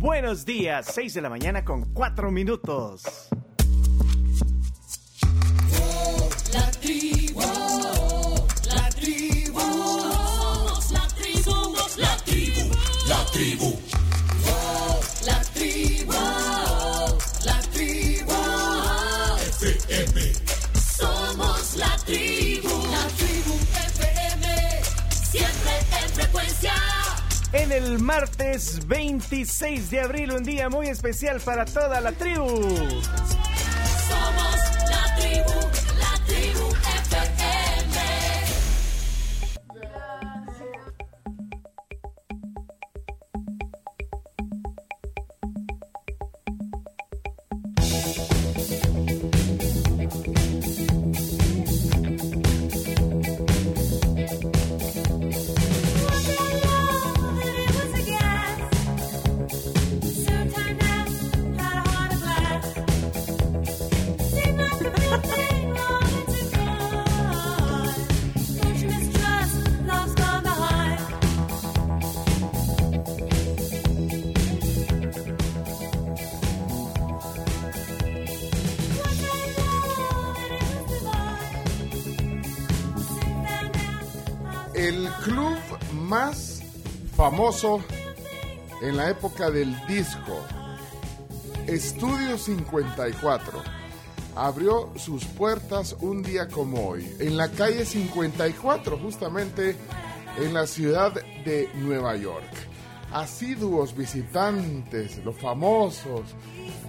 Buenos días, 6 de la mañana con 4 minutos. La tribu, la tribu, somos la tribu, somos la tribu, la tribu. En el martes 26 de abril, un día muy especial para toda la tribu. Famoso en la época del disco, Estudio 54, abrió sus puertas un día como hoy, en la calle 54, justamente en la ciudad de Nueva York. Asiduos visitantes, los famosos,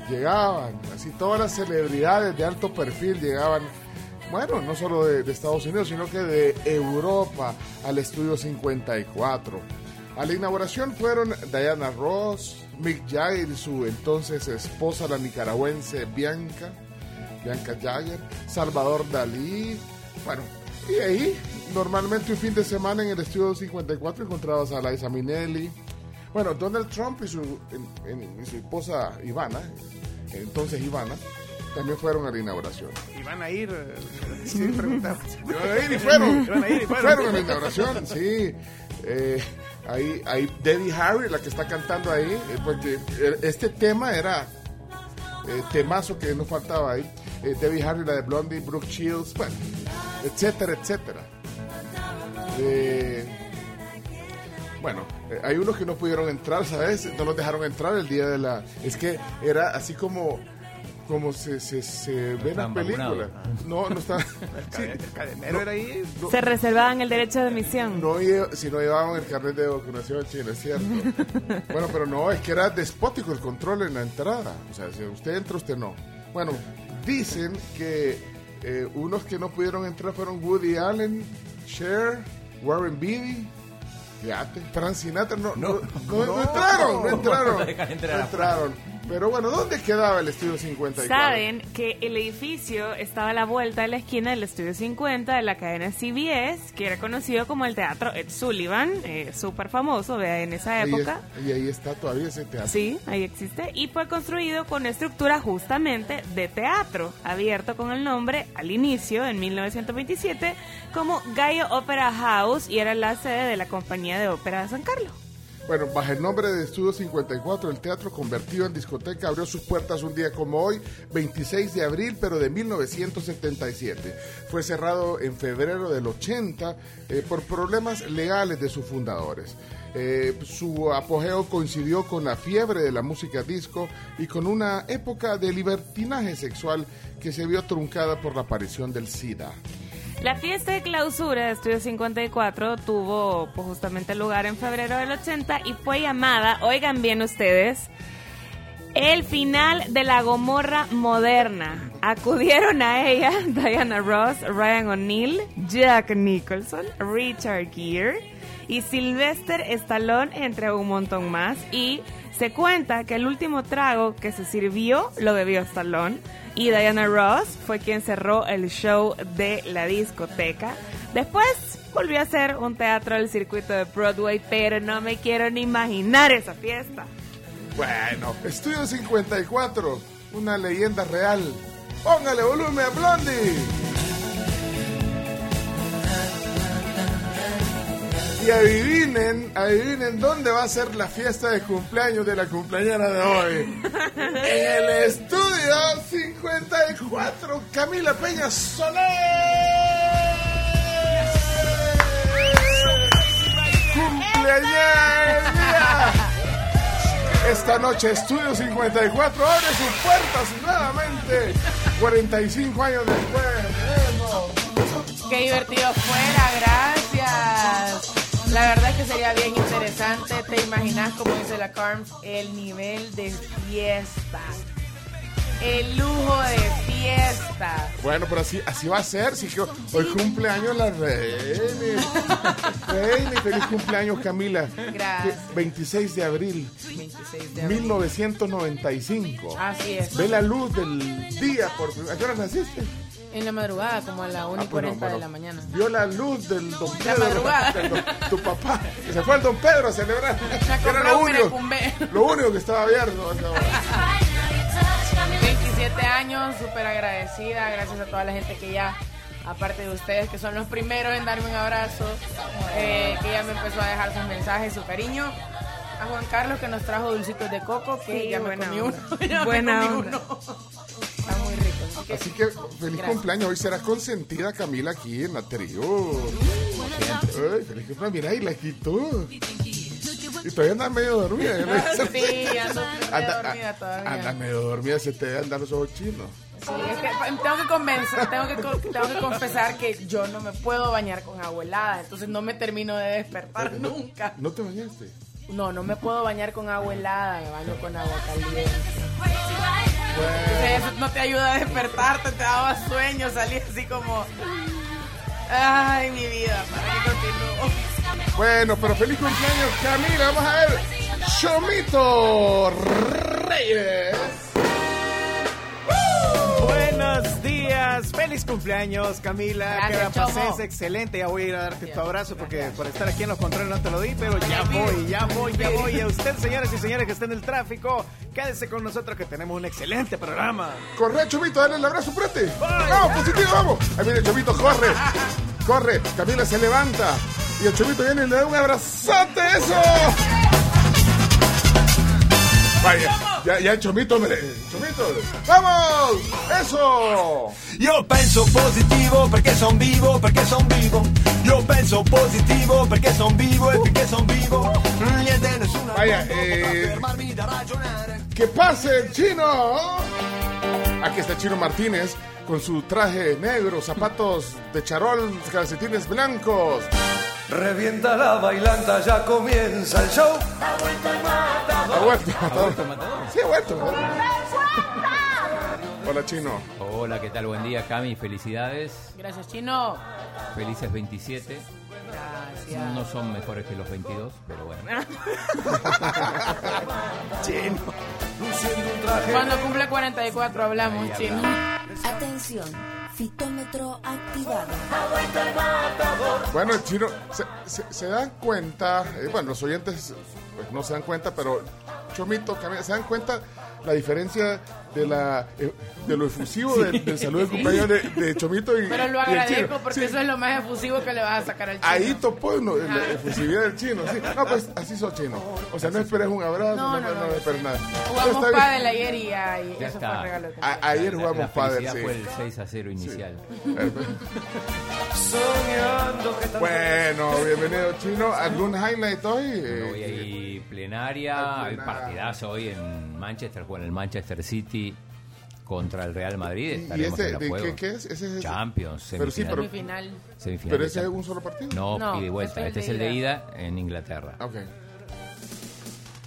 llegaban, así todas las celebridades de alto perfil llegaban bueno, no solo de, de, Estados Unidos, sino que de Europa al estudio 54. A la inauguración fueron Diana Ross, Mick Jagger y su entonces esposa, la nicaragüense Bianca, Bianca Jagger, Salvador Dalí. Bueno, y ahí normalmente un fin de semana en el estudio 54 encontrabas a Liza Minnelli. Bueno, Donald Trump y su, en, en, y su esposa Ivana, entonces Ivana, también fueron a la inauguración. ¿Y van a ir? Sí, preguntamos. Iban a ir y fueron. Iban a ir y fueron. Fueron a la inauguración, sí. Eh, ahí, ahí Debbie Harry, la que está cantando ahí, eh, porque este tema era eh, temazo que no faltaba ahí. Eh, Debbie Harry, la de Blondie, Brooke Shields, bueno, etcétera, etcétera. Eh, bueno, eh, hay unos que no pudieron entrar, ¿sabes? No los dejaron entrar el día de la... Es que era así como como se, se, se ve en la película. No, no está. Sí, el cadenero era ahí. no, Se reservaban el derecho de emisión. no si no llevaban el carnet de vacunación chino, es cierto. bueno, pero no, es que era despótico el control en la entrada. O sea, si usted entra, usted no. Bueno, dicen que eh, unos que no pudieron entrar fueron Woody Allen, Cher, Warren Beatty. Fíjate, Frank Sinatra no, no, no, no no. entraron, no entraron, No no entraron. Pero bueno, ¿dónde quedaba el estudio 54? Saben que el edificio estaba a la vuelta de la esquina del Estudio 50 de la cadena CBS, que era conocido como el Teatro Ed Sullivan, eh, súper famoso, en esa Ahí es- época. y ahí está todavía ese teatro. Sí, ahí existe. Y fue construido con estructura justamente de teatro, abierto con el nombre al inicio, en 1927, como Gallo Opera House y era la sede de la compañía de ópera de San Carlos. Bueno, bajo el nombre de Estudio 54, el teatro convertido en discoteca abrió sus puertas un día como hoy, 26 de abril, pero de 1977. Fue cerrado en febrero del 80 eh, por problemas legales de sus fundadores. Eh, su apogeo coincidió con la fiebre de la música disco y con una época de libertinaje sexual que se vio truncada por la aparición del SIDA. La fiesta de clausura de Estudio 54 tuvo pues, justamente lugar en febrero del 80 y fue llamada, oigan bien ustedes, el final de la Gomorra moderna. Acudieron a ella Diana Ross, Ryan O'Neill, Jack Nicholson, Richard Gere y Sylvester Stallone, entre un montón más. Y se cuenta que el último trago que se sirvió lo bebió Stallone y Diana Ross fue quien cerró el show de la discoteca. Después volvió a ser un teatro del circuito de Broadway, pero no me quiero ni imaginar esa fiesta. Bueno, Estudio 54, una leyenda real. Póngale volumen a Blondie. Y adivinen, adivinen dónde va a ser la fiesta de cumpleaños de la cumpleañera de hoy. en el estudio 54, Camila Peña Soler. ¡Cumpleañera! Esta noche Estudio 54 abre sus puertas nuevamente. 45 años después. Qué divertido fuera, gracias. La verdad es que sería bien interesante. ¿Te imaginas, como dice la Carms, el nivel de fiesta? El lujo de fiesta. Bueno, pero así, así va a ser. Si que hoy cumpleaños la Reine. Reine, feliz cumpleaños Camila. Gracias. Que 26 de abril 26 de abril. 1995. Así es. Ve la luz del día. Por... ¿A qué hora naciste? En la madrugada, como a la 1 y Ah, bueno, 40 de bueno. la mañana. Vio la luz del don La Pedro. madrugada. del don- tu papá. Que se fue el don Pedro a celebrar. Que era lo único, lo único que estaba abierto. a esa hora. 27 años, súper agradecida. Gracias a toda la gente que ya, aparte de ustedes, que son los primeros en darme un abrazo, eh, que ya me empezó a dejar sus mensajes, su cariño. A Juan Carlos que nos trajo dulcitos de coco, que Sí, ya me buena comí uno. ya me Buena comí onda. uno. Así que, que feliz Gracias. cumpleaños. Hoy será consentida Camila aquí en la trío. Ay, feliz cumpleaños. Mira, y la quitó. Y todavía anda medio dormida. sí, ando medio Anda, dormida todavía. anda medio dormida, se te deben dar los ojos chinos. Sí, es que pa- tengo que convencer, tengo que, co- tengo que confesar que yo no me puedo bañar con agua helada, entonces no me termino de despertar nunca. ¿No te bañaste? No, no me puedo bañar con agua helada, me baño con agua caliente. Eso no te ayuda a despertarte, te daba sueño, salí así como... Ay, mi vida, ¿para qué continúo? Bueno, pero feliz cumpleaños, Camila. Vamos a ver. Chomito Reyes. Buenos días, feliz cumpleaños Camila, que la Gracias, pases Chomo. excelente, ya voy a ir a darte tu Gracias, abrazo porque gracias. por estar aquí en los controles no te lo di, pero ya voy, ya voy, ya voy. Y a usted, señores y señores que estén en el tráfico, quédese con nosotros que tenemos un excelente programa. Corre, Chomito, dale el abrazo, prete. Vamos, positivo, vamos. Ahí viene Chomito, corre. Corre. Camila se levanta. Y el Chomito viene y le da un abrazote, eso. Vaya, ya, ya Chomito, hombre. Chomito, vamos. Eso. Io penso positivo perché son vivo, perché son vivo. Io penso positivo perché son vivo e perché son vivo. Niente nessuna Vaya, eh. ¡Que pase el chino! Aquí está Chino Martínez con su traje negro, zapatos de charol, calcetines blancos. Revienta la bailanta, ya comienza el show. Ha vuelto, Sí, ha vuelto. Hola, Chino. Hola, ¿qué tal? Buen día, Cami. Felicidades. Gracias, Chino. Felices 27. Gracias. No son mejores que los 22, pero bueno. Traje. Cuando cumple 44 hablamos, Chino. Atención, fitómetro activado. Bueno, el chino, se, se- se dan cuenta, eh, bueno, los oyentes pues, no se dan cuenta, pero Chomito, se dan cuenta la diferencia de la eh, de lo efusivo del, del saludo de cumpleaños de, de Chomito y Pero lo agradezco porque Sí, eso es lo más efusivo que le vas a sacar al chino. Ahí topó uno, la efusividad del chino. Sí. No, pues así soy chino. O sea, no esperes un abrazo, no, No, no, no, no, esperes nada. Jugamos pádel ayer y, eso fue el regalo de A- ayer jugamos felicidad sí. fue el 6 a 0 inicial. Que Bueno, bienvenido chino. ¿Algún highlight hoy? Eh, Hoy hay plenaria, Ah, hay partidazo hoy en Manchester, juega el Manchester City contra el Real Madrid. ¿Y ese en la de juego. qué, qué es? ¿Ese es Champions, Pero sí, semifinal. pero- Semifinal. semifinal ¿Pero de ese es un solo partido? No, No, y vuelta. este Este es el de de ida en Inglaterra. Ok.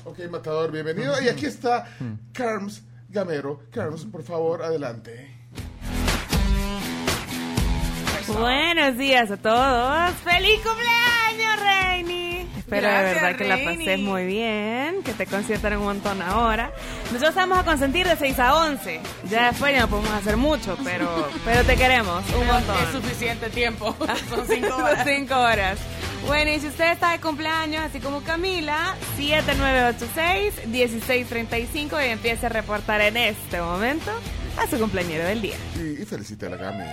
Ok, Matador, bienvenido. Y aquí está Carms Gamero. Carms, por favor, adelante. Buenos días a todos. ¡Feliz cumpleaños, Reini! Espero de Gracias, verdad que la pases muy bien, que te consientan un montón ahora. Nosotros estamos a consentir de 6 a 11. Ya después ya no podemos hacer mucho, pero, pero te queremos un montón. Es suficiente tiempo. Son cinco Son horas. cinco horas. Bueno, y si usted está de cumpleaños, así como Camila, 7986-1635 y empiece a reportar en este momento a su cumpleañero del día. Y, y felicite a la Gami.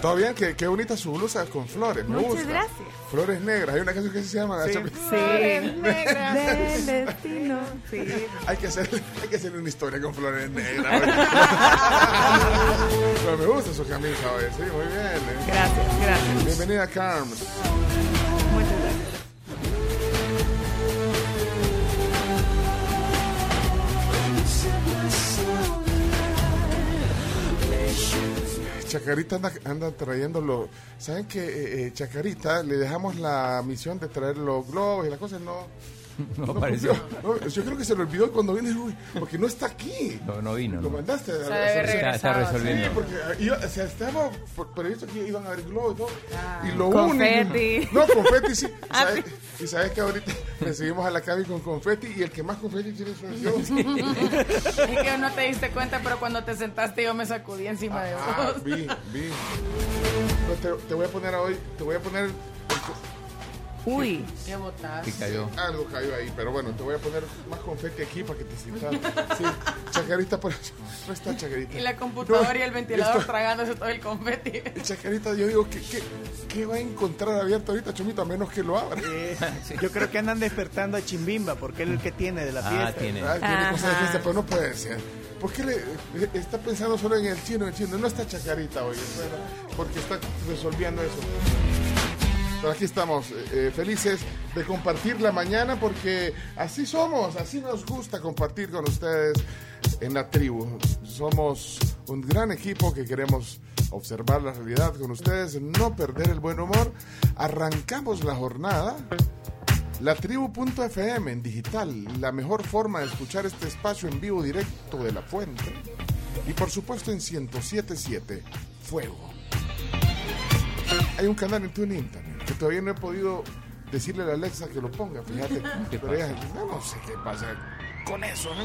Todo bien, qué, qué bonita su blusa con flores, me Muchas gusta. gracias. Flores negras, hay una canción que se llama Sí. Chapi- Sí. Del destino. Sí. Hay que hacer, hay que hacer una historia con flores negras. Pero me gusta su camisa hoy, sí, muy bien. ¿eh? Gracias, gracias. Bienvenida, Carms. Chacarita anda, anda trayéndolo. ¿Saben que eh, eh, Chacarita le dejamos la misión de traer los globos y las cosas? No. No no apareció. No, yo creo que se lo olvidó cuando vine, uy, porque no está aquí. No, no vino. Lo ¿no? mandaste. a- Se a- Está, está resolviendo. Sí, porque iba, o sea, estaba previsto que iban a haber globos y todo. Ah. y lo Confeti. único. No, confeti sí. Ah, ¿Sabes? Y sabes que ahorita recibimos a la Cavi con confeti y el que más confeti tiene soy yo. Es que no te diste cuenta, pero cuando te sentaste yo me sacudí encima de Ah, vos. vi, vi. Te, te voy a poner hoy, te voy a poner Uy. Qué botas. Que cayó. algo cayó ahí, pero bueno, te voy a poner más confeti aquí para que te sientas. Sí, Chacarita por eso. No está Chacarita. Y la computadora No, y el ventilador esto- tragándose todo el confeti. Chacarita, yo digo, ¿qué, qué, qué va a encontrar abierto ahorita, Chomito? A menos que lo abra. Eh, yo creo que andan despertando a Chimbimba porque él es el que tiene de la Ah, fiesta. tiene. Ah, tiene Ajá. cosas de fiesta, pero no puede ser. ¿Por qué le, le- está pensando solo en el chino? El chino no está Chacarita hoy, ¿verdad? porque está resolviendo eso. Pero aquí estamos, eh, eh, felices de compartir la mañana porque así somos, así nos gusta compartir con ustedes en la tribu. Somos un gran equipo que queremos observar la realidad con ustedes, no perder el buen humor. Arrancamos la jornada. La tribu.fm en digital, la mejor forma de escuchar este espacio en vivo directo de la fuente. Y por supuesto en 1077 Fuego. Hay un canal en TuneIn también, que todavía no he podido decirle a la Alexa que lo ponga, fíjate. ¿Qué Pero pasa? ella, no, no sé qué pasa con eso. ¿no?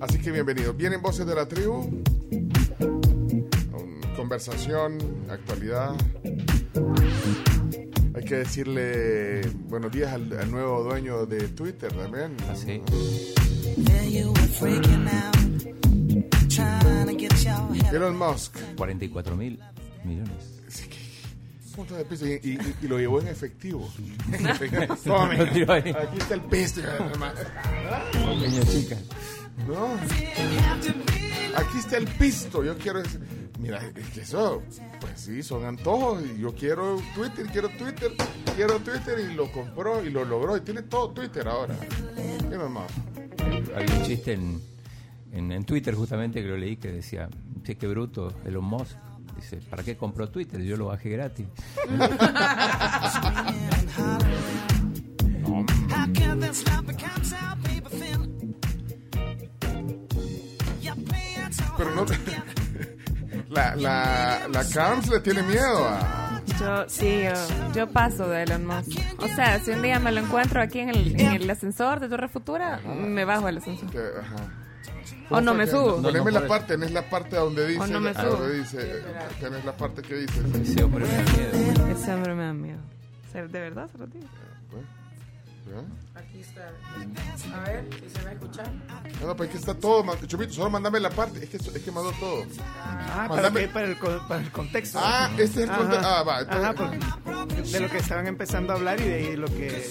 Así que bienvenidos. Vienen voces de la tribu. Conversación, actualidad. Hay que decirle buenos días al, al nuevo dueño de Twitter también. Ah, sí. Elon Musk. 44 mil millones. Un montón de piso y, y- y- y lo llevó en efectivo. Tome, aquí está el pisto. hermano. Niña chica. No. Aquí está el pisto. Yo quiero. decir- Mira, es que eso, pues sí, son antojos. Y yo quiero Twitter, quiero Twitter, quiero Twitter. Y lo compró y lo logró. Y tiene todo Twitter ahora. Elon Musk. Había un chiste en, en, en Twitter justamente que lo leí que decía, che, qué bruto, Elon Musk. Dice, ¿para qué compró Twitter? Yo lo bajé gratis. Pero no. La, la, la Carms le tiene miedo a. Yo, sí, yo, yo paso de Elon Musk. O sea, si un día me lo encuentro aquí en el, en el ascensor de Torre Futura, me bajo el ascensor. ajá. O no me subo. Poneme No, no, la parte, tenés la parte donde dice. O no me donde subo. dice tenés la parte que dice. Ese hombre me da miedo. Ese hombre me da miedo. ¿De verdad se lo digo? Aquí está. A ver si se va a escuchar. No, no, pues es que está todo, Chomito, solo mandame la parte, es que, es que mandó todo. Ah, para, Mándame- que- para, el, co- para el contexto. Ah, este es el contexto. Ah, va, entonces, Ajá, porque de lo que estaban empezando a hablar y de ahí lo que...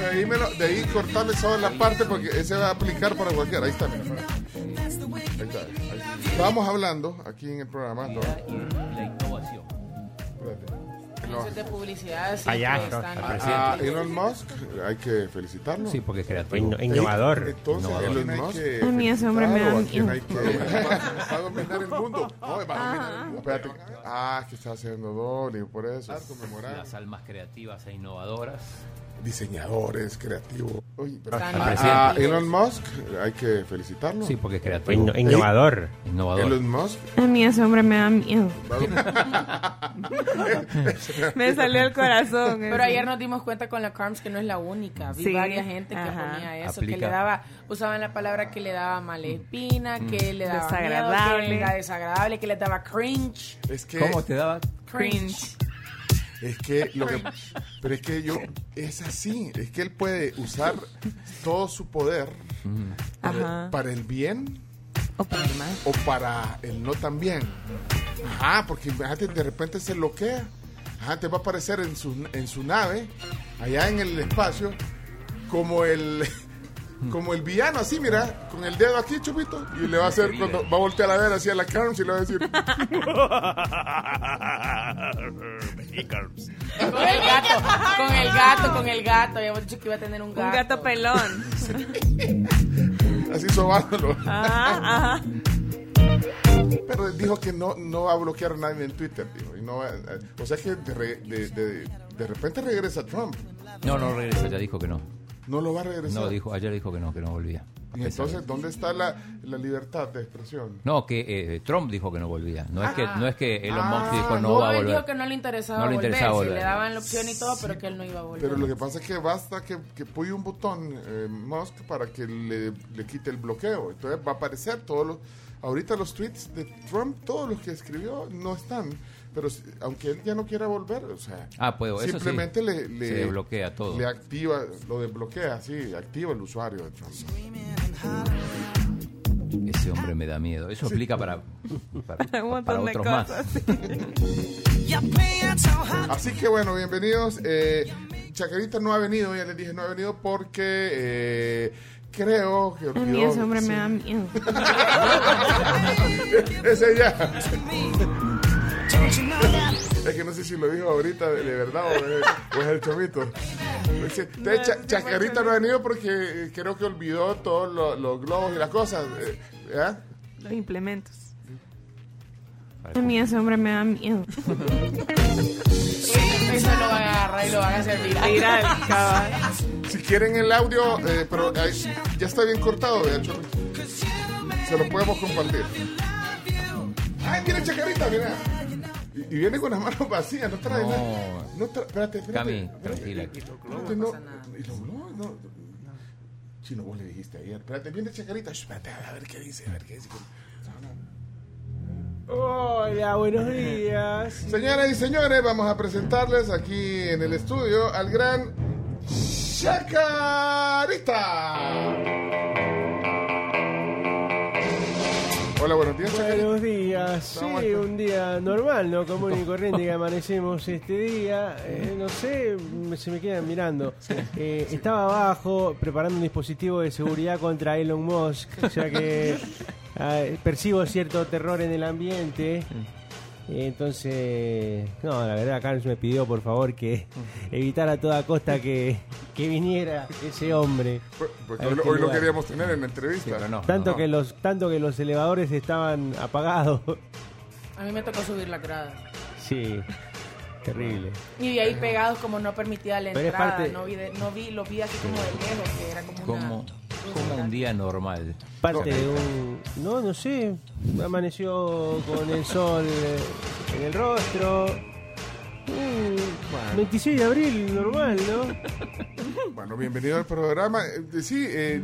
de ahí, me lo- de ahí cortame solo la parte porque ese va a aplicar para cualquiera. Ahí está, mira. Ahí está, ahí está. Estábamos hablando aquí en el programa. no, La innovación. espérate. Anuncios de publicidad. sí, están- al A presidente. Elon Musk hay que felicitarlo. Sí, porque es creativo. Inno- innovador. Entonces, Innovador. Elon Musk. A mí ese hombre me da a miedo. hay que va a dominar el mundo. No, va a dominar el mundo. Espérate. Ah, que está haciendo doble, por eso. conmemorar. Las almas creativas e innovadoras. Diseñadores, creativos. Oye, pero- a, Elon Musk hay que felicitarlo. Sí, porque es creativo. Inno- innovador. Innovador. Elon Musk. A mí ese hombre me da miedo. Me salió el corazón. Pero ayer nos dimos cuenta con la Carms que no es la única. Vi Sí, varias gente que ajá. ponía eso, Aplica. que le daba, usaban la palabra que le daba malespina, que le daba Desagradable. miedo, que era desagradable, que le daba cringe. Es que, ¿Cómo te daba? Cringe. Es que lo que, pero es que yo, es así, es que él puede usar todo su poder para, Ajá. para el bien O para el mal. o para el no también. Ajá, porque de repente se bloquea. Ajá, te va a aparecer en su, en su nave, allá en el espacio, como el como el villano, así, mira, con el dedo aquí, chupito, y le va a hacer, cuando va a voltear a ver así a la Carms y le va a decir, Con el gato, con el gato, con el gato. Habíamos dicho que iba a tener un gato. Un gato pelón. así sobándolo. Ajá, ajá. Pero dijo que no, no va a bloquear a nadie en Twitter, dijo, y no va- eh, o sea que de, re- de, de- de repente regresa Trump, No, no regresa, ya dijo que no. No lo va a regresar. No, dijo, ayer dijo que no, que no volvía. y entonces, ¿dónde está la, la libertad de expresión? No, que eh, Trump dijo que no volvía. No es que, no es que Elon Musk Ah, dijo no, No, va a él dijo volver. que no le interesaba No le volver. interesaba sí, volver. le daban la opción y todo, pero que él no iba a volver. Pero lo que pasa es que basta que, que puye un botón eh, Musk para que le, le quite el bloqueo. Entonces va a aparecer todos los... Ahorita los tweets de Trump, todos los que escribió, no están. Pero si- aunque él ya no quiera volver, o sea... Ah, puedo, eso sí. simplemente le, le... Se desbloquea todo. Le activa, lo desbloquea, sí, activa el usuario de Trump. Ese hombre me da miedo. Eso explica para, para, Un para de otros más. Así que bueno, bienvenidos. Eh, Chacarita no ha venido, ya les dije, no ha venido porque eh, creo que A mí olvidó- ese hombre sí. me da miedo. es ella. Es que no sé si lo dijo ahorita de, de verdad o es, o es el chomito. Dice, "Te- Cha- Chacarita no ha venido porque eh, creo que olvidó todos lo- los globos y las cosas. eh. Los implementos. A mí ese hombre me da miedo. Eso lo van a agarrar y lo van a hacer viral. Cabal. Si quieren el audio, eh, pero eh, ya está bien cortado, de hecho. Se lo podemos compartir. ¡Ay, viene Chacarita, mira! Y, y viene con las manos vacías, no trae No. nada. No tra- espérate, espérate. Cami, espérate. tranquila. Espérate, no, y los globos, no. Chino, vos le dijiste ayer. Espérate, viene Chacarita. Espérate, a ver qué dice, a ver qué dice. Hola, buenos días. Señoras y señores, vamos a presentarles aquí en el estudio al gran Chacarita. Hola, buenos días. Buenos días. Sí, un día normal, ¿no? Común y corriente que amanecemos este día. Eh, no sé, se me quedan mirando. Eh, Estaba abajo preparando un dispositivo de seguridad contra Elon Musk, ya que ah, percibo cierto terror en el ambiente. Entonces, no, la verdad, Carlos me pidió por favor que evitara a toda costa que, que viniera ese hombre. Porque hoy, lo- este hoy lo lugar. queríamos tener en la Sí, entrevista. pero no. Tanto no. que los tanto que los elevadores estaban apagados. A mí me tocó subir la grada. Sí, terrible. Y de ahí pegados como no permitía la Pero es entrada. parte- No, vi de- no vi, lo vi así como de lejos, que era como una... Como, un día normal. Parte de un no, no sé, amaneció con el sol eh, en el rostro. Mm, 26 de abril, normal, ¿no? Bueno, bienvenido al programa. Eh, sí, eh,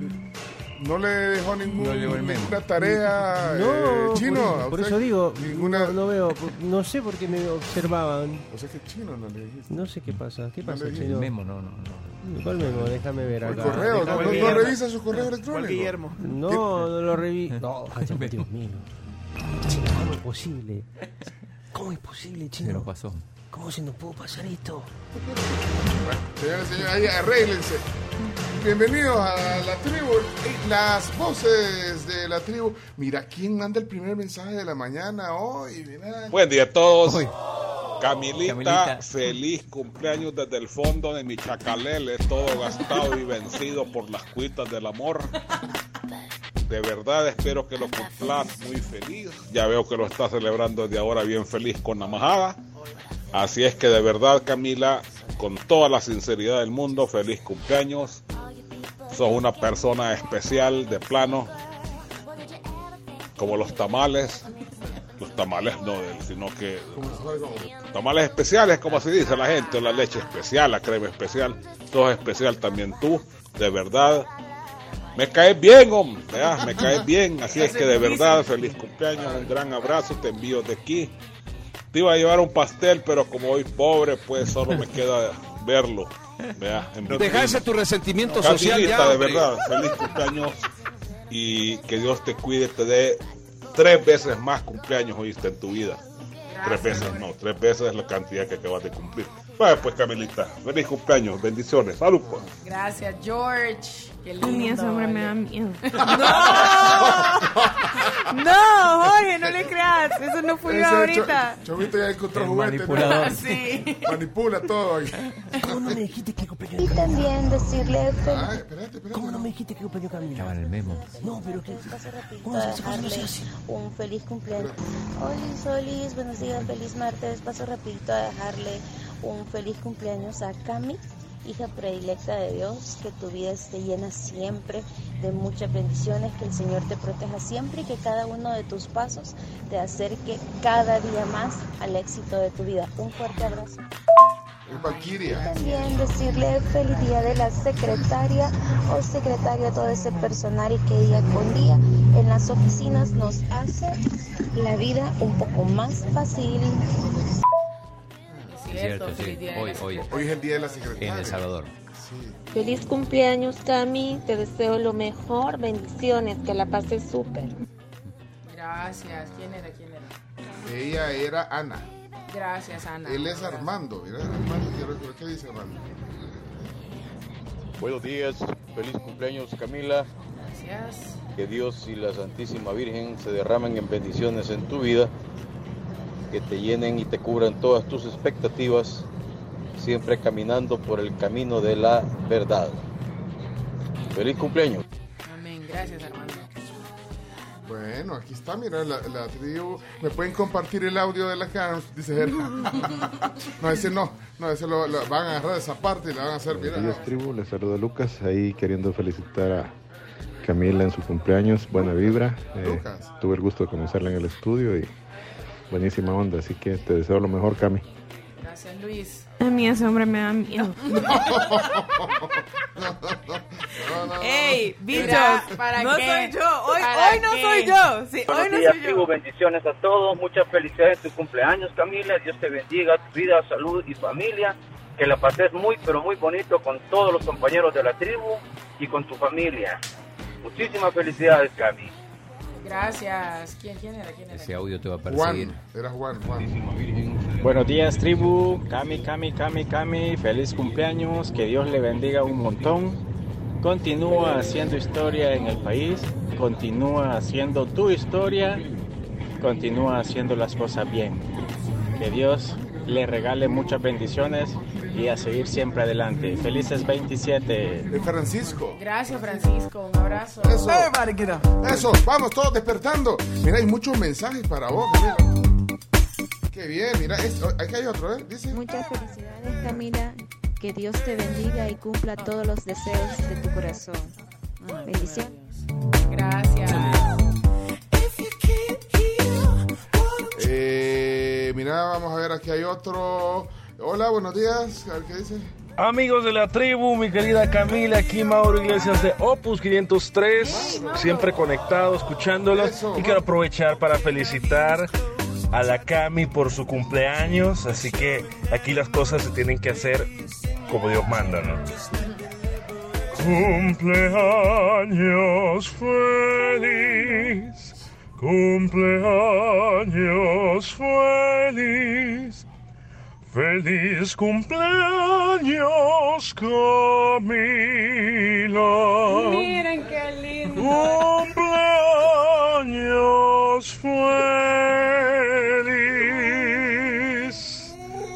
no le dejó ningún- No llegó el memo. ninguna tarea No, eh, chino. por, a por usted eso digo, Ninguna. no, no veo, no sé por qué me observaban. O sea que chino no le dijiste. No sé qué pasa, qué No pasa, le dije. chino? Memo, no, no, no. ¿Cuál memo? Déjame ver acá. correo, no, no- no revisa su correo electrónico. Guillermo. No, no lo reví. No, Dios mío. ¿Cómo es posible? ¿Cómo es posible, Se nos chino? pasó. ¿Cómo se nos pudo pasar esto? Señores y señores, ahí arréglense. Bienvenidos a la tribu, eh, las voces de la tribu. Mira, ¿quién manda el primer mensaje de la mañana hoy? Mira. Buen día a todos. Camilita, Camilita. feliz cumpleaños desde el fondo de mi chacalele, todo gastado y vencido por las cuitas del amor. De verdad espero que lo cumplas muy feliz. Ya veo que lo estás celebrando desde ahora bien feliz con la majada. Así es que de verdad, Camila, con toda la sinceridad del mundo, feliz cumpleaños. Sos una persona especial de plano, como los tamales. Los tamales no de él, sino que tamales especiales, como se dice la gente, la leche especial, la crema especial, todo es especial también tú, de verdad. Me caes bien, hombre, ¿verdad? me caes bien, así es que de verdad, feliz cumpleaños, un gran abrazo, te envío de aquí. Te iba a llevar un pastel, pero como hoy pobre, pues solo me queda verlo. ¿verdad? En Deja ese tu resentimiento social ya, de verdad, feliz cumpleaños y que Dios te cuide, te dé tres veces más cumpleaños, oíste, en tu vida. Tres veces, no, tres veces es la cantidad que acabas de cumplir. Vaya pues, Camilita, feliz cumpleaños, bendiciones, salud pues. Gracias, George. A mí ese hombre me da miedo. No, Jorge, no le creas. Eso no fui yo ahorita. Cho- Chovito ya encontró El juguetes. ¿no? manipulador. Sí. Manipula todo. ¿Cómo no me dijiste que cumpleaños Y también decirle Ay, feliz espérate, espérate. ¿Cómo no me dijiste que cumpleaños Camila? Estaba en el memo. No, pero que... ¿Cómo se hace? ¿Cómo se hace? un feliz cumpleaños. Hola Solis, buenos días, feliz martes. Paso rapidito a dejarle un feliz cumpleaños a Cami, hija predilecta de Dios, que tu vida esté llena siempre de muchas bendiciones, que el Señor te proteja siempre y que cada uno de tus pasos te acerque cada día más al éxito de tu vida. Un fuerte abrazo. Valkyria. También decirle feliz día de la secretaria o secretario a todo ese personal que día con día en las oficinas nos hace la vida un poco más fácil. Cierto, cierto, sí. Hoy, la hoy, Hoy es el día de la secretaria. en El Salvador. Sí. Feliz cumpleaños Cami, te deseo lo mejor, bendiciones, que la pases súper. Gracias. ¿Quién era? ¿Quién era? Ella era Ana. Gracias, Ana. Él es Armando. Mira, ¿qué dice Armando? Buenos días, feliz cumpleaños Camila, Gracias. que Dios y la Santísima Virgen se derramen en bendiciones en tu vida, que te llenen y te cubran todas tus expectativas, siempre caminando por el camino de la verdad. Feliz cumpleaños. Amén. Gracias, Armando. Bueno, aquí está, mira, la, la tribu. ¿Me pueden compartir el audio de la Carms? Dice él. No, ese no. No, ese lo, lo- van a agarrar esa parte y la van a hacer, mira. Tribu. Les saluda Lucas, ahí queriendo felicitar a Camila en su cumpleaños. Buena vibra. Eh, Lucas. tuve el gusto de conocerla en el estudio y buenísima onda. Así que te deseo lo mejor, Cami. Gracias, Luis. A mí ese hombre me da miedo. ¡Ey, bichos! ¿para no qué? soy yo. Hoy, ¿Para hoy no qué? soy yo. Sí, hoy no soy yo. bendiciones a todos, muchas felicidades en tu cumpleaños Camila, Dios te bendiga, tu vida, salud y familia, que la pases muy pero muy bonito con todos los compañeros de la tribu y con tu familia. Muchísimas felicidades Cami. Gracias. ¿Quién, quién era? ¿Quién era? Ese audio te va a perseguir. Juan. Era Juan, Juan. Buenos días tribu, Cami, Cami, Cami, Cami, feliz cumpleaños, que Dios le bendiga un montón. Continúa haciendo historia en el país, continúa haciendo tu historia, continúa haciendo las cosas bien. Que Dios le regale muchas bendiciones y a seguir siempre adelante. Felices 27. Es Francisco. Gracias, Francisco. Un abrazo. Eso. Eso, vamos todos despertando. Mira, hay muchos mensajes para vos, mira. Qué bien, mira, esto, aquí hay otro, ¿eh? Dice. Muchas felicidades Camila, que Dios te bendiga y cumpla todos los deseos de tu corazón. Bendiciones. Gracias. Mira, vamos a ver, aquí hay otro. Hola, buenos días. A ver qué dice. Amigos de la tribu, mi querida Camila, aquí Mauro Iglesias de Opus 503, siempre conectado, escuchándolo. Y quiero aprovechar para felicitar a la Cami por su cumpleaños, así que aquí las cosas se tienen que hacer como Dios manda, ¿no? Cumpleaños feliz, cumpleaños feliz. Feliz cumpleaños, Camila. Miren qué lindo. Cumpleaños feliz.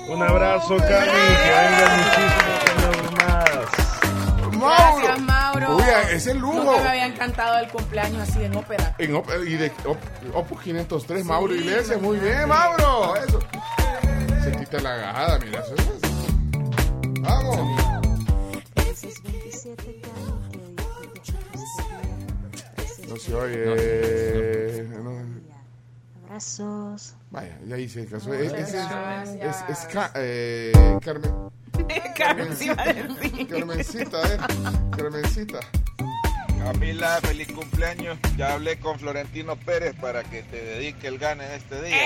Un abrazo, Cami, que más. Gracias, Mauro. Uy, es el lujo. Nunca me había encantado el cumpleaños así en ópera. En Op- y de Op- Opus 503, Mauro Iglesias. Muy bien, Mauro. Eso. Se quita la gajada, mira. Eso es. Vamos. Felices 27 Cami, que Dios te No se oye. no. Abrazos. Vaya, ya hice caso. Es, es, es, gracias. es Ca- eh, Carmen. Carmen. Carmencita, eh. Carmencita. Camila, feliz cumpleaños. Ya hablé con Florentino Pérez para que te dedique el gane en este día.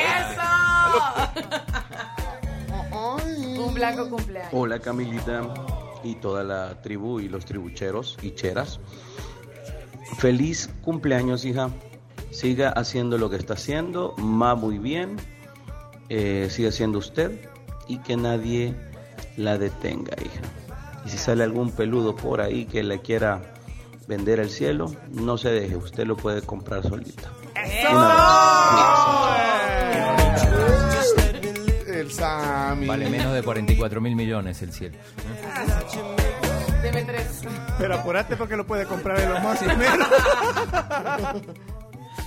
¿viste? Un blanco cumpleaños. Hola Camilita y toda la tribu y los tribucheros y cheras. Feliz cumpleaños, hija. Siga haciendo lo que está haciendo, va muy bien. Eh, siga siendo usted y que nadie la detenga, hija. Y si sale algún peludo por ahí que le quiera vender el cielo, no se deje, usted lo puede comprar solita. El Sammy. Vale menos de 44 mil millones el cielo. Deme tres. Pero apurate porque lo puede comprar en los más primero.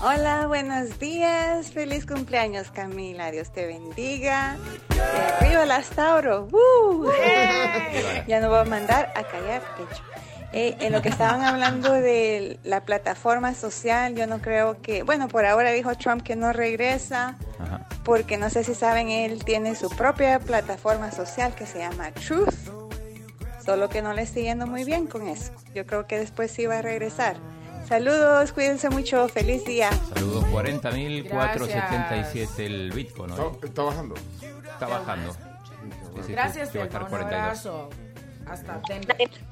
Hola, buenos días. Feliz cumpleaños, Camila. Dios te bendiga. Eh, ¡Viva las Tauro! ¡Uh! Ya no voy a mandar a callar, de hecho. Eh, en lo que estaban hablando de la plataforma social, yo no creo que, bueno, por ahora dijo Trump que no regresa, porque no sé si saben, él tiene su propia plataforma social que se llama Truth, solo que no le está yendo muy bien con eso. Yo creo que después sí va a regresar. Saludos, cuídense mucho, feliz día. Saludos, 40 mil 477 el Bitcoin. ¿no? Está, está bajando. Está bajando. Sí, sí, Gracias, que va a estar Telma. Un 42. abrazo. Hasta.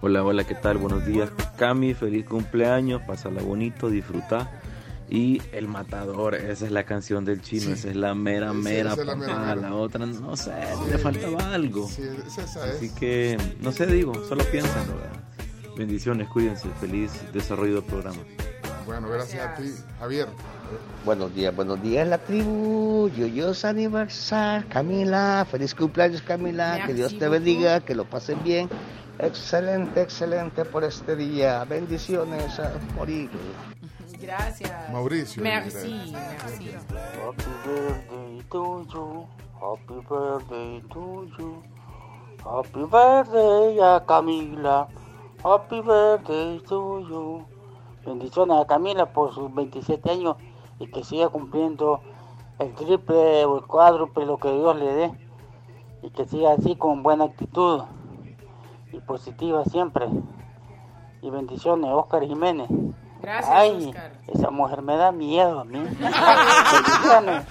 Hola, hola, ¿qué tal? Buenos días, Cami, feliz cumpleaños, pásala bonito, disfruta. Y El Matador, esa es la canción del chino, esa es la mera, Sí, mera, esa es la mera, papá. mera. La otra, no sé, le faltaba algo. Sí, es esa es. Así que, no sé, digo, solo piénsenlo. ¿verdad? Bendiciones, cuídense, feliz desarrollo del programa. Bueno, gracias a ti, Javier. Buenos días, buenos días la tribu, Yoyos aniversario, Camila, feliz cumpleaños Camila, que Dios te bendiga, que lo pasen bien, excelente, excelente por este día, bendiciones a morir. Gracias. Mauricio. Merci, merci. Happy birthday to you, happy birthday to you, happy birthday a Camila, happy birthday to you. Bendiciones a Camila por sus 27 años y que siga cumpliendo el triple o el cuádruple lo que Dios le dé y que siga así con buena actitud y positiva siempre. Y bendiciones, Oscar Jiménez. Gracias, Ay, Oscar. esa mujer me da miedo a mí. bendiciones.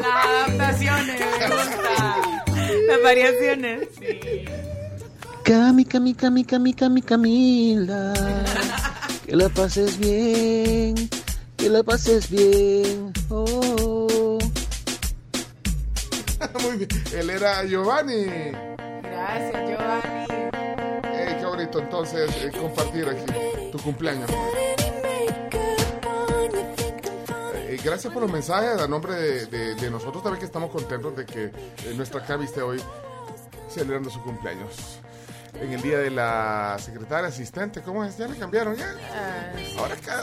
Las adaptaciones, me gusta. Las variaciones. Cami, Cami, Cami, Cami, Cami, Camila, que la pases bien, que la pases bien, oh. Muy bien. Él era Giovanni. Gracias, Giovanni. Ey, qué bonito entonces eh, compartir aquí tu cumpleaños. Eh, gracias por los mensajes a nombre de, de- de nosotros también que estamos contentos de que eh, nuestra Cami esté hoy celebrando su cumpleaños. En el día de la secretaria asistente, ¿cómo es? Ya le cambiaron, ya. Ahora cada,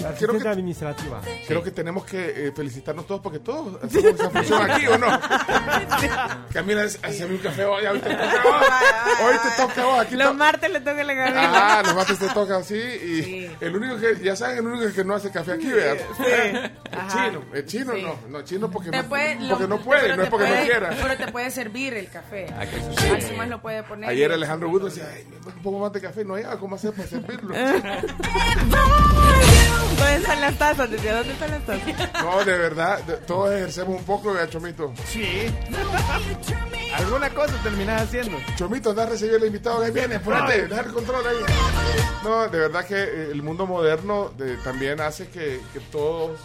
La creo que, administrativa. creo que tenemos que eh, felicitarnos todos porque todos hacemos esa función aquí, ¿o no? Camila, hazme un café hoy, hoy te toca. Hoy te toca vos. Aquí Los to- martes le toca la Ah, los martes te toca así y el único que, ya saben, el único que no hace café aquí, ¿verdad? El Ajá. chino, el chino Sí. no, no, chino porque, no, puede- lo- porque no puede, no es porque no quiera. Pero te puede servir el café. Sí. Más lo puede poner. Ayer Alejandro Wood decía, "Ay, un poco más de café, no hay cómo hacer para servirlo. ¿Dónde están las tazas? ¿dónde están las tazas? No, de verdad, de- todos ejercemos un poco, ¿verdad, Chomito? Sí. Alguna cosa terminás haciendo. Chomito, anda a recibir al invitado, ahí viene, apúrate, deja el control ahí. No, de verdad que eh, el mundo moderno de- también hace que, que todos,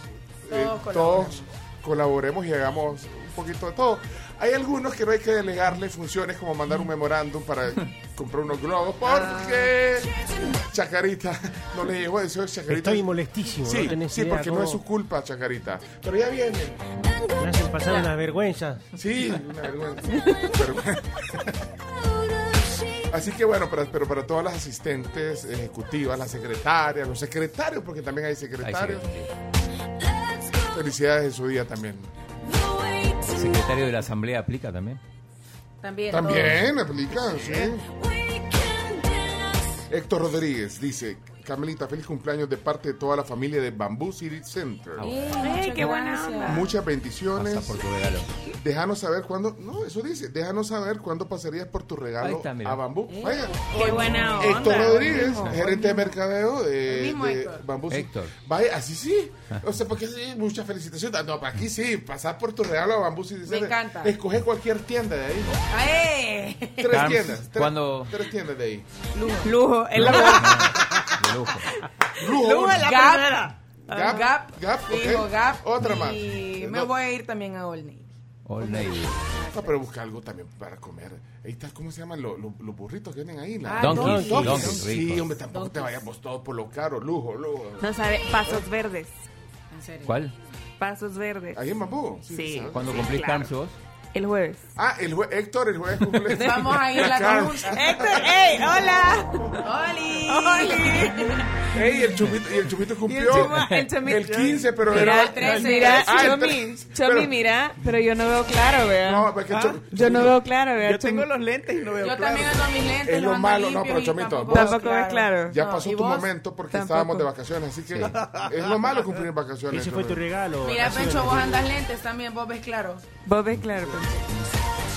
eh, Todos todos colaboremos y hagamos un poquito de todo. Hay algunos que no hay que delegarle funciones como mandar un memorándum para comprar unos globos, porque Chacarita no le llegó eso, Chacarita. Estoy molestísimo, Sí, no sí, porque no es su culpa, Chacarita. Pero ya viene. Me hacen pasar unas vergüenzas. Sí, una vergüenza. Así que bueno, pero, pero para todas las asistentes ejecutivas, las secretarias, los secretarios, porque también hay secretarios. Felicidades en su día también. El secretario de la Asamblea aplica también. También. También aplica, sí. Héctor Rodríguez dice, Carmelita, feliz cumpleaños de parte de toda la familia de Bamboo City Center. Ey, qué buena onda. Muchas bendiciones. Pasa por tu regalo. Déjanos saber cuándo. No, eso dice. Déjanos saber cuándo pasarías por tu regalo está, a Bambú. Vaya. Qué buena onda. Héctor Rodríguez, Mismo. gerente de mercadeo de, de Héctor. Bambú. sí. Héctor. Vaya, así sí. O sea, porque sí, muchas felicitaciones. No, para aquí sí, pasar por tu regalo a Bambú. City Me Center. encanta. Escoge cualquier tienda de ahí. ¡Ay! Tres Carms, tiendas. Tres, ¿cuándo- tres tiendas de ahí. Lujo. El lujo. lujo. Lujo es la Gap. primera. Gap, Gap, Gap, fijo, ok. Gap. Otra más. Y me No. voy a ir también a Old Navy. Old Navy. No, pero busca algo también para comer. Ahí está, ¿cómo se llaman los, los- los burritos que vienen ahí? La- Ah, Donkey, Donkey. Donkey, Sí, hombre, tampoco te vayamos todos por lo caro. Lujo, lujo. No sabe, pasos verdes. En serio. ¿Cuál? Pasos verdes. ¿Ahí en Bambú? Sí. ¿Cuándo Sí, cumplís claro. Vos? El jueves. Ah, el jue- Héctor, el jueves cumple. Vamos a ir a la conjunta. Héctor, ¡ey! ¡Hola! ¡Oli! ¡Oli! Ey, el chupito, y el chupito Y el cumplió chuma- el el 15, pero Mira, era el 13. mira, Ah, Chomi, 13. Chomi, Pero- mira, pero yo no veo claro, vea. No, porque Ah, Chom- Yo no veo claro, vea. Yo tengo los lentes y no veo Yo claro. también ando mis lentes. Es lo malo, no, pero Chomito, tampoco Tampoco ves claro. Ya pasó ¿y tu momento porque Tampoco. estábamos de vacaciones, así que es lo malo cumplir vacaciones. Ese fue tu regalo. Mira, lo vos que- andas lentes también, vos ves claro. Vos ves claro.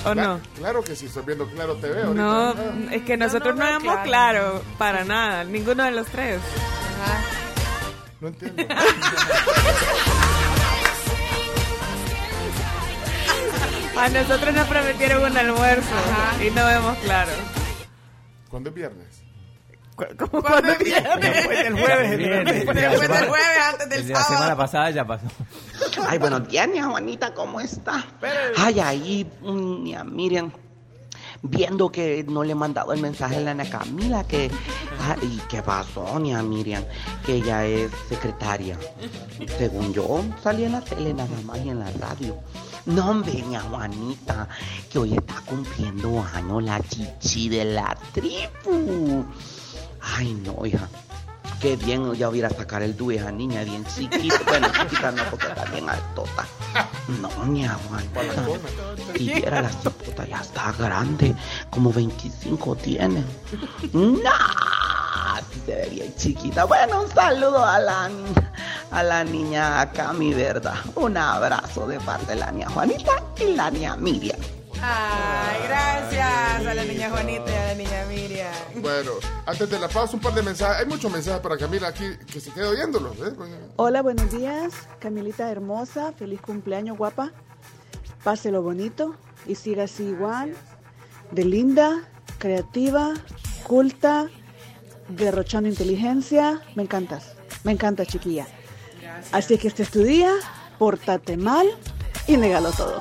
¿O Cla- no? Claro que sí, estoy viendo claro TV ahorita. No, Ah. es que nosotros no vemos claro. claro para nada, ninguno de los tres. Ajá. No entiendo. A nosotros nos prometieron un almuerzo Ajá. y no vemos claro. ¿Cuándo es viernes? ¿Cómo ¿Cuándo es viernes? Después del jueves. Después del jueves, antes del El de la semana sábado. pasada ya pasó. Ay, buenos días, mi Juanita, ¿cómo está? Ay, ahí, mm, mi Miriam, viendo que no le he mandado el mensaje a la Ana Camila, que... Ay, ¿qué pasó, mi Miriam? Que ella es secretaria. Según yo, salí en la tele nada más y en la radio. No, hombre, Juanita, que hoy está cumpliendo años la chichi de la tribu. Ay, no, hija. Qué bien ya hubiera sacar el dúo esa niña bien chiquita. Bueno, chiquita no, porque está bien altota. No, mi aguanta. Y viera la cipota, ya está grande. Como 25 tiene. No, sí se ve bien chiquita. Bueno, un saludo a la, a la niña Cami, ¿verdad? Un abrazo de parte de la niña Juanita y la niña Miriam. Ay, gracias a la niña Juanita y a la niña Miriam. Bueno, antes de la pausa, un par de mensajes. Hay muchos mensajes para Camila aquí que se quede oyéndolos. ¿eh? Hola, buenos días. Camilita hermosa, feliz cumpleaños, guapa. Páselo bonito y siga así igual. De linda, creativa, culta, derrochando inteligencia. Me encantas, me encanta, chiquilla. Así que este es tu día, pórtate mal y negalo todo.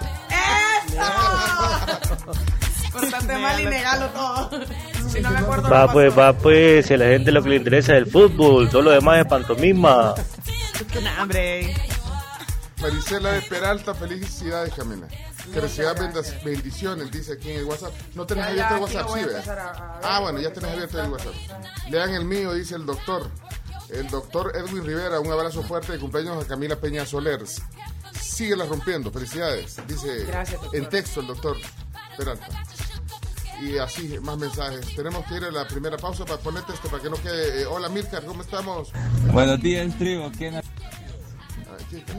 Portate mal y negalo todo. Si no me acuerdo Va no pues, va pues, si a la gente lo que le interesa es el fútbol, todo lo demás es pantomima. Nah, hombre. Marisela de Peralta, felicidades, Camila. Que reciba bendas- bendiciones, dice aquí en el WhatsApp. No tenés Ya, abierto el ya, WhatsApp, sí. Ah, bueno, ya tenés abierto el WhatsApp. Lean el mío, dice el doctor. El doctor Edwin Rivera, un abrazo fuerte de cumpleaños a Camila Peña Soler. Síguela rompiendo, felicidades. Dice Gracias, en texto el doctor Peralta. Y así, más mensajes. Tenemos que ir a la primera pausa para ponerte esto, para que no quede. eh, hola, Milcar, ¿cómo estamos? Buenos días, tribu. ¿Quién Aquí, ¿qué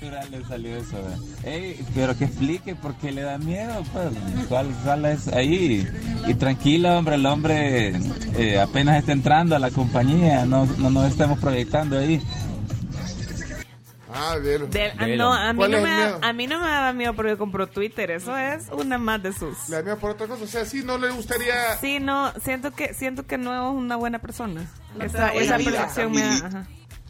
Sí, a le salió eso. Ey, pero que explique por qué le da miedo, pues. ¿Cuál, cuál es ahí? Y tranquilo, hombre, el hombre eh, apenas está entrando a la compañía, no, no nos estamos proyectando ahí. Ah. Del- ah, De no, a mí ¿Cuál no, me da, miedo? a mí no me daba miedo porque compró Twitter. Eso es una más de sus. Le da miedo por otra cosa. O sea, sí, no le gustaría. Sí, no, siento que siento que no es una buena persona. No esa esa percepción me da. Ajá.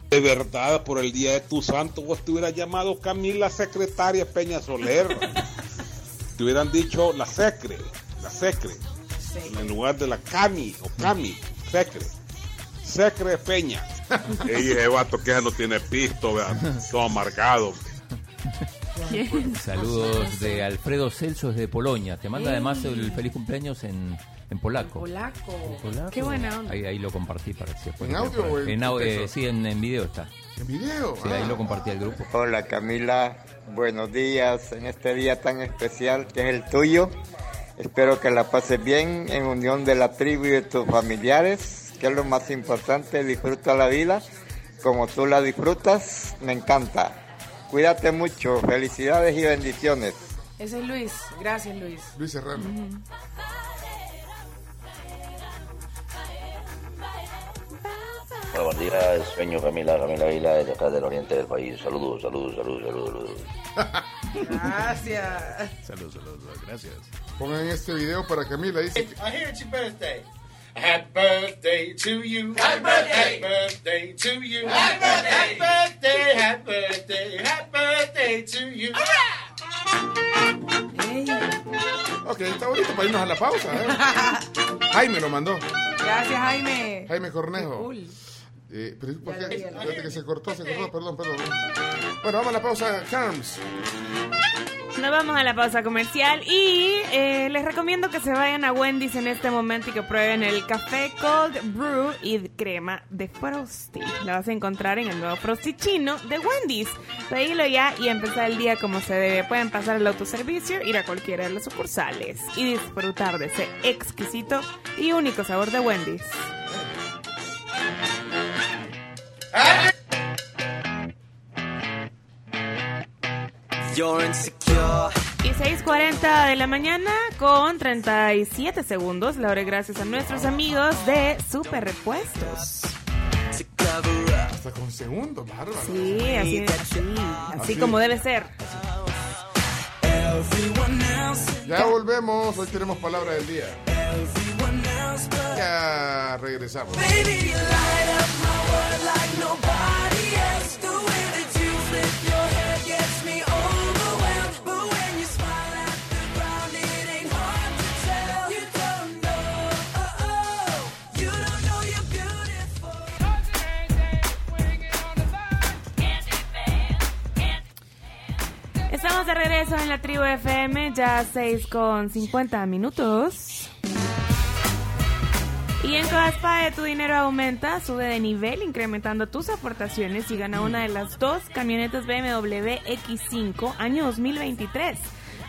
De verdad, por el día de tu santo, vos te hubieras llamado Camila Secretaria Peña Soler. te hubieran dicho la Secre, la Secre, en lugar de la Cami o Cami, Secre. Secre Peña. Ey, ese vato que ya no tiene pisto, vea, todo amargado. Saludos de Alfredo Celso desde Polonia. Te manda Ey. además el feliz cumpleaños en, en polaco. Polaco. Polaco. Qué buena onda. Ahí, ahí lo compartí para que ¿En audio o en en au- eh? Sí, en, en video está. ¿En video? Sí, ahí Ah. lo compartí al grupo. Hola Camila, buenos días en este día tan especial que es el tuyo. Espero que la pases bien en unión de la tribu y de tus familiares, que es lo más importante, disfruta la vida como tú la disfrutas, me encanta. Cuídate mucho, felicidades y bendiciones. Ese es Luis. Gracias, Luis. Luis Serrano. Hola, buen día, sueño Camila, Camila Vila, desde acá del oriente del país. Saludos, saludos, saludos, saludos. saludos. Gracias. Saludos, saludos, gracias. Pongan este video para Camila. Dice que- I hear it's your birthday. Happy birthday to you. Happy birthday. Happy birthday to you. Happy birthday. Happy birthday. Happy birthday. Happy birthday to you. Ok, está bonito para irnos a la pausa. ¿eh? Jaime lo mandó. Gracias, Jaime. Jaime Cornejo. Cool. Eh, pero ¿por qué? que se cortó, se cortó, perdón, perdón. Bueno, vamos a la pausa, Carms. Nos vamos a la pausa comercial y eh, les recomiendo que se vayan a Wendy's en este momento y que prueben el café Cold Brew y crema de Frosty. La vas a encontrar en el nuevo Frosty chino de Wendy's. Pedilo ya y empezar el día como se debe. Pueden pasar al autoservicio, ir a cualquiera de las sucursales y disfrutar de ese exquisito y único sabor de Wendy's. Y 6.40 de la mañana con 37 segundos. La hora gracias a nuestros amigos de Super Repuestos. Hasta con segundos, bárbaro. Sí, así, así, así Así. como debe ser. Ya volvemos, hoy tenemos palabra del día. Ya regresamos. Baby, you light up my world like nobody else. De regreso en la tribu FM, ya 6 con 50 minutos. Y en Codaspae tu dinero aumenta, sube de nivel incrementando tus aportaciones y gana una de las dos camionetas BMW X5 año 2023.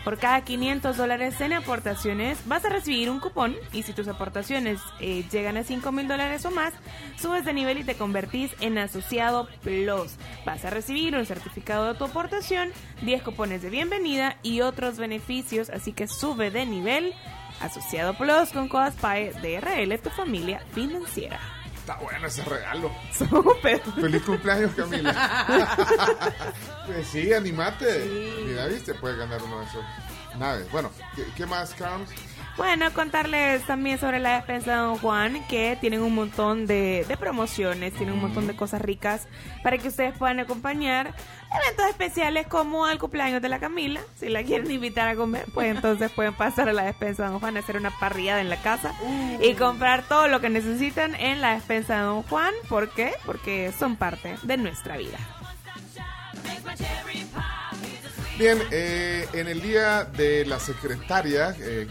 Por cada 500 dólares en aportaciones vas a recibir un cupón y si tus aportaciones eh, llegan a 5 mil dólares o más, subes de nivel y te convertís en asociado plus. Vas a recibir un certificado de tu aportación, 10 cupones de bienvenida y otros beneficios, así que sube de nivel. Asociado Plus con Codaspae DRL, tu familia financiera. Está bueno ese regalo. Súper. Feliz cumpleaños, Camila. pues sí, animate. Mira, viste, puedes ganar uno de esos naves. Bueno, ¿qué, qué más, Carms? Bueno, contarles también sobre la despensa de Don Juan, que tienen un montón de, de promociones, tienen un montón de cosas ricas para que ustedes puedan acompañar eventos especiales como al cumpleaños de la Camila. Si la quieren invitar a comer, pues entonces pueden pasar a la despensa de Don Juan, hacer una parrillada en la casa y comprar todo lo que necesitan en la despensa de Don Juan. ¿Por qué? Porque son parte de nuestra vida. Bien, eh, en el día de la secretaria, eh,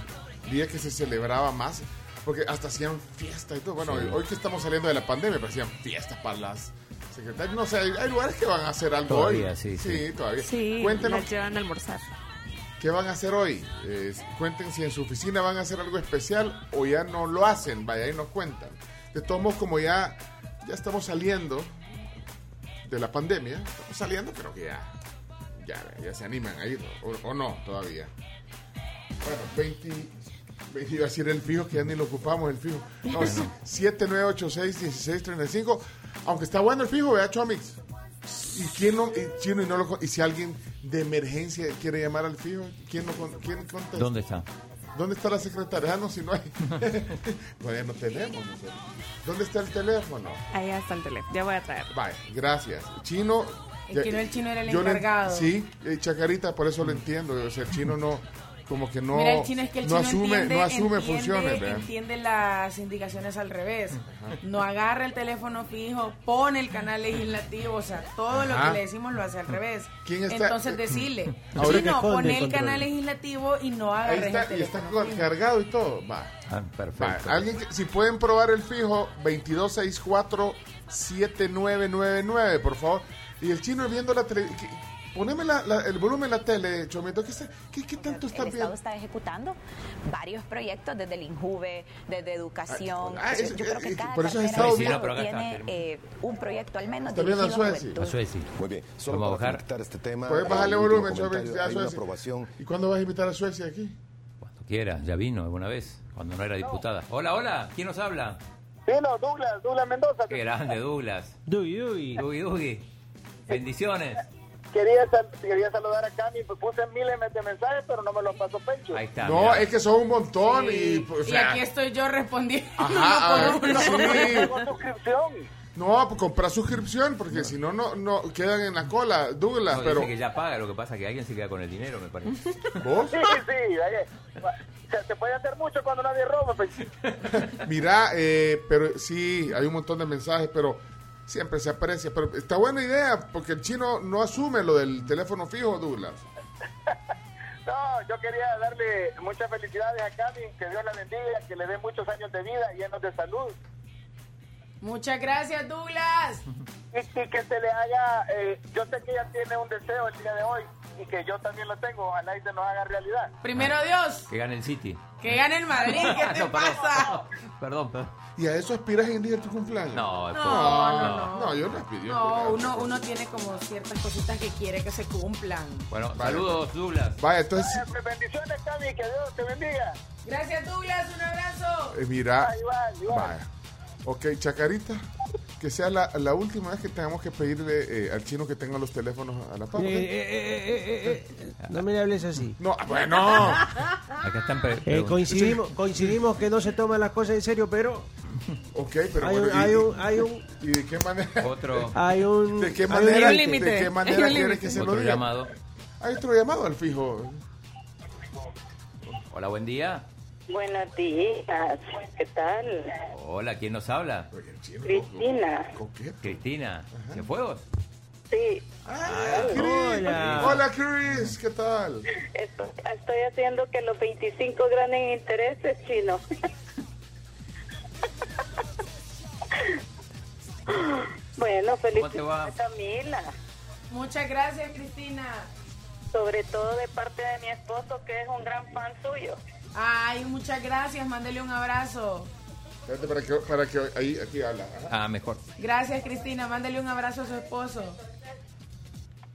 día que se celebraba más, porque hasta hacían fiesta y todo. Bueno, Sí. hoy que estamos saliendo de la pandemia, pero hacían fiestas para las secretarias. No sé, hay, hay lugares que van a hacer algo Todavía, hoy. sí, sí. todavía. Sí, Cuéntenos las llevan a almorzar. qué van a hacer hoy. Eh, cuenten si en su oficina van a hacer algo especial o ya no lo hacen. Vaya, ahí nos cuentan. De todos modos, como ya, ya estamos saliendo de la pandemia, estamos saliendo, pero que ya, ya, ya se animan a ir, o, o no, todavía. Bueno, 20, 20, iba a decir el fijo, que ya ni lo ocupamos el fijo. No, 7986-1635. Aunque está bueno el fijo, vea, Chomix. ¿Y quién no, y, chino, y, no lo, con- y si alguien de emergencia quiere llamar al fijo, ¿quién, no, con- quién contesta? ¿Dónde está? ¿Dónde está la secretaria? Ah, no, si no hay. Todavía no tenemos. ¿Dónde está el teléfono? Ahí está el teléfono, ya voy a traer. Vale, gracias. Chino. Que no, el chino era el yo le- encargado. sí, eh, Chacarita, por eso lo entiendo. O sea, el chino no, como que no, Mira, el chino es que el no chino asume, entiende, no asume entiende- funciones, ¿verdad? entiende las indicaciones al revés. No agarra el teléfono fijo, pone el canal legislativo, o sea, todo lo que le decimos lo hace al revés. ¿Quién está- Entonces decirle, chino, pone el canal legislativo y no está, el y está teléfono con- fijo. cargado y todo. Va. Ah, perfecto. Va, Alguien que- si pueden probar el fijo 2264-7999, por favor. Y el chino viendo la televisión. Poneme la- la- el volumen de la tele, Chomito. ¿Qué, qué, qué tanto está el Estado está ejecutando varios proyectos desde el INJUVE, desde educación. Ah, eso- Yo creo que cada por eso cartera estado tiene eh, un proyecto al menos Está a a Suecia. A Suecia. Muy bien, solo Vamos a para bajar. este tema. Puedes bajarle volumen, Chomito. una Suecia. aprobación ¿Y cuándo vas a invitar a Suecia aquí? Cuando quiera, ya vino alguna vez, cuando no era diputada. Hola, hola, ¿quién nos habla? Vino, Douglas, Douglas Mendoza. Qué grande, Douglas. Duy, duy. Dugi, Dugi. Bendiciones. Quería, sal- quería saludar a Cami, pues puse miles de mensajes, pero no me los pasó Pencho. Ahí está. No, mira. es que son un montón y... pues, o Y sea, aquí estoy yo respondiendo. Ajá, uno por uno. sí. Tengo suscripción. No, pues comprar suscripción, porque si no, no, no quedan en la cola, Douglas, No, pero... dice que ya paga, lo que pasa es que alguien se queda con el dinero, me parece. ¿Vos? Sí, sí, se, se puede hacer mucho cuando nadie roba, Pencho. Mira, eh, pero sí, hay un montón de mensajes, pero siempre se aprecia. Pero está buena idea, porque el chino no asume lo del teléfono fijo, Douglas. No, yo quería darle muchas felicidades a Cami, que Dios la bendiga, que le dé muchos años de vida llenos de salud. Muchas gracias, Douglas. Y, y que se le haga, eh, yo sé que ella tiene un deseo el día de hoy y que yo también lo tengo, ojalá y se nos haga realidad. Primero Dios, Que gane el City. que gane el Madrid. ¿Qué te No, perdón. pasa? Perdón, perdón. ¿Y a eso aspiras en el día de tu cumpleaños? No, No, no, no. No, yo no aspiro. No, uno, uno tiene como ciertas cositas que quiere que se cumplan. Bueno, Vale. saludos, Douglas. Vaya, entonces, pues, bendiciones, Cami, que Dios te bendiga. Gracias, Douglas. Un abrazo. eh, mira. Ah, igual, igual. Ok, Chacarita, que sea la, la última vez que tengamos que pedirle eh, al chino que tenga los teléfonos a la papa. Eh, eh, eh, eh, eh, eh, No me le hables así. No, bueno. Acá están Eh, coincidimos, coincidimos que no se toman las cosas en serio, pero Ok, pero hay un, y- hay un, hay un, ¿Y de qué manera? Otro, hay un, ¿De qué hay un manera, límite. ¿de qué manera Hay un quieres límite. que se lo otro diga? llamado. Hay otro llamado al fijo. Hola, buen día. Buenos días, ¿qué tal? Hola, ¿quién nos habla? Cristina. ¿Con qué? Cristina. ¿Cienfuegos? Sí, Hola. Hola, Chris, ¿qué tal? estoy, estoy haciendo que los 25 ganen intereses, chino. bueno, cumpleaños, Camila. Muchas gracias, Cristina. Sobre todo de parte de mi esposo, que es un gran fan suyo. Ay, muchas gracias. Mándele un abrazo. Espérate para que, para que ahí, aquí habla. Ajá. Ah, mejor. Gracias, Cristina. Mándele un abrazo a su esposo.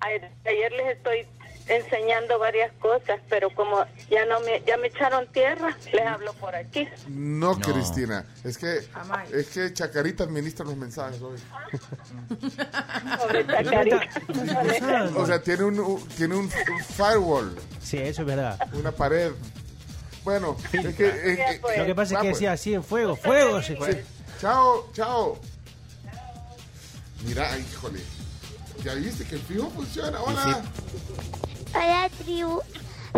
Ayer, ayer les estoy enseñando varias cosas, pero como ya no me ya me echaron tierra, les hablo por aquí. No, No. Cristina, es que Jamás. es que Chacarita administra los mensajes hoy. Pobre Chacarita. O sea, tiene un, un- tiene un, un firewall, Sí, eso es verdad. una pared. Bueno, es que eh. Lo que pasa es que pues. decía así en fuego, fuego. se- Sí. Chao, chao. Mira, híjole. Ya viste que el fijo funciona. Hola. Hola tribu,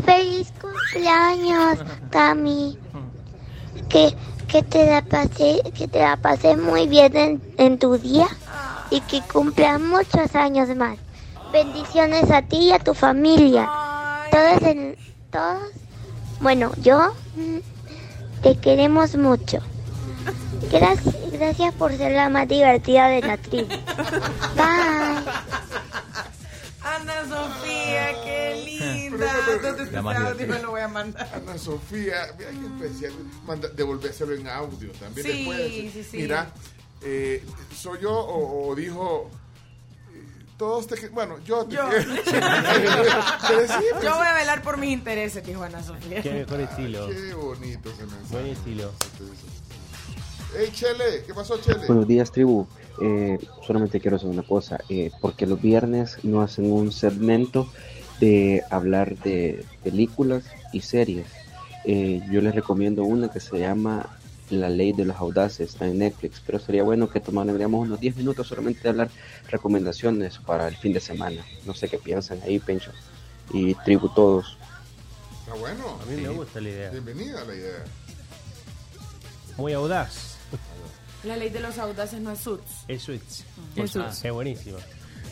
feliz cumpleaños, Cami. Que, que te la pasé, que te la pasé muy bien en, en tu día y que cumplas muchos años más. Bendiciones a ti y a tu familia. Todos en, todos, bueno, yo mm, te queremos mucho. Gracias, gracias por ser la más divertida de la tribu. Bye. Ana Sofía, qué linda. ¿Dónde está La más audio? Me lo voy a mandar. Ana Sofía, mira qué especial. Manda, devolvérselo en audio también Sí, después. sí, sí. Mira, eh, ¿soy yo o, o dijo... Todos te... Bueno, yo te Yo. Pero sí, pues, Yo voy a velar por mis intereses, dijo Ana Sofía. Qué mejor estilo. Qué bonito ese mensaje. Buen estilo. Hey, Chele, ¿qué pasó, Chele? Buenos días, tribu. Eh, solamente quiero hacer una cosa, eh, porque los viernes no hacen un segmento de hablar de películas y series. Eh, yo les recomiendo una que se llama La Ley de los Audaces, está en Netflix, pero sería bueno que tomaríamos unos 10 minutos solamente de hablar recomendaciones para el fin de semana. No sé qué piensan ahí, Pencho. Y tribu todos. Está bueno. A mí me gusta la idea. Bienvenida a la idea. Muy audaz. La ley de los audaces no es suits. Es Switch. Es Ah, Suits. Es buenísimo.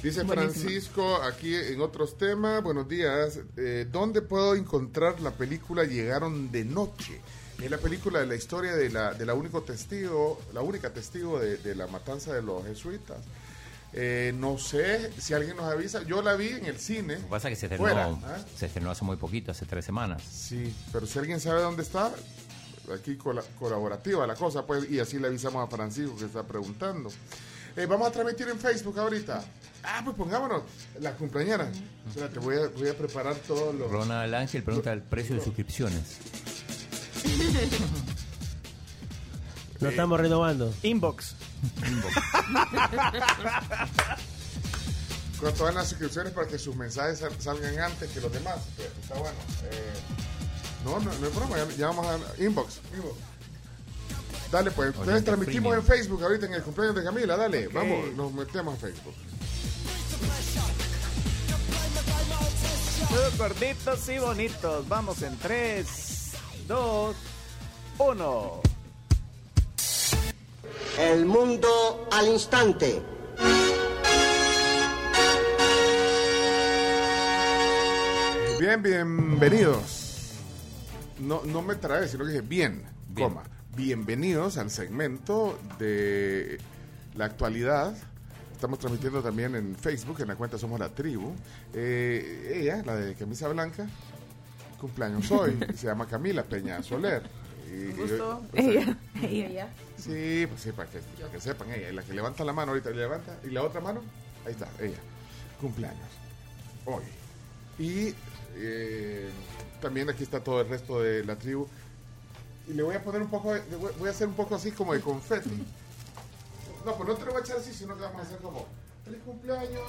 Dice. Francisco, aquí en otros temas, buenos días, eh, ¿dónde puedo encontrar la película Llegaron de Noche? Es la película de la historia de la, de la único testigo, la única testigo de, de la matanza de los jesuitas. Eh, no sé si alguien nos avisa, yo la vi en el cine. Lo que pasa es que se Fuera, estrenó, ¿ah? se estrenó hace muy poquito, hace tres semanas. Sí, pero si alguien sabe dónde está, aquí cola- colaborativa la cosa, pues, y así le avisamos a Francisco que está preguntando. Eh, vamos a transmitir en Facebook ahorita. Ah, pues pongámonos, la cumpleañera. Espérate, voy a, voy a preparar todo lo... Ronald Ángel pregunta el precio de suscripciones. Lo estamos renovando. Inbox. ¿Cuánto van las suscripciones para que sus mensajes sal- salgan antes que los demás? Pues, Está bueno. Eh, no, no, no es broma, ya, ya vamos a inbox. inbox. Dale, pues, entonces transmitimos premium. en Facebook ahorita en el cumpleaños de Camila, dale, vamos, nos metemos en Facebook. Gorditos y bonitos. Vamos en 3, 2, 1. El mundo al instante. Bien, bienvenidos. No, no me trae, sino que dije bien, Bien. coma. Bienvenidos al segmento de la actualidad. Estamos transmitiendo también en Facebook, en la cuenta Somos la Tribu. Eh, ella, la de camisa blanca, cumpleaños hoy. se llama Camila Peña Soler. Y- Ella, Ella. ella. Sí, pues sí, para que, para que sepan ella. La que levanta la mano ahorita, levanta. Y la otra mano, ahí está, ella. Cumpleaños. Hoy. Y eh, también aquí está todo el resto de la tribu. Y le voy a poner un poco, de- voy a hacer un poco así como de confeti. No, pues no te lo voy a echar así, sino que vamos a hacer como, feliz cumpleaños.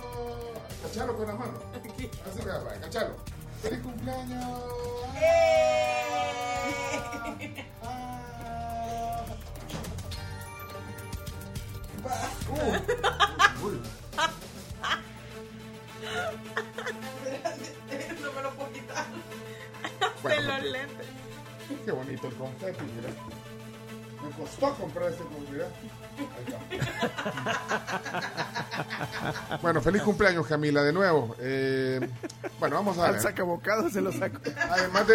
Cachalo con la mano. Feliz cumpleaños. no me lo puedo quitar. Bueno, de los porque- lentes. Qué bonito el confeti, mira. Me costó comprar este. Ahí está. Bueno, feliz cumpleaños, Camila, de nuevo. Eh, bueno, vamos a Al ver. sacabocado se lo saco. Además, de,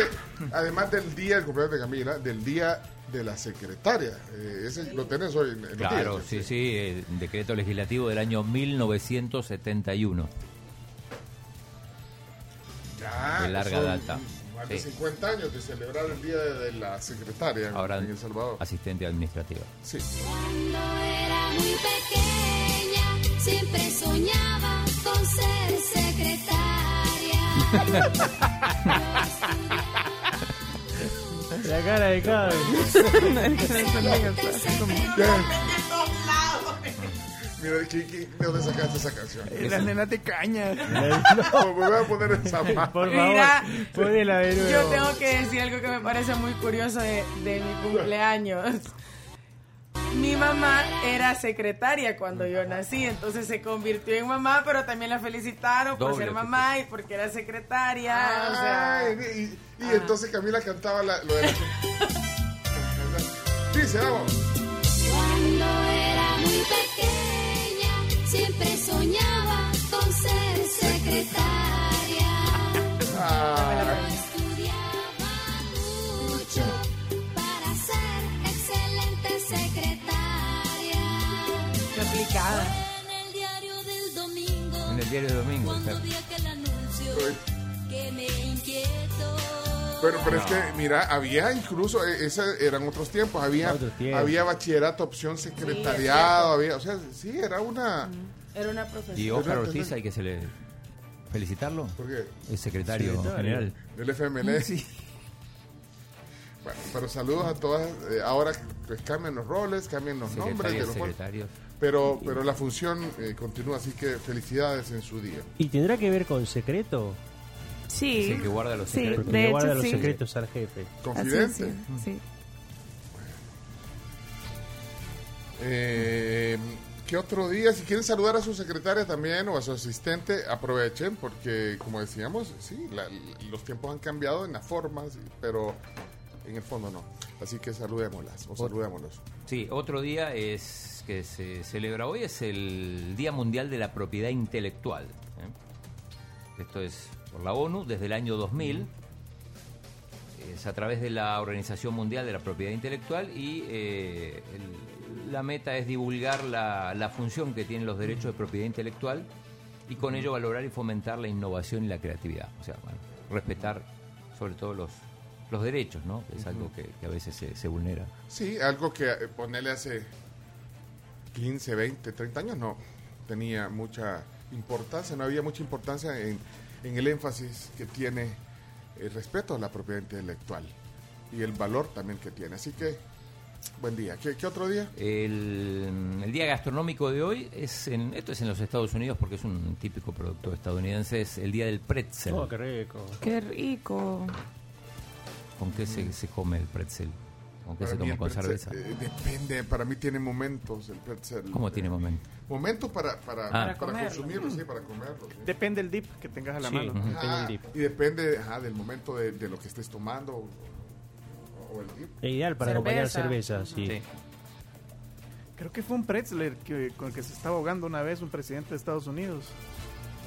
además del día del cumpleaños de Camila, del día de la secretaria. Eh, ese lo tenés hoy en, en Claro, sí, sí, el decreto legislativo del año 1971. Ya, de larga son data. Más de Sí. 50 años de celebrar el día de, de la secretaria en, Ahora en El Salvador. asistente administrativa. Sí. Cuando era muy pequeña, siempre soñaba con ser secretaria. La cara de cada Mira, ¿qué- qué- ¿de dónde sacaste esa canción? Las nenas de caña. No, me voy a poner esa mano. Por Mira, favor, ponela de nuevo. Yo tengo que decir algo que me parece muy curioso de, de mi cumpleaños. Mi mamá era secretaria cuando yo nací, entonces se convirtió en mamá, pero también la felicitaron por Doble ser mamá y porque era secretaria. o sea, Ay, y, y entonces Camila cantaba la- lo de la... Dice, vamos. Cuando era muy pequeña, siempre soñaba con ser secretaria. Estudiaba mucho para ser excelente secretaria. qué aplicada. En el diario del domingo, En el diario de domingo. cuando Pero, pero es que, mira, había incluso, eh, esos eran otros tiempos, había, había bachillerato, opción secretariado, había, o sea, sí, era una... Era una profesión. Y Oscar Ortiz hay que se le felicitarlo. ¿Por qué? Es secretario, Secretario. general. Del FML. Sí. Bueno, pero saludos a todas. eh, ahora pues cambian los roles, cambian los nombres de los secretarios. Pero, pero la función eh, continúa, así que felicidades en su día. ¿Y tendrá que ver con secreto? Sí. Es el que guarda los Sí, secretos. Porque hecho, los sí. secretos al jefe. Confidente. Así, sí, sí. Eh, ¿Qué otro día? Si quieren saludar a su secretaria también o a su asistente, aprovechen porque, como decíamos, sí, la- los tiempos han cambiado en las formas, pero en el fondo no. Así que saludémoslas o saludémoslos. Sí, otro día es que se celebra hoy es el Día Mundial de la Propiedad Intelectual. ¿eh? Esto es por la ONU desde el año 2000. Es a través de la Organización Mundial de la Propiedad Intelectual y eh, el- la meta es divulgar la, la función que tienen los derechos de propiedad intelectual y con ello valorar y fomentar la innovación y la creatividad. O sea, bueno, respetar sobre todo los, los derechos, ¿no? Es algo que, que a veces se, se vulnera. Sí, algo que eh, ponerle hace 15, 20, 30 años no tenía mucha importancia, no había mucha importancia en, en el énfasis que tiene el respeto a la propiedad intelectual y el valor también que tiene. Así que Buen día. ¿Qué, qué otro día? El, el día gastronómico de hoy es en esto es en los Estados Unidos porque es un típico producto estadounidense, es el día del pretzel. Oh, qué rico. Qué rico. ¿Con qué se, se come el pretzel? ¿Con qué Para se toma con pretzel, cerveza? eh, depende, para mí tiene momentos el pretzel. ¿Cómo tiene momento? Para, para, Ah. para, Para consumirlo, sí, para comerlo. sí. Depende del dip que tengas a la Sí. mano. Ajá, el dip. y depende ajá, del momento de, de lo que estés tomando o, o el dip. Es ideal para acompañar cerveza, sí. Creo que fue un pretzel que, con el que se estaba ahogando una vez un presidente de Estados Unidos.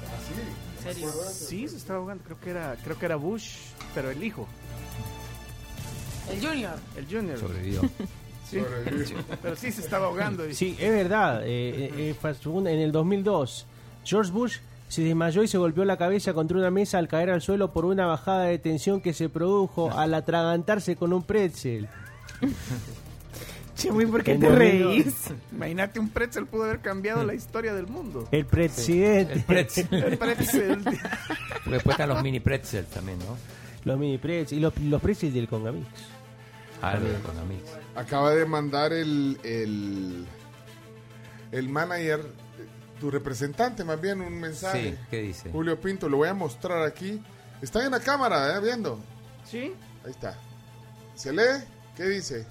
¿Ah, ¿En serio? Sí, se estaba ahogando. Creo que era, creo que era Bush, pero el hijo, El Junior. el Junior. Sobrevivió. Sí. Pero sí se estaba ahogando. y- Sí, es verdad. eh, eh, eh, en el 2002, George Bush se desmayó y se golpeó la cabeza contra una mesa al caer al suelo por una bajada de tensión que se produjo al atragantarse con un pretzel. Che, güey, ¿por qué te 2002. reís? Imagínate, un pretzel pudo haber cambiado la historia del mundo. El presidente. El pretzel. El pretzel. Porque después están los mini pretzels también, ¿no? Los mini pretzels y los, los pretzels del Congamix. Ah, de. Acaba de mandar el, el, el manager, tu representante más bien, un mensaje. Sí, ¿qué dice? Julio Pinto, lo voy a mostrar aquí. Están en la cámara, ¿eh? Viendo. Sí. Ahí está. ¿Se lee? ¿Qué dice?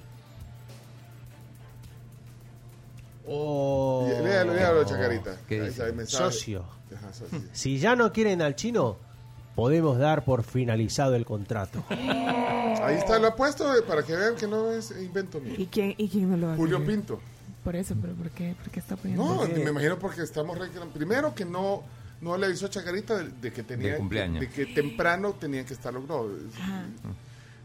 Oh. Léalo, léalo, Chacarita. ¿Qué Ahí dice? está el mensaje. Socio. Ajá, socio. Si ya no quieren al chino, podemos dar por finalizado el contrato. Ahí está, lo ha puesto eh, para que vean que no es invento mío. ¿Y quién, ¿Y quién no lo va Julio? Pinto. Por eso, pero ¿por qué? ¿Por qué está poniendo? No, me imagino porque estamos reclamando. Primero que no no le avisó a Chacarita de, de que tenía De cumpleaños. de que temprano tenían que estar los no. Ajá.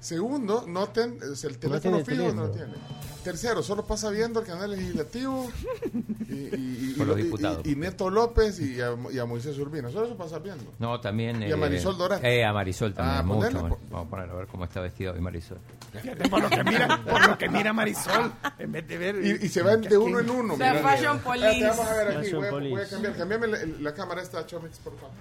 Segundo, noten sea, el teléfono fijo no lo tiene. Tercero, solo pasa viendo el canal legislativo y, y, y- los diputados. y- y Neto López y a, y a Moisés Urbina. Solo eso pasa viendo. No, también. Y a Marisol Dorá. Eh, a Marisol también. Ah, mucho. ponele, bueno. po- Vamos a poner a ver cómo está vestido hoy Marisol. Fíjate, por lo que mira, por lo que mira Marisol, en vez de ver. Y, y se van de uno en uno. O sea, mira. fashion police. vamos a ver aquí. Fashion Voy a, voy a police. cambiar. Cambiame la, la cámara esta, Chomix, por favor.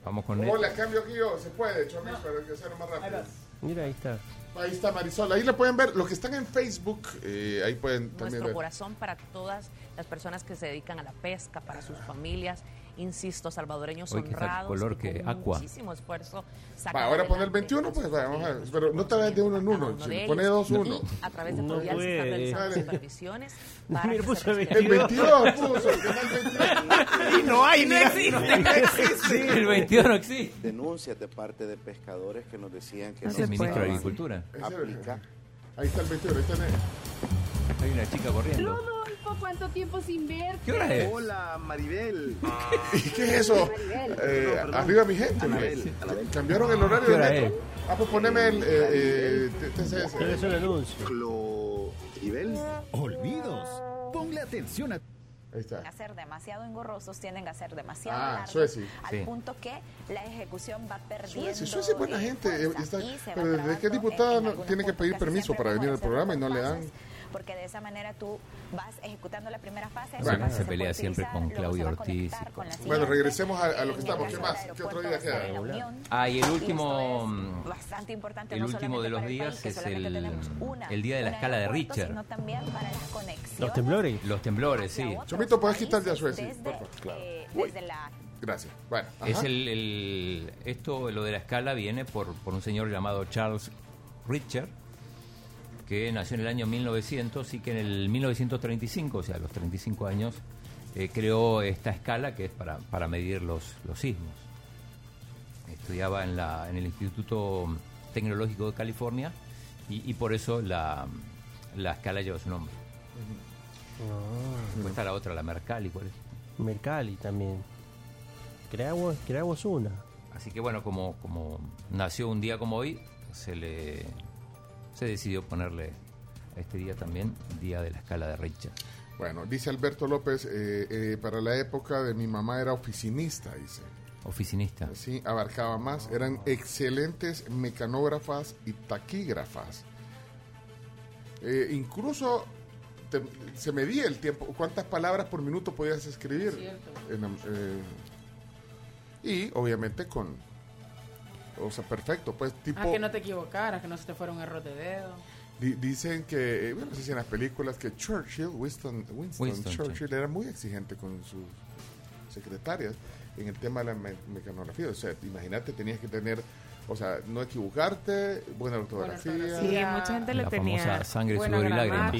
Ahí. Vamos con ¿Cómo él. la cambio aquí yo? Se puede, Chomix, para que sea más rápido. Mira, ahí está. Ahí está Marisol. Ahí le pueden ver. Los que están en Facebook, eh, ahí pueden también Nuestro ver. corazón para todas las personas que se dedican a la pesca, para sus familias, insisto, salvadoreños Hoy que honrados, color que que con aqua. muchísimo esfuerzo ahora poner adelante 21, pues vamos a ver. Pero no te vayas de uno en uno. uno Si pone dos, uno. A través de No Fluvial se están realizando supervisiones que puso se el respete El 22 puso, el canal 22. Y no hay, No existe. El 21 no existe. denuncias de parte de pescadores que nos decían que No no se El ministro de. Agricultura. aplica. Ahí está el 21, ahí está el... Hay una chica corriendo. Rodolfo, ¿cuánto tiempo sin verte? ¿Qué hora es? Hola, Maribel. ¿Y qué es eso? Eh, arriba mi gente. Anabel, ¿no? Anabel. Cambiaron el horario ¿Qué de hora metro. es? Ah, pues poneme el eh, eh, TCS. Debe ser un anuncio. Cloribel. Olvidos. Ponle atención a... Ahí está. a ser demasiado engorrosos, tienden a ser demasiado Ah, largos, Sueci. al Sí. punto que la ejecución va perdiendo. Sueci, Sueci es buena gente. está- pero desde qué diputada no- tiene que pedir permiso para venir al programa y no le dan? Porque de esa manera tú vas ejecutando la primera fase. Bueno, se pelea siempre utilizar, con Claudio Ortiz con la Bueno, regresemos a, a lo que estamos. ¿Qué más? ¿Qué otro día queda? Ah, y el último. es bastante importante, El no último de los días país, que es el- una- el día de la escala de aeropuerto, Richter. sino también para las conexiones Los temblores. Los temblores, sí. Chomito, puedes quitar ya Sueci, desde, por favor. eh, desde la Gracias. Bueno, Es el, el- esto, lo de la escala, viene por, por un señor llamado Charles Richter, que nació en el año 1900 y que en el 1935, o sea, a los 35 años, eh, creó esta escala que es para, para medir los, los sismos. Estudiaba en, la, en el Instituto Tecnológico de California y, y por eso la, la escala lleva su nombre. Después está la otra, la Mercalli, ¿cuál es? Mercalli también. Creamos, creamos una. Así que bueno, como, como nació un día como hoy, se le se decidió ponerle a este día también Día de la Escala de Richter. Bueno, dice Alberto López, eh, eh, para la época de mi mamá era oficinista, dice. Oficinista. Sí, abarcaba más. Eran excelentes mecanógrafas y taquígrafas. Eh, incluso te- se medía el tiempo, cuántas palabras por minuto podías escribir. En, eh, y obviamente con... O sea, perfecto, pues tipo... Ah, que no te equivocaras, que no se te fuera un error de dedo. Di- dicen que, eh, bueno, no sé si en las películas, que Churchill, Winston, Winston, Winston Churchill, era muy exigente con sus secretarias en el tema de la me- mecanografía. O sea, imagínate, tenías que tener, o sea, no equivocarte, buena ortografía. Sí, mucha gente le La tenía. famosa sangre, buena sudor y lágrimas.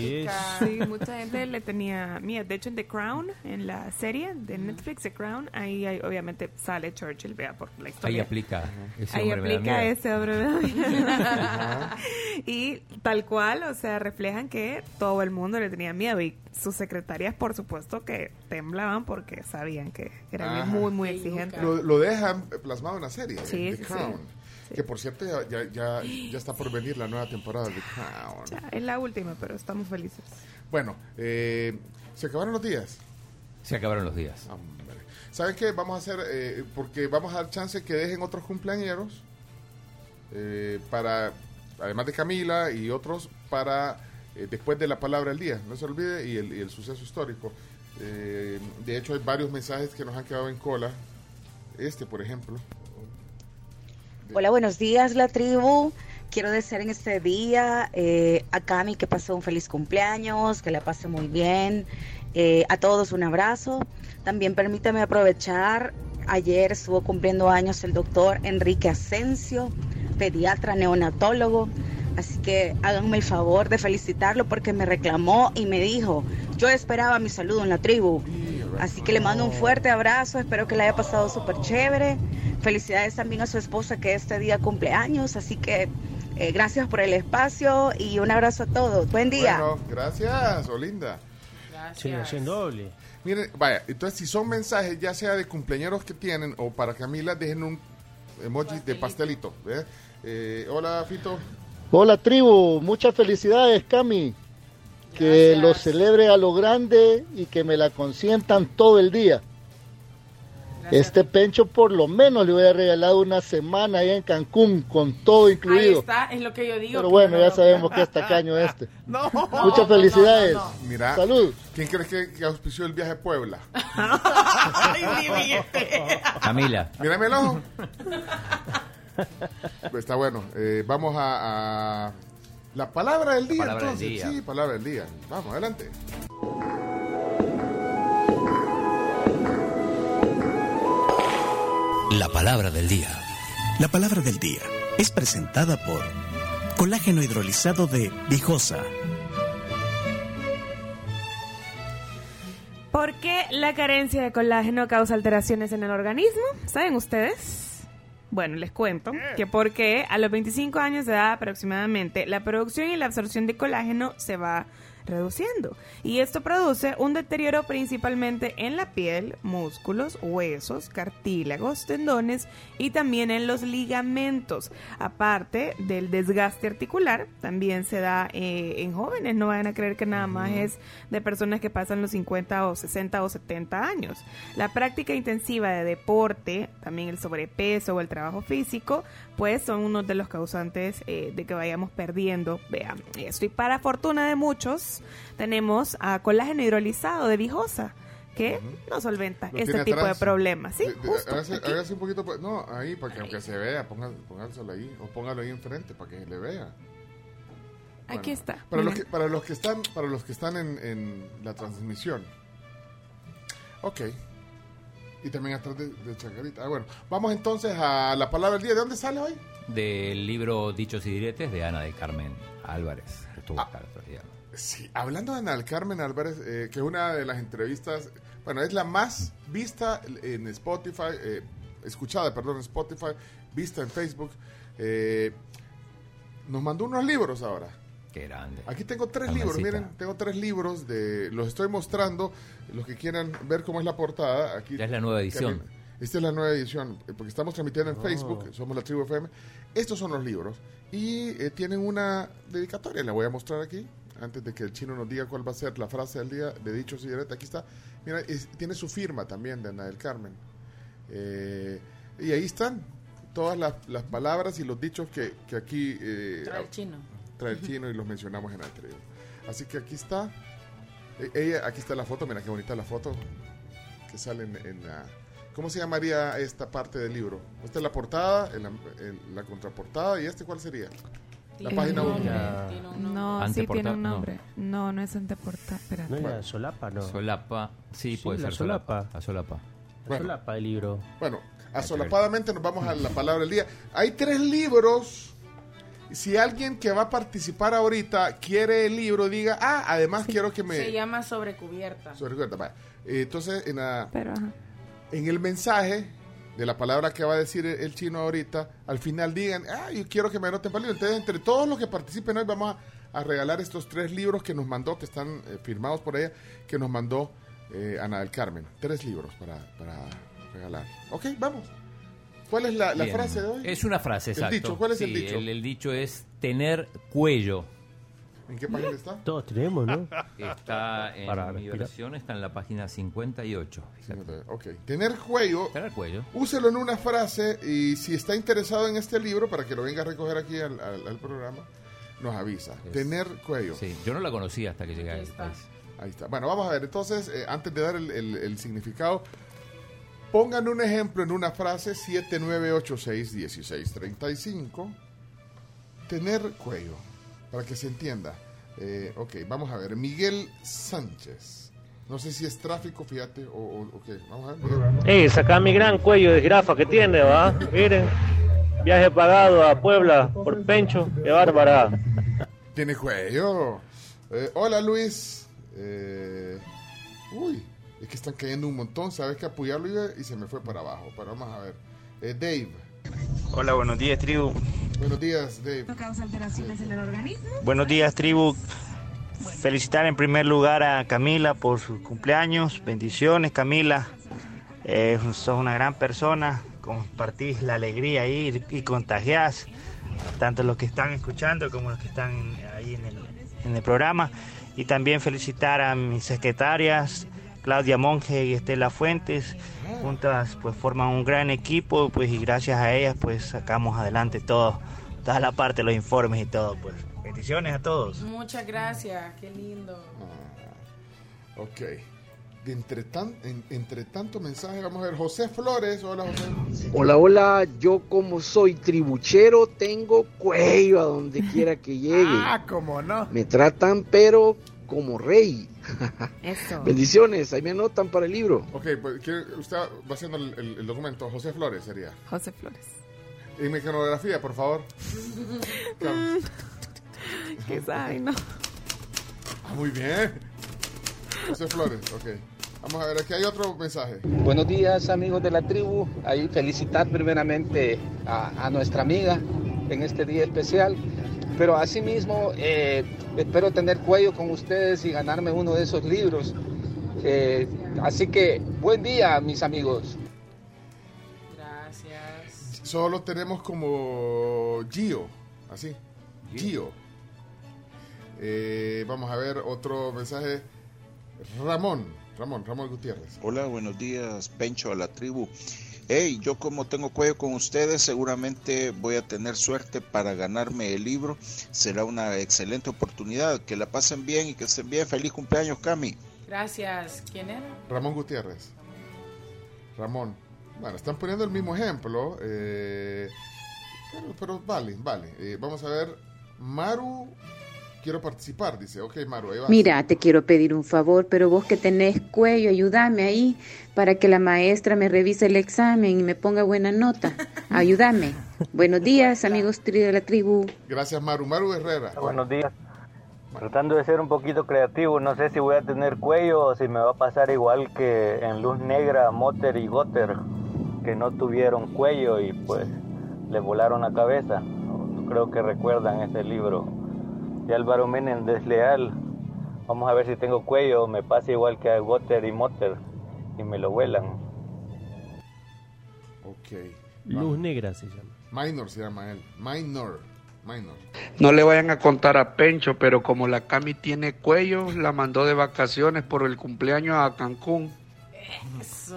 Sí, mucha gente le tenía. Mira, de hecho en The Crown, en la serie de Netflix The Crown, ahí hay- obviamente sale Churchill, vea por la historia. Ahí aplica. Ese Ahí aplica miedo. ese hombre. miedo. y tal cual, o sea, reflejan que todo el mundo le tenía miedo y sus secretarias, por supuesto, que temblaban porque sabían que era Ajá. muy, muy exigente. Lo, lo dejan plasmado en la serie, Sí, The sí, Crown. sí. Que por cierto, ya, ya, ya, ya está por venir la nueva temporada de The Crown. Ya, es la última, pero estamos felices. Bueno, eh, se acabaron los días. Se acabaron los días. Hombre. ¿Saben qué? Vamos a hacer, eh, porque vamos a dar chance que dejen otros cumpleañeros eh, para, además de Camila y otros, para eh, después de la palabra del día, no se olvide, y el, y el suceso histórico. Eh, de hecho, hay varios mensajes que nos han quedado en cola. Este, por ejemplo. Hola, buenos días, la tribu. Quiero desear en este día eh, a Cami que pase un feliz cumpleaños, que la pase muy bien. Eh, a todos un abrazo. También permítame aprovechar, ayer estuvo cumpliendo años el doctor Enrique Asensio, pediatra neonatólogo. Así que háganme el favor de felicitarlo porque me reclamó y me dijo, yo esperaba mi saludo en la tribu. Así que le mando un fuerte abrazo, espero que le haya pasado súper chévere. Felicidades también a su esposa que este día cumple años, así que eh, gracias por el espacio y un abrazo a todos. Buen día. Bueno, gracias, Olinda. Sí, haciendo doble. Miren, vaya, entonces si son mensajes, ya sea de cumpleaños que tienen o para Camila, dejen un emoji de pastelito. Eh, hola, Fito. Hola tribu, muchas felicidades Cami. Que lo celebre a lo grande y que me la consientan todo el día. Este pencho por lo menos le hubiera regalado una semana allá en Cancún con todo Ahí incluido. está, es lo que yo digo. Pero bueno, no ya sabemos que es tacaño este. No. Muchas felicidades. No, no, no. Mira, Salud. ¿quién crees que, que auspició el viaje a Puebla? Ay, mi billete. Camila. Mírame el ojo. Pues está bueno. Eh, vamos a, a la palabra del día. palabra del entonces. día. Sí, palabra del día. Vamos, adelante. La palabra del día. La palabra del día es presentada por Colágeno hidrolizado de Vijosa. ¿Por qué la carencia de colágeno causa alteraciones en el organismo? ¿Saben ustedes? Bueno, les cuento que porque a los 25 años de edad aproximadamente, la producción y la absorción de colágeno se va reduciendo. Y esto produce un deterioro principalmente en la piel, músculos, huesos, cartílagos, tendones y también en los ligamentos. Aparte del desgaste articular, también se da eh, en jóvenes. No vayan a creer que nada más es de personas que pasan los 50 o 60 o 70 años. La práctica intensiva de deporte, también el sobrepeso o el trabajo físico, pues son unos de los causantes eh, de que vayamos perdiendo, vean, esto. Y para fortuna de muchos, tenemos a colágeno hidrolizado de Vijosa, que nos solventa Lo este tipo de problemas. Sí, De- de- justo. hágase, un poquito. No, ahí, para que aunque se vea, póngaselo ahí. O póngalo ahí enfrente para que le vea. Aquí está. Para los, que, para los que están, para los que están en, en la transmisión. Ok. Y también atrás de, de Chacarita. Ah, bueno. Vamos entonces a la palabra del día. ¿De dónde sale hoy? Del libro Dichos y Diretes de Ana de Carmen Álvarez. que estuvo acá el otro día. Sí, hablando de Ana del Carmen Álvarez, eh, que es una de las entrevistas, bueno, es la más vista en Spotify, eh, escuchada, perdón, en Spotify, vista en Facebook. eh, nos mandó unos libros ahora. Qué grande. Aquí tengo tres libros, miren, tengo tres libros, de los estoy mostrando, los que quieran ver cómo es la portada. Aquí Ya es la nueva edición. Esta es la nueva edición, eh, porque estamos transmitiendo en Oh. Facebook, somos la tribu FM. Estos son los libros y eh, tienen una dedicatoria, la voy a mostrar aquí, antes de que el chino nos diga cuál va a ser la frase del día de dichos y diretes. Aquí está, mira, es- tiene su firma también de Ana del Carmen. Eh, y ahí están todas las, las palabras y los dichos que, que aquí... eh, Trae el chino. Trae el chino y los mencionamos en tribu. Así que aquí está. E- Ella, aquí está la foto, mira qué bonita la foto que sale en, en la... ¿Cómo se llamaría esta parte del libro? Esta es la portada, en la, en la contraportada, ¿y este cuál sería? La página uno. No, sí Anteportada, tiene un no. nombre. No, no, es anteportada. Espérate. ¿No era solapa, no? Solapa, sí, Sí, puede la ser solapa. A solapa. La solapa el libro. Bueno, asolapadamente nos vamos a la palabra del día. Hay tres libros. Si alguien que va a participar ahorita quiere el libro, diga, ah, además quiero que me... Se llama Sobrecubierta. Sobre cuenta, vaya. Entonces, en, la- Pero, en el mensaje de la palabra que va a decir el, el chino ahorita, al final digan, ah, yo quiero que me anoten para el libro. Entonces, entre todos los que participen hoy, vamos a, a regalar estos tres libros que nos mandó, que están eh, firmados por ella, que nos mandó eh, Ana del Carmen. Tres libros para, para regalar. Ok, vamos. ¿Cuál es la, la frase de hoy? Es una frase, El exacto. dicho, ¿cuál es el Sí, dicho? El, el dicho es tener cuello. ¿En qué página está? Todos tenemos, ¿no? Está en Para mi respirar. versión, está en la página 58. fíjate. Ok. Tener cuello. Tener cuello. Úselo en una frase y si está interesado en este libro, para que lo venga a recoger aquí al, al- al programa, nos avisa. Tener cuello. Sí, yo no la conocía hasta que llegué a Ahí este país. Ahí está. Bueno, vamos a ver. Entonces, eh, antes de dar el, el- el significado, pongan un ejemplo en una frase 79861635. Tener cuello, para que se entienda. Eh, ok, vamos a ver. Miguel Sánchez. No sé si es tráfico, fíjate, o, o. Vamos a ver. Miguel. Ey, saca mi gran cuello de jirafa que tiene, ¿va? Miren, viaje pagado a Puebla por Pencho, qué bárbara. Tiene cuello. Eh, hola Luis. Eh, uy, es que están cayendo un montón. Sabes que apoyarlo y se me fue para abajo. Pero vamos a ver. Eh, Dave. Hola, buenos días, tribu. Buenos días, Dave. causa alteraciones en el organismo. Buenos días, tribu. Felicitar en primer lugar a Camila por su cumpleaños. Bendiciones, Camila. Eh, sos una gran persona. Compartís la alegría ahí y contagiás tanto los que están escuchando como los que están ahí en el, en el programa. Y también felicitar a mis secretarias, Claudia Monge y Estela Fuentes. Juntas pues forman un gran equipo pues y gracias a ellas pues sacamos adelante todo, toda la parte, los informes y todo pues. Bendiciones a todos. Muchas gracias, qué lindo. Ok. De entre, tan, en- entre tanto mensaje, vamos a ver. José Flores. Hola, José. Hola, hola, yo como soy tribuchero tengo cuello a donde quiera que llegue. Ah, cómo no. Me tratan pero como rey. Eso. Bendiciones, ahí me anotan para el libro. Ok, pues ¿quiere- usted va haciendo el, el- el documento. José Flores sería. José Flores. Y mecanografía, por favor. Carlos. ¿Qué sabe? No. Ah, muy bien. José Flores, ok. Vamos a ver, aquí hay otro mensaje. Buenos días amigos de la tribu, ahí felicitar primeramente a, a nuestra amiga en este día especial, pero asimismo eh, espero tener cuello con ustedes y ganarme uno de esos libros. Eh, así que buen día mis amigos. Gracias. Solo tenemos como Gio, así. Gio. Eh, vamos a ver otro mensaje. Ramón, Ramón, Ramón Gutiérrez. Hola, buenos días, Pencho, a la tribu. Hey, yo como tengo cuello con ustedes, seguramente voy a tener suerte para ganarme el libro. Será una excelente oportunidad. Que la pasen bien y que estén bien. Feliz cumpleaños, Cami. Gracias. ¿Quién era? Ramón Gutiérrez. Ramón. Bueno, están poniendo el mismo ejemplo. eh, pero, pero vale, vale. Eh, vamos a ver. Maru, quiero participar, dice. Ok, Maru, ahí va. Mira, te quiero pedir un favor, pero vos que tenés cuello, ayúdame ahí para que la maestra me revise el examen y me ponga buena nota. Ayúdame. Buenos días, amigos tri- de la tribu. Gracias, Maru. Maru Herrera. Buenos días. Tratando de ser un poquito creativo, no sé si voy a tener cuello o si me va a pasar igual que en Luz Negra, Motter y Gotter, que no tuvieron cuello y pues les volaron la cabeza. Creo que recuerdan ese libro de Álvaro Menéndez Leal. Vamos a ver si tengo cuello o me pasa igual que a Gotter y Motter y me lo vuelan. Ok. Luz negra se llama. Minor se llama él. Minor. Minor. No le vayan a contar a Pencho, pero como la Cami tiene cuello, la mandó de vacaciones por el cumpleaños a Cancún. Eso.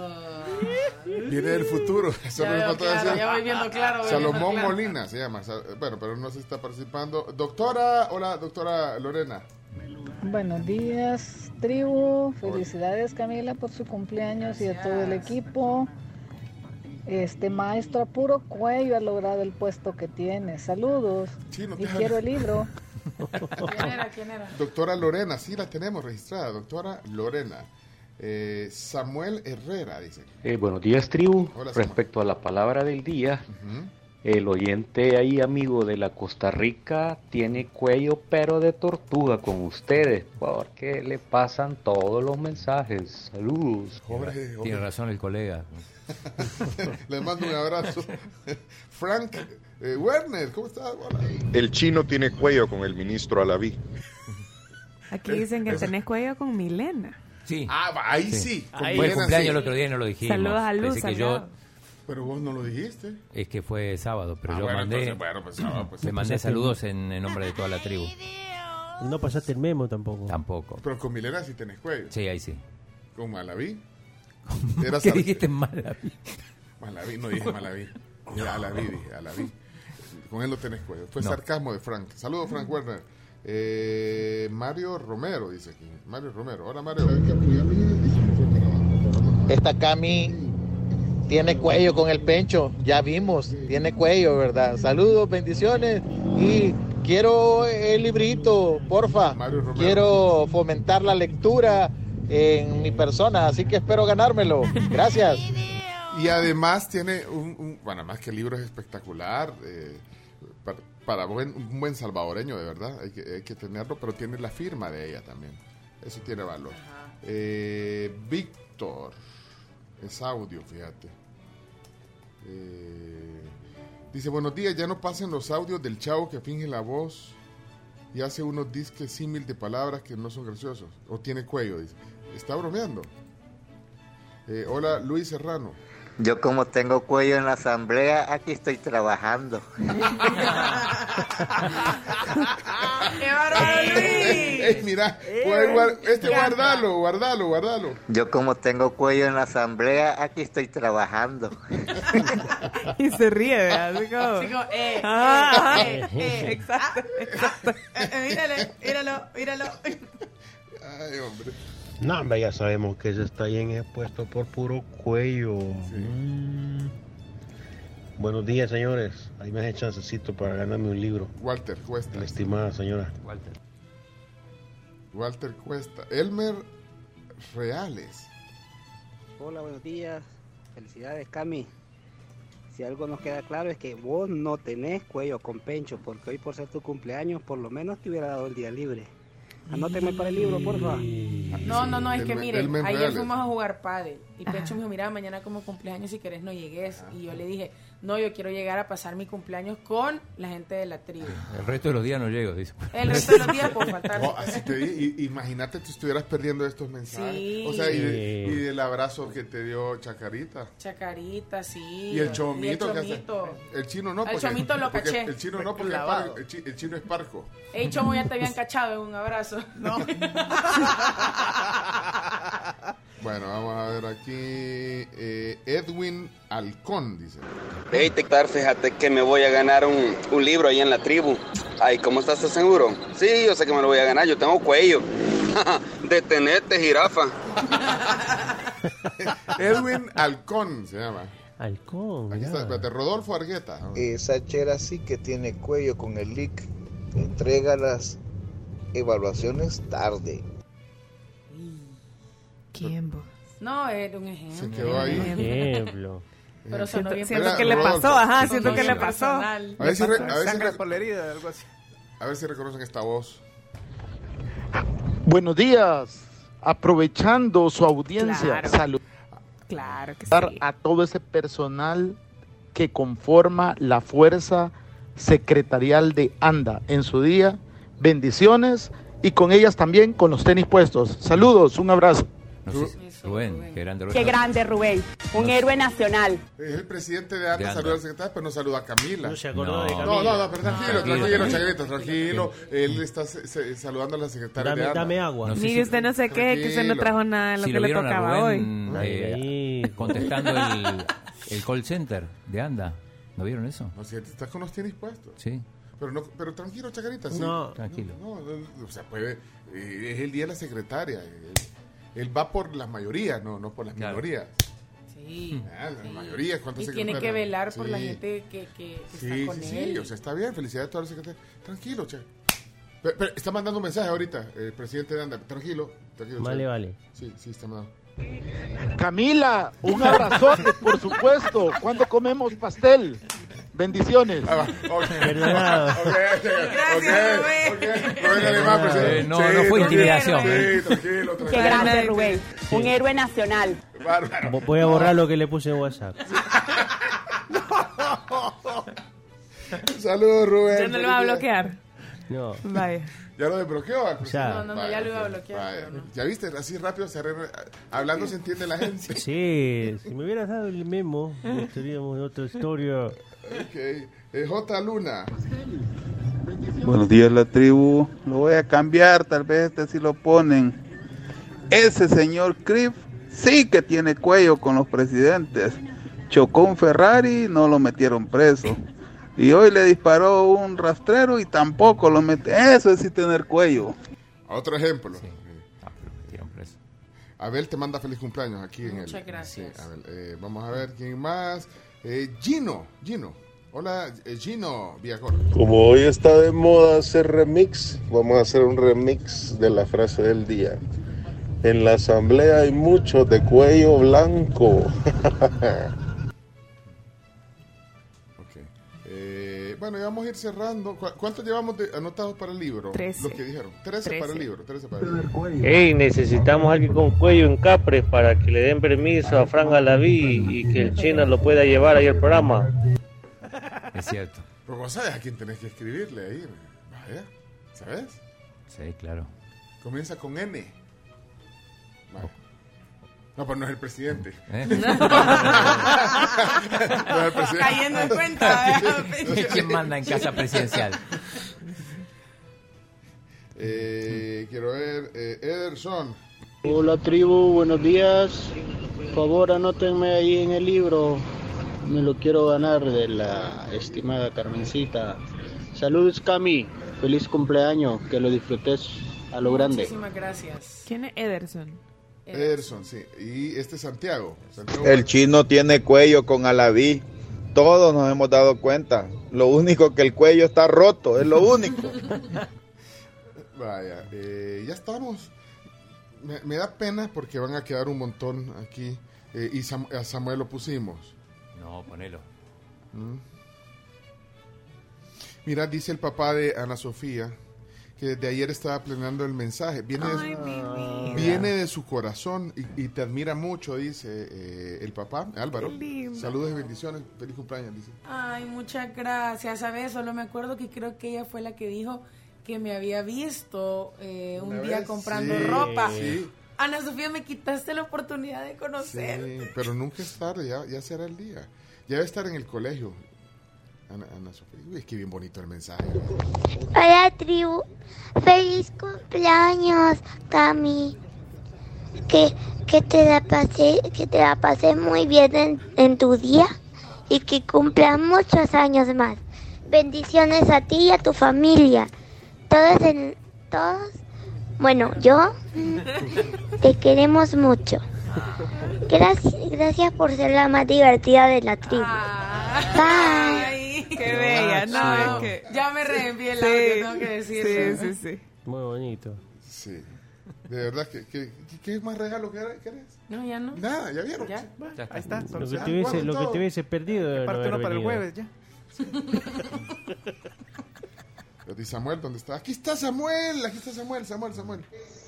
Viene del futuro. Eso Ya no me veo falta claro, decir. ya voy viendo claro, voy Salomón viendo claro. Molina se llama. Bueno, pero no se está participando. Doctora, hola, doctora Lorena. Buenos días, tribu. Felicidades, Camila, por su cumpleaños y a todo el equipo. Este maestra, puro cuello ha logrado el puesto que tiene. Saludos. Y quiero el libro. ¿Quién era? ¿Quién era? Doctora Lorena, sí la tenemos registrada, doctora Lorena. Eh, Samuel Herrera, dice. Eh, buenos días, tribu. Hola. Respecto a la palabra del día, el oyente ahí, amigo de la Costa Rica, tiene cuello pero de tortuga con ustedes, porque le pasan todos los mensajes. Saludos. Jorge, Tiene razón el colega. Le mando un abrazo. Frank eh, Werner, ¿cómo estás? Hola. El chino tiene cuello con el ministro Alaví. Aquí dicen que tenés cuello con Milena. Sí. Ah, ahí sí. Fue el cumpleaños sí. el otro día y no lo dijimos. Saludos a Luz, que yo, Pero vos no lo dijiste. es que fue sábado, pero Ah, yo bueno, mandé, entonces, bueno, pues, sábado, pues, le mandé saludos en, en nombre de toda la tribu. No pasaste el memo tampoco. Tampoco. Pero con Milena sí tenés cuello. Sí, ahí sí. Con Malaví. Era ¿Qué dijiste Malaví? Malaví, no dije Malaví. Dije Alaví, dije Alaví. Con él no tenés cuello. Fue No. sarcasmo de Frank. Saludos, Frank Werner. Eh, Mario Romero, dice aquí. Mario Romero. Hola, Mario. Esta Cami tiene cuello con el pencho, ya vimos, tiene cuello, ¿verdad? Saludos, bendiciones y quiero el librito, porfa. Quiero fomentar la lectura en mi persona, así que espero ganármelo. Gracias. Y además tiene un, un- bueno, más que el libro es espectacular, eh, para, buen- un buen salvadoreño, de verdad, hay que, hay que tenerlo, pero tiene la firma de ella también. Eso tiene valor. Eh, Víctor, es audio, fíjate. Eh, dice, buenos días, ya no pasen los audios del chavo que finge la voz y hace unos disques símil de palabras que no son graciosos. O tiene cuello, dice. Está bromeando. Eh, hola, Luis Serrano. Yo como tengo cuello en la asamblea, aquí estoy trabajando. ¡Qué mira, este guardalo, guardalo, guardalo. Yo como tengo cuello en la asamblea, aquí estoy trabajando. Y se ríe, ¿verdad? Así como... Así como, eh, Ah, eh, eh, eh. Exacto, exacto. Eh, eh, mírale, míralo, míralo. Ay, hombre. No, hombre, ya sabemos que ese está bien expuesto por puro cuello. Mm. Buenos días, señores. Ahí me hace chancecito para ganarme un libro. Walter Cuesta. La estimada señora. Walter. Walter Cuesta. Elmer Reales. Hola, buenos días. Felicidades, Cami. Si algo nos queda claro es que vos no tenés cuello con pencho, porque hoy por ser tu cumpleaños, por lo menos te hubiera dado el día libre. Anóteme para el libro, porfa. No, no, no, es que mire, ayer fuimos a jugar pádel y Pecho me dijo, mira, mañana como cumpleaños si querés no llegues. Y yo le dije, no, yo quiero llegar a pasar mi cumpleaños con la gente de la tribu. El resto de los días no llego, dice. El resto de los días puedo faltar. Oh, así te imagínate te estuvieras perdiendo estos mensajes. Sí. O sea, y, de- y del abrazo que te dio Chacarita. Chacarita, sí. Y el chomito. Y que el hace- chomito. el chino no. El porque- chomito lo caché. El chino no, porque el, chi- el chino es parco. Ey, Chomo, ya te habían cachado en un abrazo. No. Bueno, vamos a ver aquí. eh, Edwin Halcón, dice. Hey, Tectar, fíjate que me voy a ganar un, un libro ahí en la tribu. Ay, ¿cómo estás ¿Estás seguro? Sí, yo sé que me lo voy a ganar, yo tengo cuello. Detenete, jirafa. Edwin Halcón se llama. Halcón. Aquí está, espérate, Rodolfo Argueta. Esa chera sí que tiene cuello con el leak. Entrega las evaluaciones tarde. ¿Quién vos? No, era un ejemplo. Se quedó ahí. Ejemplo. Pero sonó bien Siento que le pasó, ajá, siento que le pasó. A ver si, re- a ver si Sangre re- por la herida, algo así. a ver si reconocen esta voz. Buenos días. Aprovechando su audiencia, Claro. saludar Claro que sí. a todo ese personal que conforma la fuerza secretarial de ANDA en su día. Bendiciones y con ellas también con los tenis puestos. Saludos, un abrazo. No sé si- Rubén, qué grande Rubén. Qué grande, Rubén. Un héroe nacional. Es el presidente de ANDA, saluda al secretario, pero no saluda a Camila. No se acordó No. de No, Camila. no, no, pero tranquilo, Tranquilo, tranquilo, tranquilo. Él está se- se- saludando a la secretaria Dame, de ANDA. dame agua. No sé Mire, usted no se queje que usted no trajo nada de lo si que lo le vieron tocaba hoy. Rubén Ay, eh, contestando el, el call center de Anda. ¿No vieron eso? No, si estás con los tenis puestos. Sí. Pero, no, pero tranquilo, Chacarita. Sí. No. Tranquilo. No, no, o sea, puede, eh, es el día de la secretaria. Él, él va por las mayorías, no, no por las Claro. minorías. Sí, Sí. Ah, la mayoría, ¿cuántos Y tiene que velar por la Sí. gente que, que- que Sí, está con sí, él. sí, o sea, está bien, felicidades a todos los secretarios. Tranquilo, che. Pero, pero está mandando un mensaje ahorita, el presidente de Anda. Tranquilo, tranquilo. Vale, che. vale. Sí, sí, está mandando. Camila, un abrazote, por supuesto. ¿Cuándo comemos pastel? Bendiciones. Perdonado. Gracias. Rubén no, no fue intimidación. Sí, tranquilo, Qué grande, Rubén. Un héroe nacional. Bárbaro. Vo- Voy a borrar lo que le puse en WhatsApp. Saludos, Rubén. Ya no lo va a bloquear. No. Vaya. ¿Ya lo desbloqueó? al Ya. No, no, no, ya lo iba a bloquear, no. Ya viste, así rápido se arregla. Hablando se entiende la gente. Sí, si me hubieras dado el memo, estaríamos en otra historia. Ok. Eh, J. Luna. Buenos días la tribu. Lo voy a cambiar, tal vez este si lo ponen. Ese señor Criff sí que tiene cuello con los presidentes. Chocó un Ferrari, no lo metieron preso. Y hoy le disparó un rastrero y tampoco lo mete. Eso es sí tener cuello. Otro ejemplo. Ah, metieron preso. Abel te manda feliz cumpleaños aquí en el. Muchas gracias. Sí, Abel. Eh, vamos a ver quién más. Eh, Gino, Gino. Hola, eh, Gino Villacor. Como hoy está de moda hacer remix, vamos a hacer un remix de la frase del día. En la asamblea hay muchos de cuello blanco. bueno, ya vamos a ir cerrando. ¿Cu- ¿Cuántos llevamos de- anotados para el libro? Trece. Los que dijeron. Trece para el libro. Trece para el libro. Hey, necesitamos alguien con cuello en Capres para que le den permiso a Fran Alaví y que el chino lo pueda llevar ahí al programa. Es cierto. Pero vos sabes a quién tenés que escribirle ahí. Vaya. ¿Sabes? Sí, claro. Comienza con N. Vaya. No, pero no es el presidente. ¿Eh? No es el presidente. Cayendo en cuenta. ¿Quién manda en casa presidencial? Eh, quiero ver. Eh, Ederson. Hola tribu, buenos días. Por favor, anótenme ahí en el libro. Me lo quiero ganar de la estimada Carmencita. Saludos Cami, feliz cumpleaños, que lo disfrutes a lo grande. Muchísimas gracias. ¿Quién es Ederson? Ederson, sí. Y este es Santiago. Santiago El chino tiene cuello con Alaví. Todos nos hemos dado cuenta. Lo único que el cuello está roto, es lo único. Vaya, eh, ya estamos. Me, me da pena porque van a quedar un montón aquí. eh, y Sam- a Samuel lo pusimos. No, ponelo. ¿Mm? Mira, dice el papá de Ana Sofía que desde ayer estaba planeando el mensaje. Viene, de, viene de su corazón y, y te admira mucho, dice eh, el papá, Álvaro. Saludos y bendiciones. Feliz cumpleaños, dice. Ay, muchas gracias. ¿Sabes? Solo me acuerdo que creo que ella fue la que dijo que me había visto eh, un día vez, comprando sí, ropa. sí. Ana Sofía, me quitaste la oportunidad de conocer. Sí, pero nunca es tarde, ya, ya será el día. Ya debe estar en el colegio. Ana, Ana Sofía. Uy, es que bien bonito el mensaje. Hola tribu, feliz cumpleaños Cami, que, que te la pasé, que te la pasé muy bien en, en tu día y que cumpla muchos años más. Bendiciones a ti y a tu familia. Todos en, todos, bueno, yo te queremos mucho. Gracias, gracias por ser la más divertida de la tribu. Ay, Qué bella, no, es que... Ya me reenvié el Sí, audio, tengo que decirlo. Sí, sí, sí. Muy bonito. Sí. De verdad, que, que, que- ¿qué más regalo querés? querés? No, ya no. Nada, ya vieron. Ya. Bueno, Ahí está. Lo que te hubiese, guarden lo que todo. te hubiese perdido Parte uno para el jueves ya. Y Samuel, ¿dónde está? Aquí está Samuel, aquí está Samuel, Samuel, Samuel.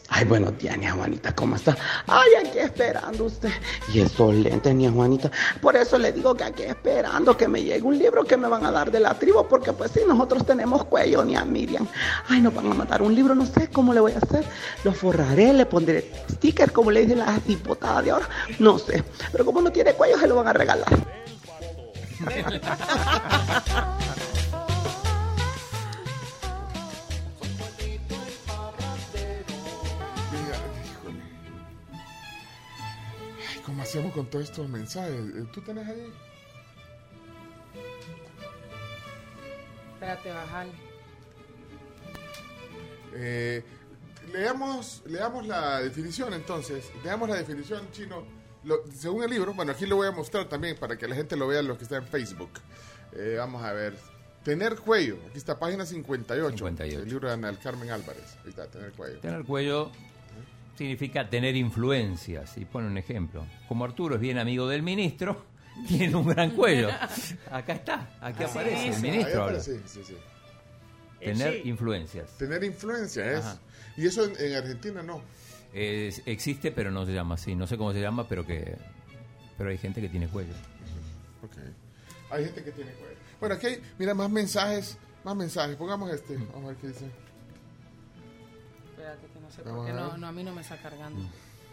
Ay, buenos días, niña Juanita, ¿cómo está? Ay, aquí esperando usted. Y esos lentes, niña Juanita. Por eso le digo que aquí esperando que me llegue un libro que me van a dar de la tribu, porque pues sí, nosotros tenemos cuello, ni a Miriam. Ay, nos van a mandar un libro, no sé cómo le voy a hacer. Lo forraré, le pondré sticker, como le dicen las dipotadas de ahora. No sé. Pero como no tiene cuello, se lo van a regalar. ¿Cómo hacemos con todos estos mensajes? Eh, ¿Tú tenés ahí? Espérate, bajale. Eh, leamos, leamos la definición entonces. Leamos la definición, chino. lo- según el libro, bueno, aquí lo voy a mostrar también para que la gente lo vea, los que están en Facebook. Eh, vamos a ver. Tener cuello. Aquí está, página 58. El libro de Ana del Carmen Álvarez. Ahí está, tener cuello. Tener cuello significa tener influencias. Y pone un ejemplo. Como Arturo es bien amigo del ministro, tiene un gran cuello. Acá está, aquí Así aparece el ministro. Ahora. aparece, sí, sí. Tener Eh, sí. influencias. Tener influencia es. Ajá. Y eso en, en Argentina no. Es- existe, pero no se llama así. No sé cómo se llama, pero que pero hay gente que tiene cuello. Ok. Hay gente que tiene cuello. Bueno, aquí hay, mira, más mensajes. Más mensajes. Pongamos este. Vamos a ver qué dice. No sé por qué no, no, a mí no me está cargando.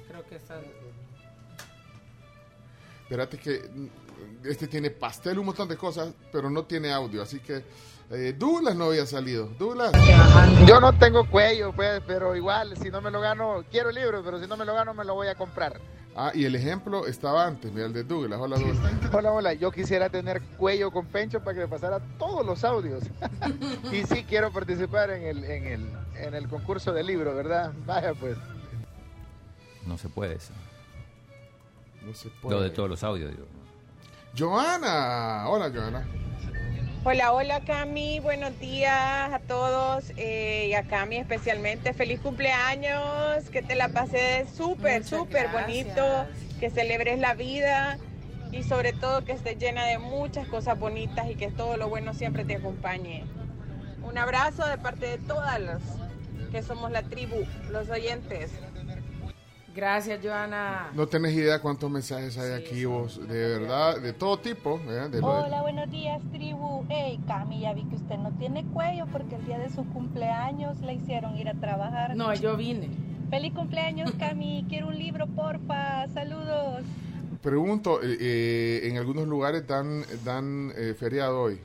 Creo que está... Espérate que mm, este tiene pastel, un montón de cosas, pero no tiene audio. Así que eh, Douglas no había salido. Douglas. Yo no tengo cuello, pues, pero igual, si no me lo gano, quiero el libro, pero si no me lo gano, me lo voy a comprar. Ah, y el ejemplo estaba antes, mira, el de Douglas. Hola, Douglas. Hola, hola, yo quisiera tener cuello con pencho para que me pasara todos los audios. y sí quiero participar en el, en el, en el concurso de libro, ¿verdad? Vaya, pues. No se puede eso. No se Lo de todos los audios, digo. Joana. Hola, Joana. Hola, hola Cami, buenos días a todos eh, y a Cami especialmente. Feliz cumpleaños, que te la pases súper, súper bonito, que celebres la vida y sobre todo que estés llena de muchas cosas bonitas y que todo lo bueno siempre te acompañe. Un abrazo de parte de todas las que somos la tribu, los oyentes. Gracias, Joana. No tenés idea cuántos mensajes hay aquí vos, de verdad, de todo tipo. ¿eh? De lo de- Hola, buenos días, tribu. Hey, Cami, ya vi que usted no tiene cuello porque el día de su cumpleaños le hicieron ir a trabajar. No, yo vine. Feliz cumpleaños, Cami. Quiero un libro, porfa. Saludos. Pregunto, eh, eh, en algunos lugares dan, dan eh, feriado hoy.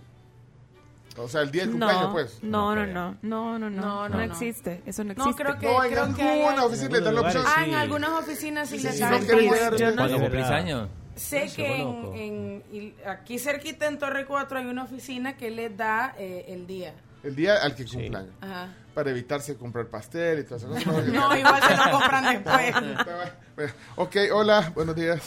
O sea, el día del cumpleaños, No, pues. no, no, no, no, no, no, No, no, no, no. existe, eso no No, existe. creo que, No, en creo que hay- alguna oficina les dan la opción. Ah, en algunas oficinas sí, Sí, les sí, dan. no yo no- ¿Cuándo cumplís años? Sé No, que en, en- aquí cerquita en Torre 4 hay una oficina que les da eh, el día. El día al que cumplan. Ajá. Para evitarse comprar pastel y todas esas cosas. No, igual se lo compran después. Ok, hola, buenos días.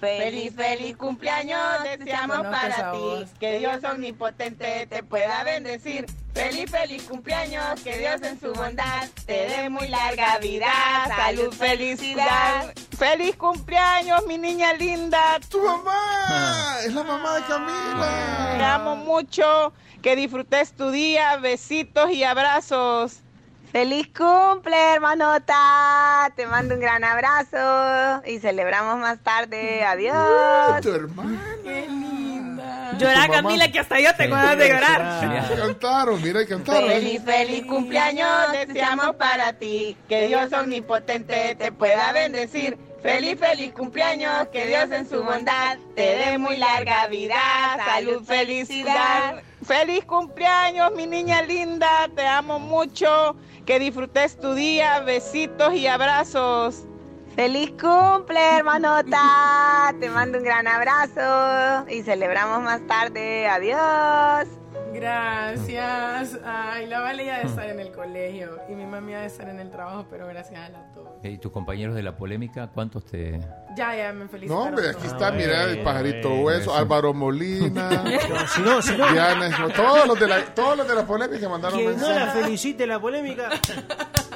Feliz, feliz cumpleaños deseamos para ti. Que Dios omnipotente te pueda bendecir. Feliz, feliz cumpleaños. Que Dios en su bondad te dé muy larga vida. Salud, felicidad. Feliz cumpleaños, mi niña linda. Tu mamá. Es la mamá de Camila. Te amo mucho. Que disfrutes tu día. Besitos y abrazos. Feliz cumple, hermanota. Te mando un gran abrazo y celebramos más tarde. Adiós. Tu hermana. Qué linda. Llora. Camila que hasta yo tengo ganas de llorar. Cantaron, mira, cantaron. Feliz, feliz cumpleaños deseamos para ti. Que Dios omnipotente te pueda bendecir. Feliz, feliz cumpleaños. Que Dios en su bondad te dé muy larga vida. Salud, felicidad. Feliz cumpleaños, mi niña linda. Te amo mucho. Que disfrutes tu día. Besitos y abrazos. Feliz cumple, hermanota. Te mando un gran abrazo y celebramos más tarde. Adiós. Gracias. Ay, la Vale ya de estar en el colegio y mi mami ha de estar en el trabajo, pero gracias a las dos. ¿Y tus compañeros de la polémica, cuántos te...? Ya, ya me No, felicitaron. hombre, aquí todos. está, mira, el pajarito hueso, Álvaro Molina, si no, si no. Diana, no, todos los de la, todos los de la polémica mandaron Que no la mensajes. felicite la polémica.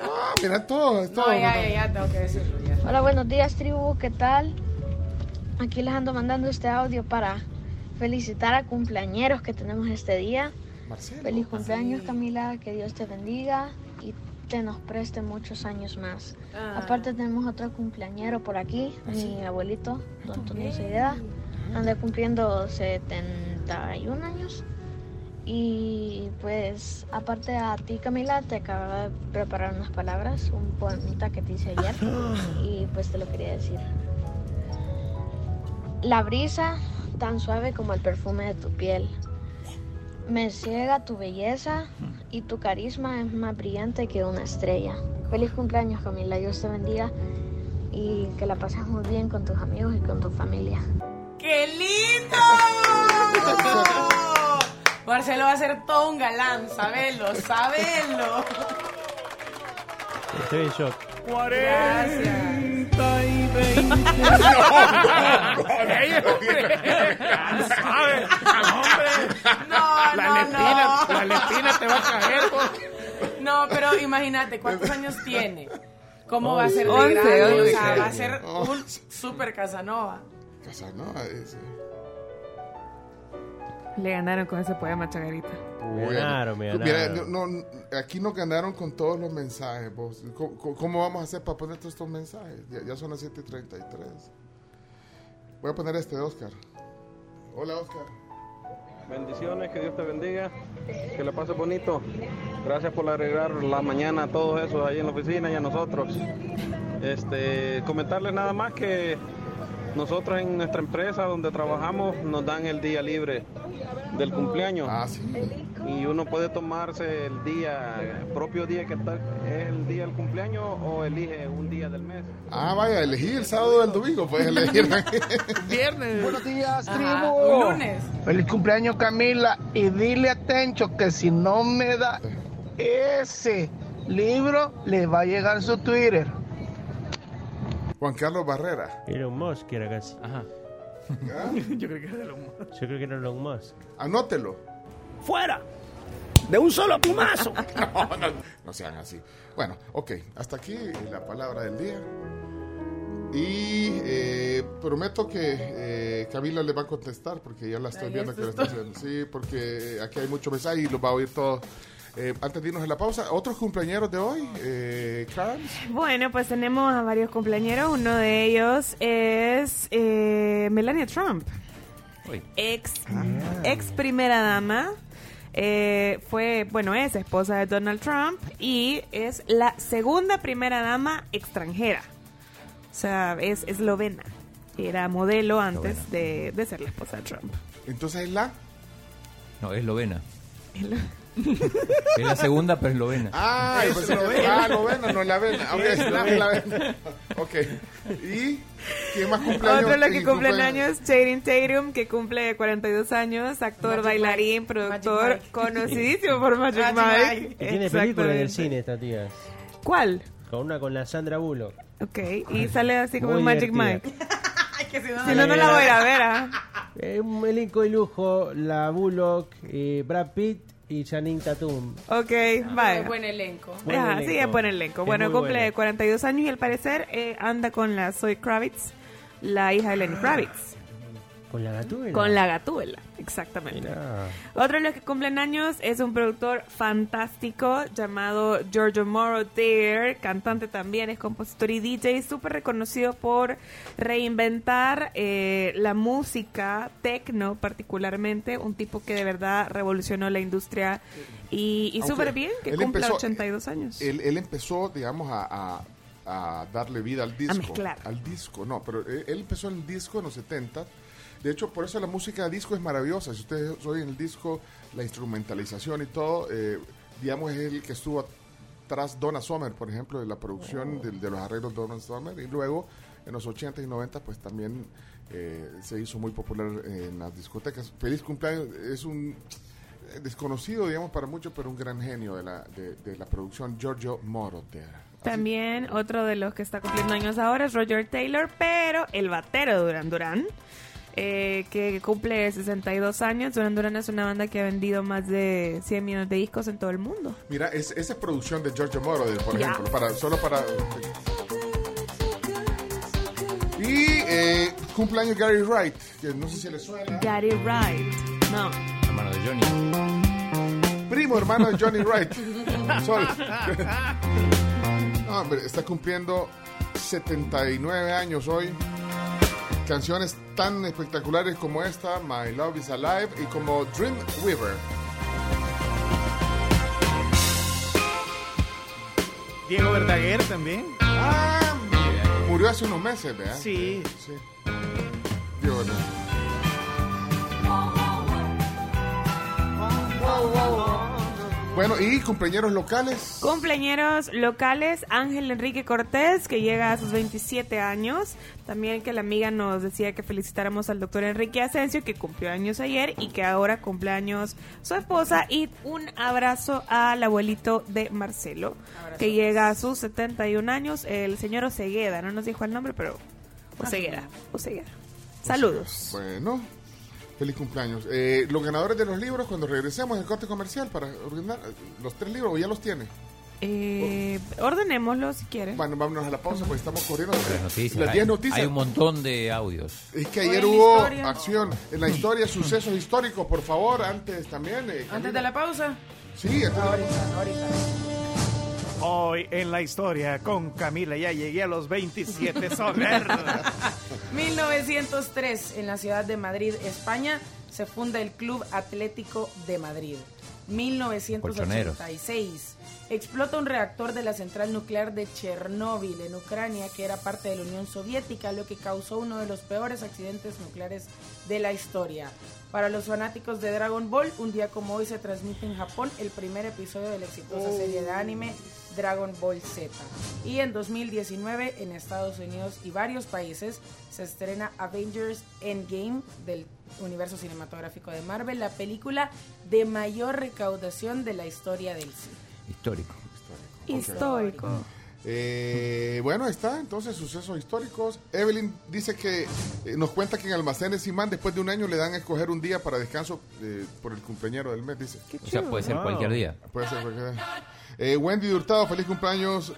Ah, mira, todos, No, todos. ya, ya, ya, tengo que decirlo. Ya. Hola, buenos días, tribu. ¿Qué tal? Aquí les ando mandando este audio para felicitar a cumpleañeros que tenemos este día. Marcelo. Feliz cumpleaños, Camila. Que Dios te bendiga y te nos preste muchos años más. Ah. Aparte tenemos otro cumpleañero por aquí, mi abuelito, don Antonio Seidea. Anda cumpliendo 71 años. Y pues, aparte a ti, Camila, te acabo de preparar unas palabras, un poemita que te hice ayer. y pues te lo quería decir. La brisa, tan suave como el perfume de tu piel. Me ciega tu belleza y tu carisma es más brillante que una estrella. Feliz cumpleaños, Camila. Dios te bendiga y que la pases muy bien con tus amigos y con tu familia. ¡Qué lindo! Marcelo va a ser todo un galán, sabelo, sabelo. Estoy en shock. Gracias. 60 y 20. ¡Ey, hombre! No, La no, lepina, no. la lepina te va a caer. No, pero imagínate, ¿cuántos años tiene? ¿Cómo va a ser de Once, grande? O once. sea, va a ser Oh. un super Casanova. Casanova ese. Le ganaron con ese poema Chagarita. Me ganaron, me Mira, ganaron. no, no, aquí nos ganaron con todos los mensajes. vos. ¿Cómo, cómo- cómo vamos a hacer para poner todos estos mensajes? Ya, ya son las 7:33. Voy a poner este de Oscar. Hola, Oscar. Bendiciones, que Dios te bendiga, que le pase bonito. Gracias por arreglar la mañana a todos esos ahí en la oficina y a nosotros. Este, comentarles nada más que nosotros en nuestra empresa donde trabajamos nos dan el día libre del cumpleaños. Y uno puede tomarse el día, el propio día que está, es el día del cumpleaños o elige un día del mes. Ah, vaya, elegí el sábado del domingo. Puedes elegir. Viernes. Buenos días, Ajá, tribu. un lunes. Feliz cumpleaños, Camila. Y dile a Tencho que si no me da ese libro, le va a llegar su Twitter. Juan Carlos Barrera. Elon Musk era casi. Ajá. Yo creo que era lo más. Yo creo que era Elon Musk. Anótelo. ¡Fuera! ¡De un solo plumazo! no, no, no sean así. Bueno, ok, hasta aquí la palabra del día. Y eh, prometo que eh, Camila le va a contestar porque ya la estoy Ay, viendo que la es está haciendo. Sí, porque aquí hay mucho mensaje y los va a oír todos. Eh, antes de irnos a la pausa, otros cumpleaños de hoy, eh, Clarence. Bueno, pues tenemos a varios cumpleaños. Uno de ellos es eh, Melania Trump, ex, ex primera dama. Eh, fue, bueno, es esposa de Donald Trump y es la segunda primera dama extranjera. O sea, es eslovena. Era modelo antes de, de ser la esposa de Trump. Entonces es la. No, es eslovena. Es la segunda, pero eslovena. Ah, yo pensé que- ah, novena, no la vena. Ok, Es la, la vena. Ok. ¿Y quién más cumpleaños? Otro de los que ¿Quién cumplen cumpleaños? años, Channing Tatum, que cumple 42 años, actor, Magic bailarín, Mike. productor, Magic Mike. conocidísimo por Magic, Magic Mike. Mike. Y tiene película en el cine esta tía. ¿Cuál? Con una con la Sandra Bullock. Ok, y sale así como en Magic divertida. Mike. Ay, que si no, Si no, no la voy a ver. ah. Eh, un elenco de lujo, la Bullock, eh, Brad Pitt y Channing Tatum. Ok, vaya. buen elenco. Buen Ajá, elenco. sí, es buen elenco. Es Bueno, cumple buena. 42 años y al parecer eh, anda con la Zoe Kravitz, la hija de Lenny Kravitz. Con la gatúbela. Con la gatúbela, exactamente. Otro de los que cumplen años es un productor fantástico llamado Giorgio Moroder, cantante también, es compositor y DJ, súper reconocido por reinventar eh, la música techno particularmente, un tipo que de verdad revolucionó la industria y, y súper bien, que cumple empezó- 82 años. Él, él empezó, digamos, a, a- a darle vida al disco. mezclar. Al disco, no, pero él, él empezó el disco en los 70. De hecho, por eso la música de disco es maravillosa. Si ustedes oyen el disco, la instrumentalización y todo, eh, digamos, es el que estuvo tras Donna Summer, por ejemplo, de la producción de, de los arreglos de Donna Summer. Y luego, en los 80 y 90, pues también eh, se hizo muy popular en las discotecas. Feliz cumpleaños es un eh, desconocido, digamos, para muchos, pero un gran genio de la, de, de la producción, Giorgio Moroder. También otro de los que está cumpliendo años ahora es Roger Taylor, pero el batero de Duran Duran, eh, que cumple 62 años. Duran Duran es una banda que ha vendido más de 100 millones de discos en todo el mundo. Mira, es, esa es producción de Giorgio Moroder, por Ya. ejemplo, para, solo para... Y eh, cumpleaños Gary Wright, que no sé si le suena. Gary Wright. No. Hermano de Johnny. Primo hermano de Johnny Wright. Sol. No, hombre, está cumpliendo 79 años hoy. Canciones tan espectaculares como esta, My Love is Alive, y como Dream Weaver. Diego Verdaguer también. Ah, murió hace unos meses, ¿verdad? Sí. Sí. ¿verdad? Bueno, ¿y cumpleaños locales? Cumpleaños locales, Ángel Enrique Cortés, que llega a sus 27 años. También que la amiga nos decía que felicitáramos al doctor Enrique Asensio, que cumplió años ayer y que ahora cumpleaños su esposa. Y un abrazo al abuelito de Marcelo, que llega a sus 71 años, el señor Osegueda. No nos dijo el nombre, pero Osegueda. Osegueda. Saludos. Bueno, feliz cumpleaños. Eh, los ganadores de los libros, cuando regresemos al corte comercial para ordenar los tres libros, ¿o ya los tiene? Eh, ordenémoslo si quieren. Bueno, vámonos a la pausa porque estamos corriendo. Las noticias. Las hay, 10 noticias. hay un montón de audios. Es que ayer hubo historia. acción en la historia, sucesos históricos, por favor, antes también. eh, Antes de la pausa. Sí, antes de la Ahorita, ahorita. Hoy en la historia con Camila ya llegué a los 27 Soler. 1903, en la ciudad de Madrid, España, se funda el Club Atlético de Madrid. 1986, explota un reactor de la central nuclear de Chernóbil en Ucrania, que era parte de la Unión Soviética, lo que causó uno de los peores accidentes nucleares de la historia. Para los fanáticos de Dragon Ball, un día como hoy se transmite en Japón el primer episodio de la exitosa serie de anime Dragon Ball Z. Y en 2019 en Estados Unidos y varios países se estrena Avengers Endgame del universo cinematográfico de Marvel, la película de mayor recaudación de la historia del cine. Histórico. Histórico. Eh, bueno, ahí está, entonces, sucesos históricos. Evelyn dice que eh, nos cuenta que en Almacenes Imán, después de un año, le dan a escoger un día para descanso eh, por el cumpleañero del mes, dice. O sea, puede ser cualquier día. Puede ser cualquier día. Eh, Wendy Hurtado, feliz cumpleaños.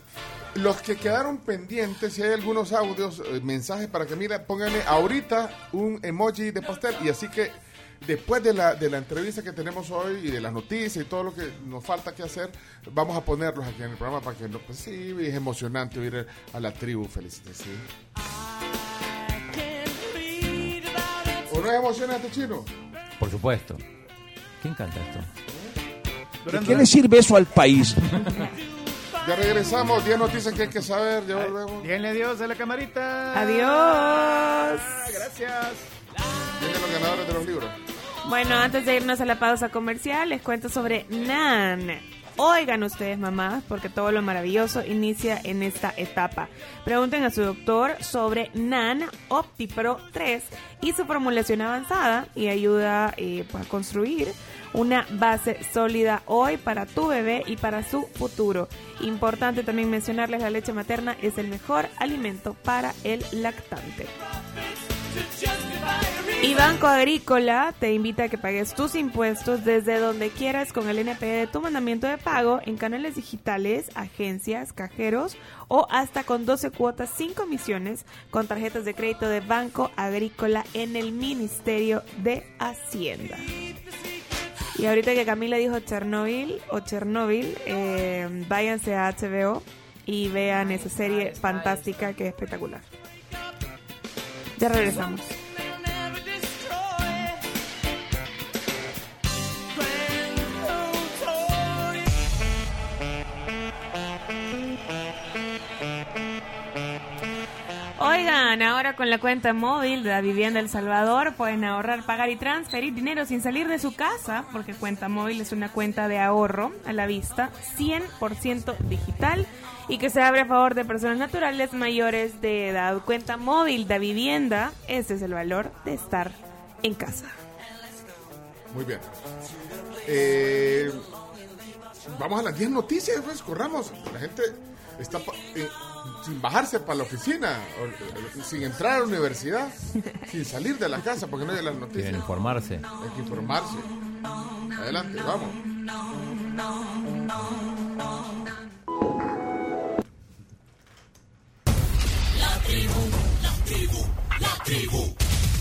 Los que quedaron pendientes, si hay algunos audios, eh, mensajes para que, mira, pónganle ahorita un emoji de pastel. Y así que después de la, de la entrevista que tenemos hoy y de las noticias y todo lo que nos falta que hacer, vamos a ponerlos aquí en el programa para que, no- pues sí, es emocionante oír a la tribu felices. ¿sí? ¿O no es emocionante, chino? Por supuesto. ¿Quién canta esto? ¿De qué le sirve eso al país? Ya regresamos, 10 noticias que hay que saber, ya volvemos. Díganle adiós a la camarita. Adiós. Gracias. Vienen los ganadores de los libros. Bueno, antes de irnos a la pausa comercial, les cuento sobre NAN. Oigan ustedes, mamás, porque todo lo maravilloso inicia en esta etapa. Pregunten a su doctor sobre NAN OptiPro 3 y su formulación avanzada y ayuda eh, pues, a construir una base sólida hoy para tu bebé y para su futuro. Importante también mencionarles la leche materna es el mejor alimento para el lactante. Y Banco Agrícola te invita a que pagues tus impuestos desde donde quieras con el NPE de tu mandamiento de pago en canales digitales, agencias, cajeros o hasta con 12 cuotas sin comisiones con tarjetas de crédito de Banco Agrícola en el Ministerio de Hacienda. Y ahorita que Camila dijo Chernobyl o Chernobyl, eh, váyanse a HBO y vean esa serie fantástica que es espectacular. Ya regresamos. Oigan, ahora con la cuenta móvil de la Vivienda El Salvador pueden ahorrar, pagar y transferir dinero sin salir de su casa, porque cuenta móvil es una cuenta de ahorro a la vista, 100% digital y que se abre a favor de personas naturales mayores de edad. Cuenta móvil de vivienda, ese es el valor de estar en casa. Muy bien. Eh, vamos a las 10 noticias, pues, corramos. La gente está pa- eh, sin bajarse para la oficina, o, eh, sin entrar a la universidad, sin salir de la casa, porque no hay las noticias. Quieren informarse. Hay que informarse. Adelante, vamos. La tribu, la tribu, la tribu.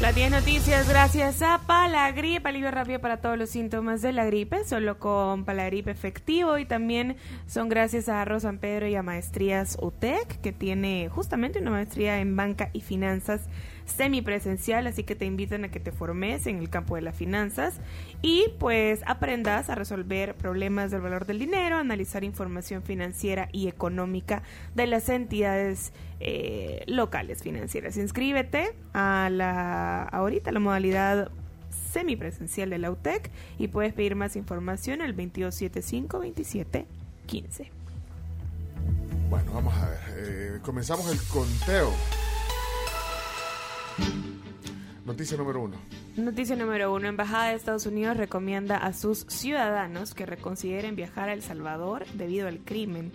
Las 10 noticias gracias a Palagrip, alivio rápido para todos los síntomas de la gripe, solo con Palagrip efectivo. Y también son gracias a Arroz San Pedro y a Maestrías UTEC, que tiene justamente una maestría en banca y finanzas semipresencial, así que te invitan a que te formes en el campo de las finanzas y pues aprendas a resolver problemas del valor del dinero, analizar información financiera y económica de las entidades eh, locales financieras. Inscríbete a la ahorita la modalidad semipresencial de la UTEC y puedes pedir más información al 2275-2715. Bueno, vamos a ver. eh, comenzamos el conteo. Noticia número uno. Noticia número uno. Embajada de Estados Unidos recomienda a sus ciudadanos que reconsideren viajar a El Salvador debido al crimen.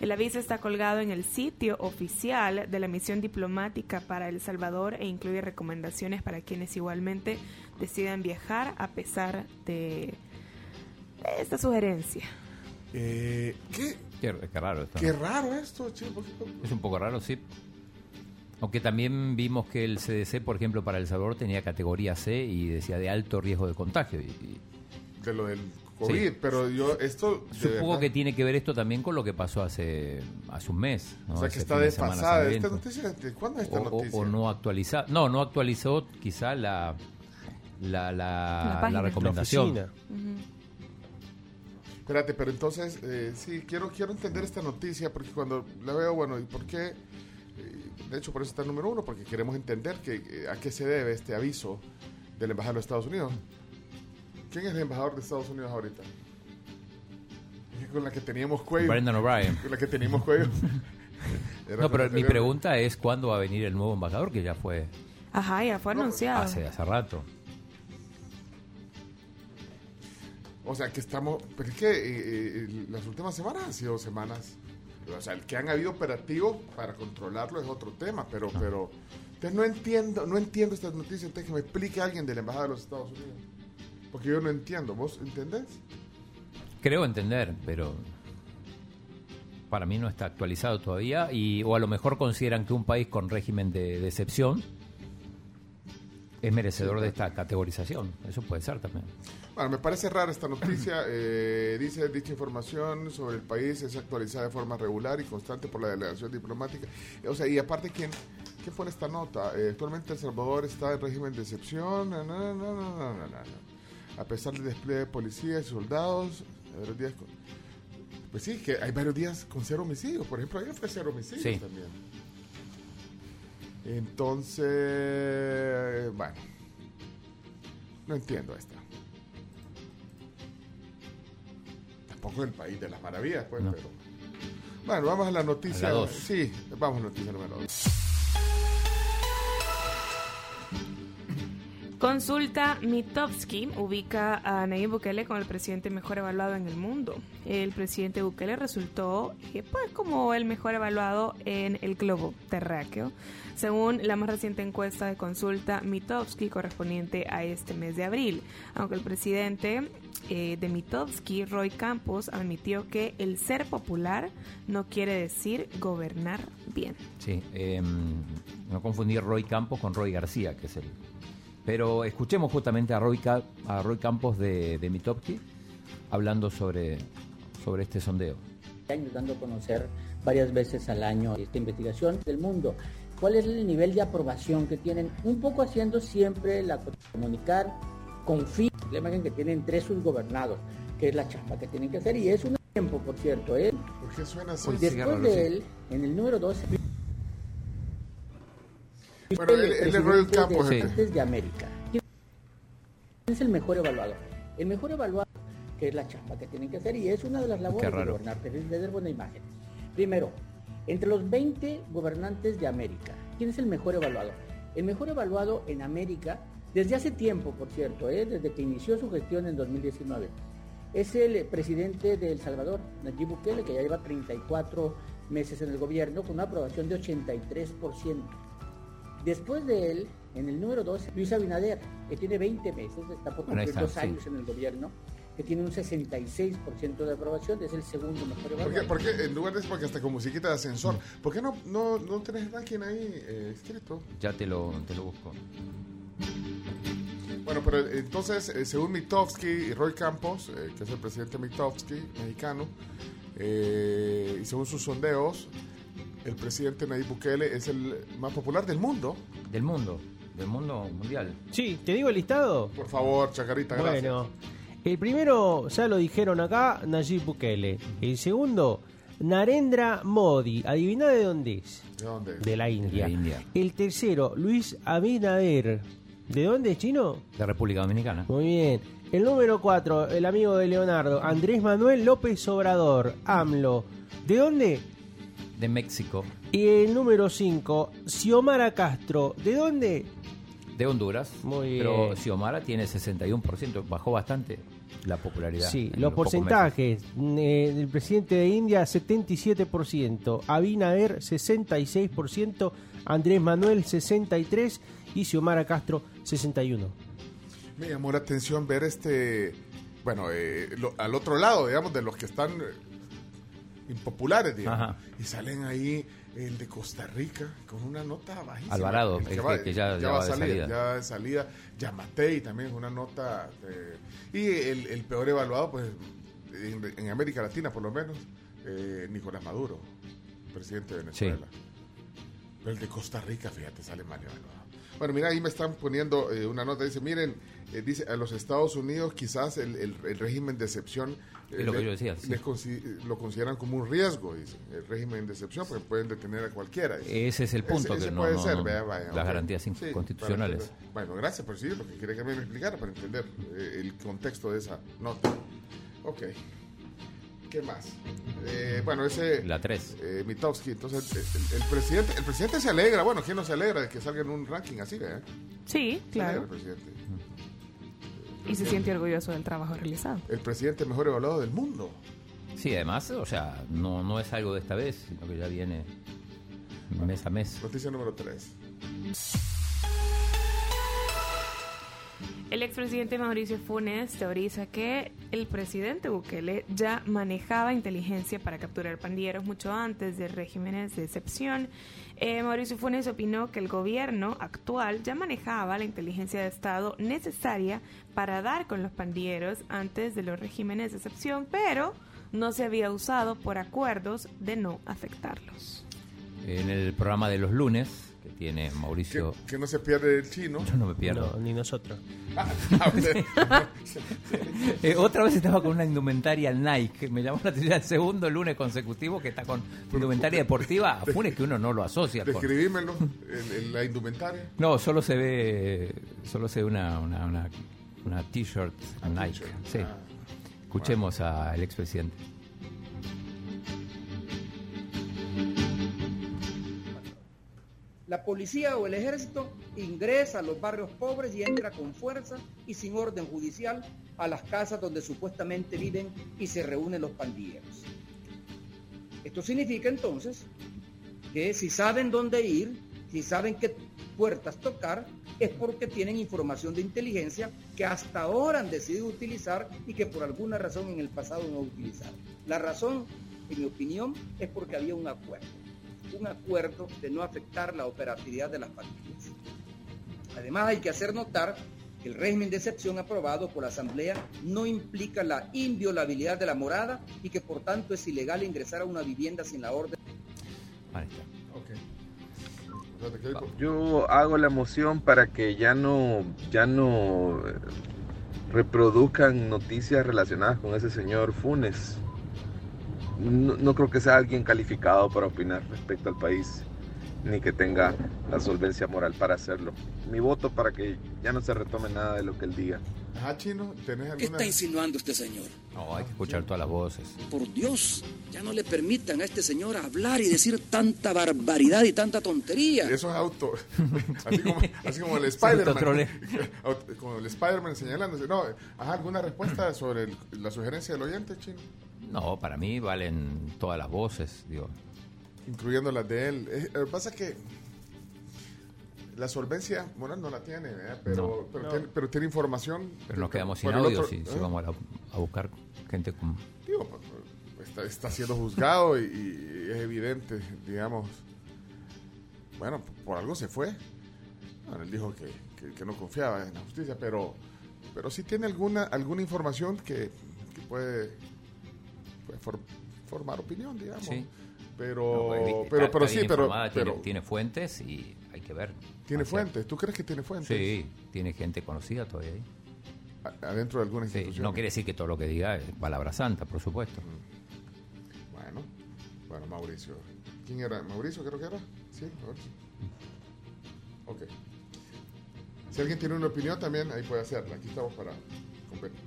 El aviso está colgado en el sitio oficial de la misión diplomática para El Salvador e incluye recomendaciones para quienes igualmente decidan viajar a pesar de esta sugerencia. Eh, ¿Qué? Qué, qué raro esto. Qué raro esto. Es un poco raro, sí. Aunque también vimos que el CDC, por ejemplo, para El Salvador tenía categoría C y decía de alto riesgo de contagio. Y, y De lo del COVID, Sí. pero yo esto... supongo verdad, que tiene que ver esto también con lo que pasó hace, hace un mes. ¿no? O sea, que está de desfasada. Esta noticia, ¿de cuándo es esta o, noticia? o no actualiza no no actualizó quizá la la, la, La la página. recomendación La. Espérate, pero entonces, eh, sí, quiero, quiero entender esta noticia porque cuando la veo, bueno, ¿y por qué? De hecho, por eso está el número uno, porque queremos entender que, eh, a qué se debe este aviso del embajador de Estados Unidos. ¿Quién es el embajador de Estados Unidos ahorita? Con la que teníamos cuello. Brendan O'Brien. Con la que teníamos cuello. No pero mi pregunta es cuándo va a venir el nuevo embajador que ya fue Ajá, ya fue anunciado. hace hace rato O sea, que estamos. Pero es que eh, eh, las últimas semanas han sido semanas. O sea, el que han habido operativos para controlarlo es otro tema, pero. pero entonces no entiendo, no entiendo estas noticias. Entonces que me explique alguien de la Embajada de los Estados Unidos. Porque yo no entiendo. ¿Vos entendés? creo entender pero para mí no está actualizado todavía y o a lo mejor consideran que un país con régimen de, de excepción es merecedor de esta categorización eso puede ser también Bueno, me parece rara esta noticia. eh, dice, dicha información sobre el país es actualizada de forma regular y constante por la delegación diplomática. O sea, y aparte, ¿quién, quién pone esta nota? Eh, actualmente El Salvador está en régimen de excepción. No, no, no, no, no, no, no, no. A pesar del despliegue de policías y soldados, hay varios días con- Pues sí, que hay varios días con cero homicidios. Por ejemplo, ayer fue cero homicidios Sí. también. Entonces, bueno. No entiendo esta. Tampoco el país de las maravillas, pues, No. pero. Bueno, vamos a la noticia. A la dos. Sí, vamos a la noticia número 2. Consulta Mitofsky ubica a Nayib Bukele como el presidente mejor evaluado en el mundo. El presidente Bukele resultó eh, pues como el mejor evaluado en el globo terráqueo, según la más reciente encuesta de consulta Mitofsky correspondiente a este mes de abril. Aunque el presidente eh, de Mitofsky, Roy Campos, admitió que el ser popular no quiere decir gobernar bien. sí eh, no confundir Roy Campos con Roy García que es el pero escuchemos justamente a Roy, a Roy Campos de, de Mitofsky hablando sobre sobre este sondeo años dando a conocer varias veces al año esta investigación del mundo. ¿Cuál es el nivel de aprobación que tienen? Un poco haciendo siempre la comunicar, confío, la imagen que tienen tres subgobernados, que es la chamba que tienen que hacer. Y es un tiempo, por cierto, ¿eh? ¿Por qué suena así? Después de él, en el número 12, Bueno, él, él es de el- de América. ¿Quién es el mejor evaluador? El mejor evaluador, que es la chamba que tienen que hacer, y es una de las labores de raro. gobernar, tener tener buena imagen. Primero, entre los 20 gobernantes de América, ¿quién es el mejor evaluador? El mejor evaluado en América, desde hace tiempo, por cierto, ¿eh? desde que inició su gestión en 2019, es el presidente de El Salvador, Nayib Bukele, que ya lleva 34 meses en el gobierno, con una aprobación de 83%. Después de él, en el número 12, Luis Abinader, que tiene 20 meses, está por cumplir está, dos sí. años en el gobierno, que tiene un 66% de aprobación, es el segundo mejor ¿Por qué, evaluado. por qué? En lugar de eso, porque hasta con musiquita de ascensor. ¿Por qué no, no, no tenés ranking ahí eh, escrito? ya te lo te lo busco Bueno, pero eh, entonces, eh, según Mitofsky y Roy Campos, eh, que es el presidente Mitofsky, mexicano, eh, y según sus sondeos, el presidente Nayib Bukele es el más popular del mundo. Del mundo, del mundo mundial. Sí, ¿te digo el listado? Por favor, Chacarita, gracias. Bueno, el primero, ya lo dijeron acá, Nayib Bukele. El segundo, Narendra Modi. Adivina de dónde es. ¿De dónde? De la India. De la India. El tercero, Luis Abinader. ¿De dónde es chino? De República Dominicana. Muy bien. El número 4, el amigo de Leonardo, Andrés Manuel López Obrador, AMLO. ¿De dónde? De México. Y el número 5, Xiomara Castro. ¿De dónde? De Honduras. Muy bien. Pero Xiomara tiene 61%, bajó bastante la popularidad. Sí, los porcentajes. Eh, del presidente de India, 77%. Abinader, 66%. Andrés Manuel, 63%. Y Xiomara Castro, 61%. Me llamó la atención ver este, bueno, eh, lo- al otro lado, digamos, de los que están eh, impopulares, digamos. Ajá. Y salen ahí el de Costa Rica con una nota bajísima. Alvarado, El el que- que ya- ya va va de a salir, salida. ya de salida. Yamatei también una nota. de- y el, el peor evaluado, pues, en, en América Latina por lo menos, eh, Nicolás Maduro, presidente de Venezuela. Pero el de Costa Rica, fíjate, sale mal evaluado. Bueno, mira, ahí me están poniendo eh, una nota. Dice, miren, eh, dice, a los Estados Unidos quizás el, el- el régimen de excepción Es lo que yo decía, sí. les consi- lo consideran como un riesgo, dice, el régimen de excepción, porque pueden detener a cualquiera. Ese es el punto, Ese- que ese no- puede no- ser, no- vea, vaya, las garantías Sí, constitucionales. Bueno, gracias por sí, lo que quería que me explicara para entender eh, el contexto de esa nota. Ok. ¿Qué más? Eh, bueno, ese... La 3. Eh, Mitofsky, entonces el, el- el presidente, el presidente se alegra, bueno, ¿quién no se alegra de que salga en un ranking así, ¿verdad? Sí, Se alegra claro. el presidente. Y se siente orgulloso del trabajo realizado. El presidente mejor evaluado del mundo. Sí, además, o sea, no, no es algo de esta vez, sino que ya viene mes a mes. Noticia número 3. El expresidente Mauricio Funes teoriza que el presidente Bukele ya manejaba inteligencia para capturar pandilleros mucho antes de regímenes de excepción. Eh, Mauricio Funes opinó que el gobierno actual ya manejaba la inteligencia de Estado necesaria para dar con los pandilleros antes de los regímenes de excepción, pero no se había usado por acuerdos de no afectarlos. En el programa de los lunes, que tiene Mauricio... Que no se pierde el chino. Yo no me pierdo. No, ni nosotros. Eh, otra vez estaba con una indumentaria Nike. Me llamó la atención el segundo lunes consecutivo que está con indumentaria deportiva. A Funes que uno no lo asocia con... Describímelo, en, en la indumentaria. No, solo se ve, solo se ve una, una, una, una t-shirt Nike. Sí. Ah, Escuchemos al expresidente. La policía o el ejército ingresa a los barrios pobres y entra con fuerza y sin orden judicial a las casas donde supuestamente viven y se reúnen los pandilleros. Esto significa entonces que si saben dónde ir, si saben qué puertas tocar, es porque tienen información de inteligencia que hasta ahora han decidido utilizar y que por alguna razón en el pasado no utilizaron. La razón, en mi opinión, es porque había un acuerdo un acuerdo de no afectar la operatividad de las pandillas. Además, hay que hacer notar que el régimen de excepción aprobado por la Asamblea no implica la inviolabilidad de la morada y que por tanto es ilegal ingresar a una vivienda sin la orden. Yo hago la moción para que ya no, ya no eh, reproduzcan noticias relacionadas con ese señor Funes. No, no creo que sea alguien calificado para opinar respecto al país, ni que tenga la solvencia moral para hacerlo. Mi voto para que ya no se retome nada de lo que él diga. Ajá, chino, ¿tenés ¿Qué alguna? está insinuando este señor? No, hay que escuchar todas las voces. Por Dios, ya no le permitan a este señor hablar y decir tanta barbaridad y tanta tontería. Eso es auto. Así como, así como el Spider-Man. como el Spider-Man señalándose. No, ajá, ¿alguna respuesta sobre el- la sugerencia del oyente, chino? No, para mí valen todas las voces, digo. Incluyendo las de él. Eh, Lo que pasa es que la solvencia moral no la tiene, ¿verdad? pero, No. pero, No. Tiene, pero tiene información. Pero nos quedamos sin audio otro- si, si ¿eh? vamos a, a buscar gente con... Digo, pues, está, está siendo juzgado y, y es evidente, digamos. Bueno, por algo se fue. Bueno, él dijo que, que- que no confiaba en la justicia, pero, pero sí tiene alguna, alguna información que, que puede, puede for- formar opinión, digamos. Sí. Pero, No, está- pero, está pero sí, pero, tiene, fuentes y hay que ver. ¿tiene fuentes. ¿Tú crees que tiene fuentes? Sí, tiene gente conocida todavía ahí. Adentro de alguna Sí, institución. no quiere decir que todo lo que diga es palabra santa, por supuesto. Bueno, bueno, Mauricio. ¿Quién era? ¿Mauricio creo que era? Sí. Ok. Si alguien tiene una opinión también, ahí puede hacerla. Aquí estamos para competir.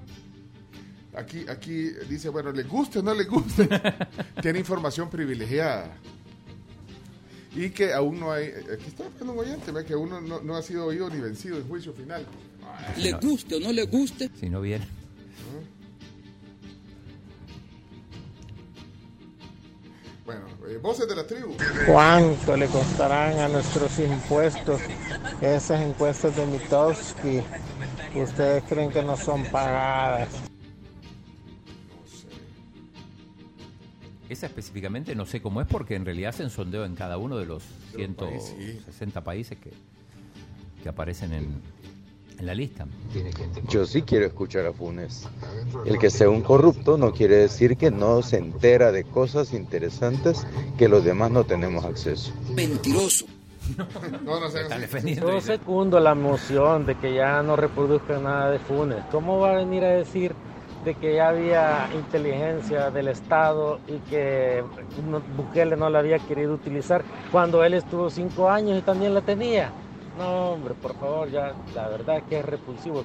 Aquí, aquí dice, bueno, le guste o no le guste, tiene información privilegiada. Y que aún no hay, aquí está hablando un oyente, ve que aún no, no- no ha sido oído ni vencido en juicio final. Le guste o no le guste. Si no viene. Bueno, eh, voces de la tribu. ¿Cuánto le costarán a nuestros impuestos esas encuestas de Mitowski? ¿Ustedes creen que no son pagadas? Esa específicamente no sé cómo es porque en realidad hacen sondeo en cada uno de los De los países, 160 países que, que aparecen en, en la lista. Yo sí quiero escuchar a Funes. El que sea un corrupto no quiere decir que no se entera de cosas interesantes que los demás no tenemos acceso. Mentiroso. No, no así. Yo secundo la moción de que ya no reproduzcan nada de Funes. ¿Cómo va a venir a decir de que ya había inteligencia del Estado y que no- Bukele no la había querido utilizar cuando él estuvo cinco años y también la tenía? No, hombre, por favor, ya la verdad que es repulsivo.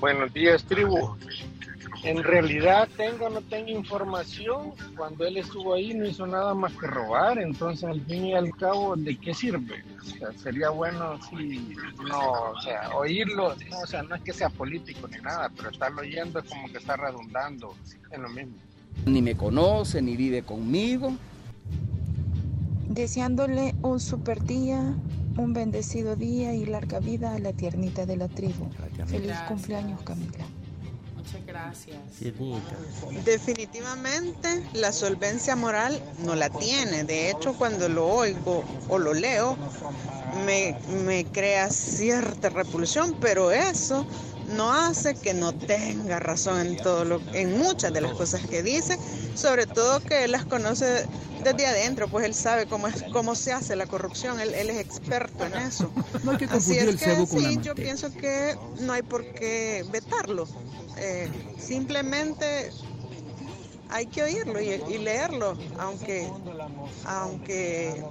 Buenos días, tribu. En realidad, tengo o no tengo información, cuando él estuvo ahí no hizo nada más que robar, entonces al fin y al cabo, ¿de qué sirve? O sea, sería bueno si no, o sea, oírlo, no, o sea, no es que sea político ni nada, pero estarlo oyendo es como que está redundando en lo mismo. Ni me conoce, ni vive conmigo. Deseándole un super día, un bendecido día y larga vida a la tiernita de la tribu. Feliz cumpleaños, Camila. Muchas gracias. Definitivamente la solvencia moral no la tiene. De hecho, cuando lo oigo o lo leo, me, me crea cierta repulsión, pero eso no hace que no tenga razón en todo lo, en muchas de las cosas que dice, sobre todo que él las conoce desde adentro, pues él sabe cómo es cómo se hace la corrupción, él, él es experto en eso. No hay que Así es el que con sí, yo pienso que no hay por qué vetarlo. Eh, simplemente hay que oírlo y, y leerlo, aunque, aunque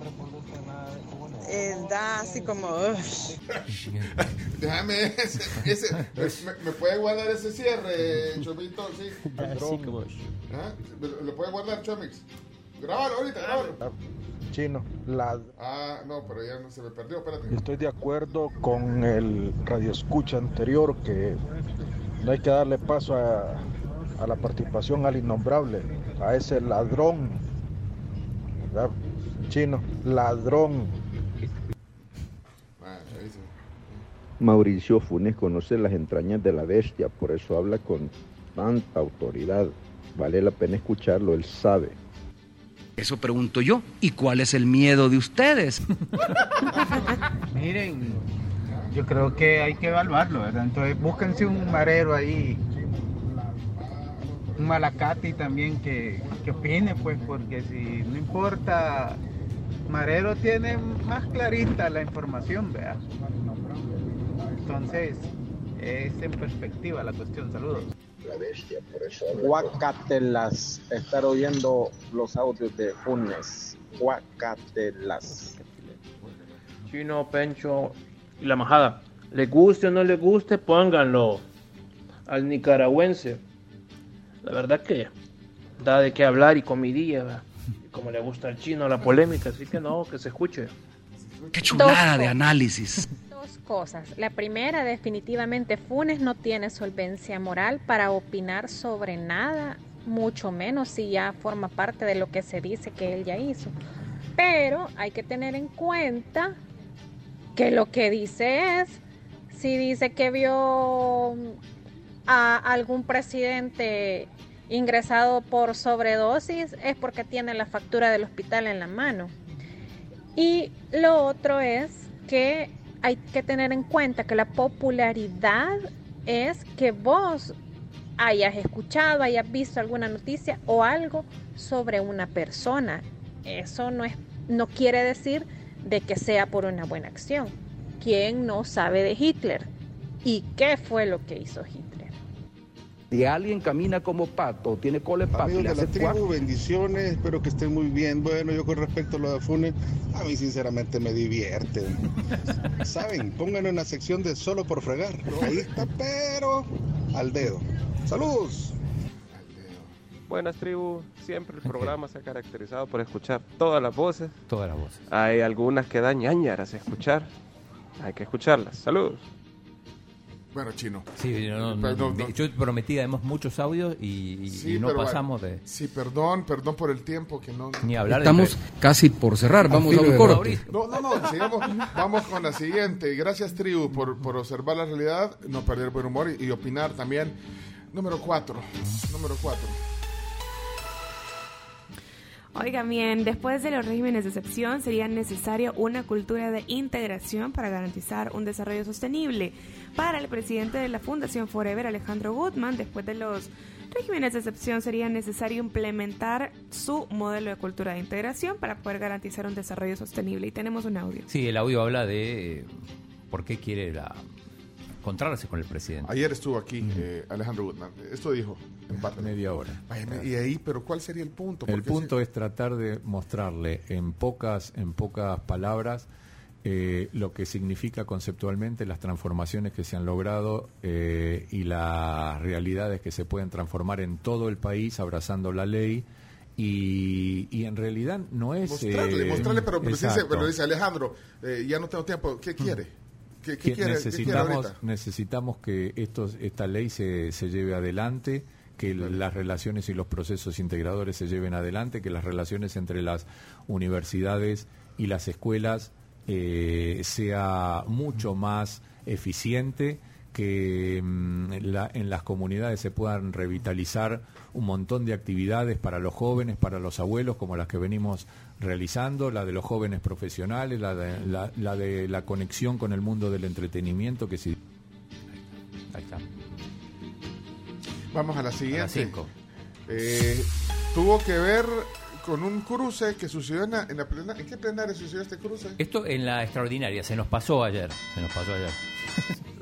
eh, da así como... Déjame ese, ese- me, me puede guardar ese cierre, Chomito? Sí. Así como ¿Ah? ¿Me ¿Lo lo puede guardar, Chomix? Grábalo ahorita, grábalo. Chino, la, Ah, no, pero ya no se me perdió, espérate. estoy de acuerdo con el radioescucha anterior que no hay que darle paso a, a la participación al innombrable, a ese ladrón. ¿verdad? Chino, ladrón. Ah. Mauricio Funes conoce las entrañas de la bestia, por eso habla con tanta autoridad. Vale la pena escucharlo, él sabe. Eso pregunto yo. ¿Y cuál es el miedo de ustedes? Miren, yo creo que hay que evaluarlo, ¿verdad? Entonces, búsquense un marero ahí, un malacate también que, que opine, pues, porque si no importa, Marero tiene más clarita la información, ¿verdad? Entonces, es en perspectiva la cuestión. Saludos. La bestia, por eso Guacatelas, estar oyendo los audios de Funes. Guacatelas. Chino, Pencho y la majada. Le guste o no le guste, pónganlo al nicaragüense. La verdad que da de qué hablar y comidilla. como le gusta al chino la polémica, así que no, que se escuche. Qué chulada de análisis. La primera, definitivamente Funes no tiene solvencia moral para opinar sobre nada, mucho menos si ya forma parte de lo que se dice que él ya hizo. Pero hay que tener en cuenta que lo que dice es, si dice que vio a algún presidente ingresado por sobredosis, es porque tiene la factura del hospital en la mano. Y lo otro es que hay que tener en cuenta que la popularidad es que vos hayas escuchado, hayas visto alguna noticia o algo sobre una persona. Eso no es no quiere decir de que sea por una buena acción. ¿Quién no sabe de Hitler? ¿Y qué fue lo que hizo Hitler? Si alguien camina como pato, tiene cola de pato, y Amigos le de la hace tribu, cuac, bendiciones, espero que estén muy bien. Bueno, yo con respecto a lo de Funes, a mí sinceramente me divierte. Saben, pónganlo en la sección de solo por fregar. Ahí está, pero al dedo. Saludos. Buenas tribu, siempre el programa se ha caracterizado por escuchar todas las voces. Todas las voces. Hay algunas que dan ñañaras escuchar. Hay que escucharlas. Saludos. Bueno, chino. Sí, no, no, Perdón, no. yo prometí además muchos audios y, y- Sí, y no pasamos bueno, de... Sí, perdón, perdón por el tiempo que no. Ni hablar de Estamos casi por cerrar, vamos a un corte. No, no, no, sigamos. vamos con la siguiente. Gracias, tribu, por, por observar la realidad, no perder buen humor y, y opinar también. Número cuatro. Número cuatro. Oigan bien, después de los regímenes de excepción sería necesario una cultura de integración para garantizar un desarrollo sostenible. Para el presidente de la Fundación Forever, Alejandro Gutman, después de los regímenes de excepción sería necesario implementar su modelo de cultura de integración para poder garantizar un desarrollo sostenible. Y tenemos un audio. Sí, el audio habla de eh, por qué quiere la... encontrarse con el presidente. Ayer estuvo aquí eh, Alejandro Gutman. Esto dijo. En parte. Media hora. Vaya, me- Y ahí, pero ¿cuál sería el punto? El punto es tratar de mostrarle en pocas, en pocas palabras eh, lo que significa conceptualmente las transformaciones que se han logrado eh, y las realidades que se pueden transformar en todo el país abrazando la ley. Y, y en realidad no es... Mostrarle, eh, mostrarle, pero, pero dice, pero dice Alejandro, eh, ya no tengo tiempo. ¿Qué quiere? ¿Qué, qué que quiere, qué quiere necesitamos, necesitamos que esta ley se, se lleve adelante, que las relaciones y los procesos integradores se lleven adelante, que las relaciones entre las universidades y las escuelas eh, sea mucho más eficiente, que mm, la- en las comunidades se puedan revitalizar un montón de actividades para los jóvenes, para los abuelos, como las que venimos realizando, la de los jóvenes profesionales, la de la, la de la conexión con el mundo del entretenimiento, que si... Ahí está. Vamos a la siguiente. A las cinco. Eh, tuvo que ver con un cruce que sucedió en la, en la plena- ¿En qué plenaria sucedió este cruce? Esto en la extraordinaria, se nos pasó ayer. Se nos pasó ayer.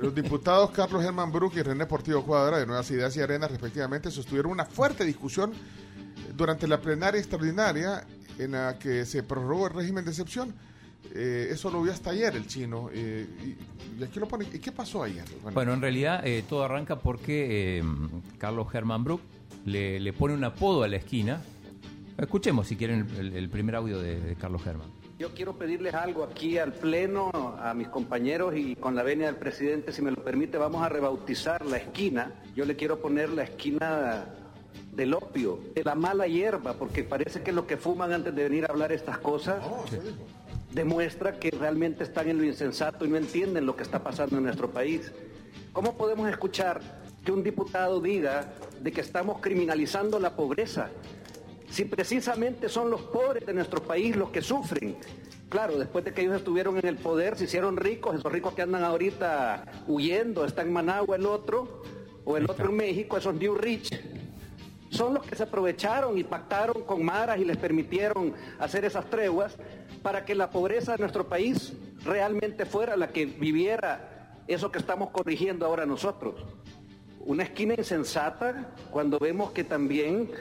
Los diputados Carlos Germán Brook y René Portillo Cuadra de Nuevas Ideas y Arenas, respectivamente, sostuvieron una fuerte discusión durante la plenaria extraordinaria en la que se prorrogó el régimen de excepción. Eh, eso lo vio hasta ayer el chino. eh, y, y aquí lo pone. ¿Y qué pasó ayer? Bueno, en realidad eh, todo arranca porque eh, Carlos Germán Brook le, pone un apodo a la esquina. Escuchemos si quieren el, el primer audio de, de Carlos Germán. Yo quiero pedirles algo aquí al Pleno, a mis compañeros y con la venia del presidente, si me lo permite, vamos a rebautizar la esquina. Yo le quiero poner la esquina del opio, de la mala hierba, porque parece que lo que fuman antes de venir a hablar estas cosas demuestra que realmente están en lo insensato y no entienden lo que está pasando en nuestro país. ¿Cómo podemos escuchar que un diputado diga de que estamos criminalizando la pobreza? Si precisamente son los pobres de nuestro país los que sufren. Claro, después de que ellos estuvieron en el poder, se hicieron ricos, esos ricos que andan ahorita huyendo, está en Managua el otro, o el otro en México, esos New Rich. Son los que se aprovecharon y pactaron con maras y les permitieron hacer esas treguas para que la pobreza de nuestro país realmente fuera la que viviera eso que estamos corrigiendo ahora nosotros. Una esquina insensata cuando vemos que también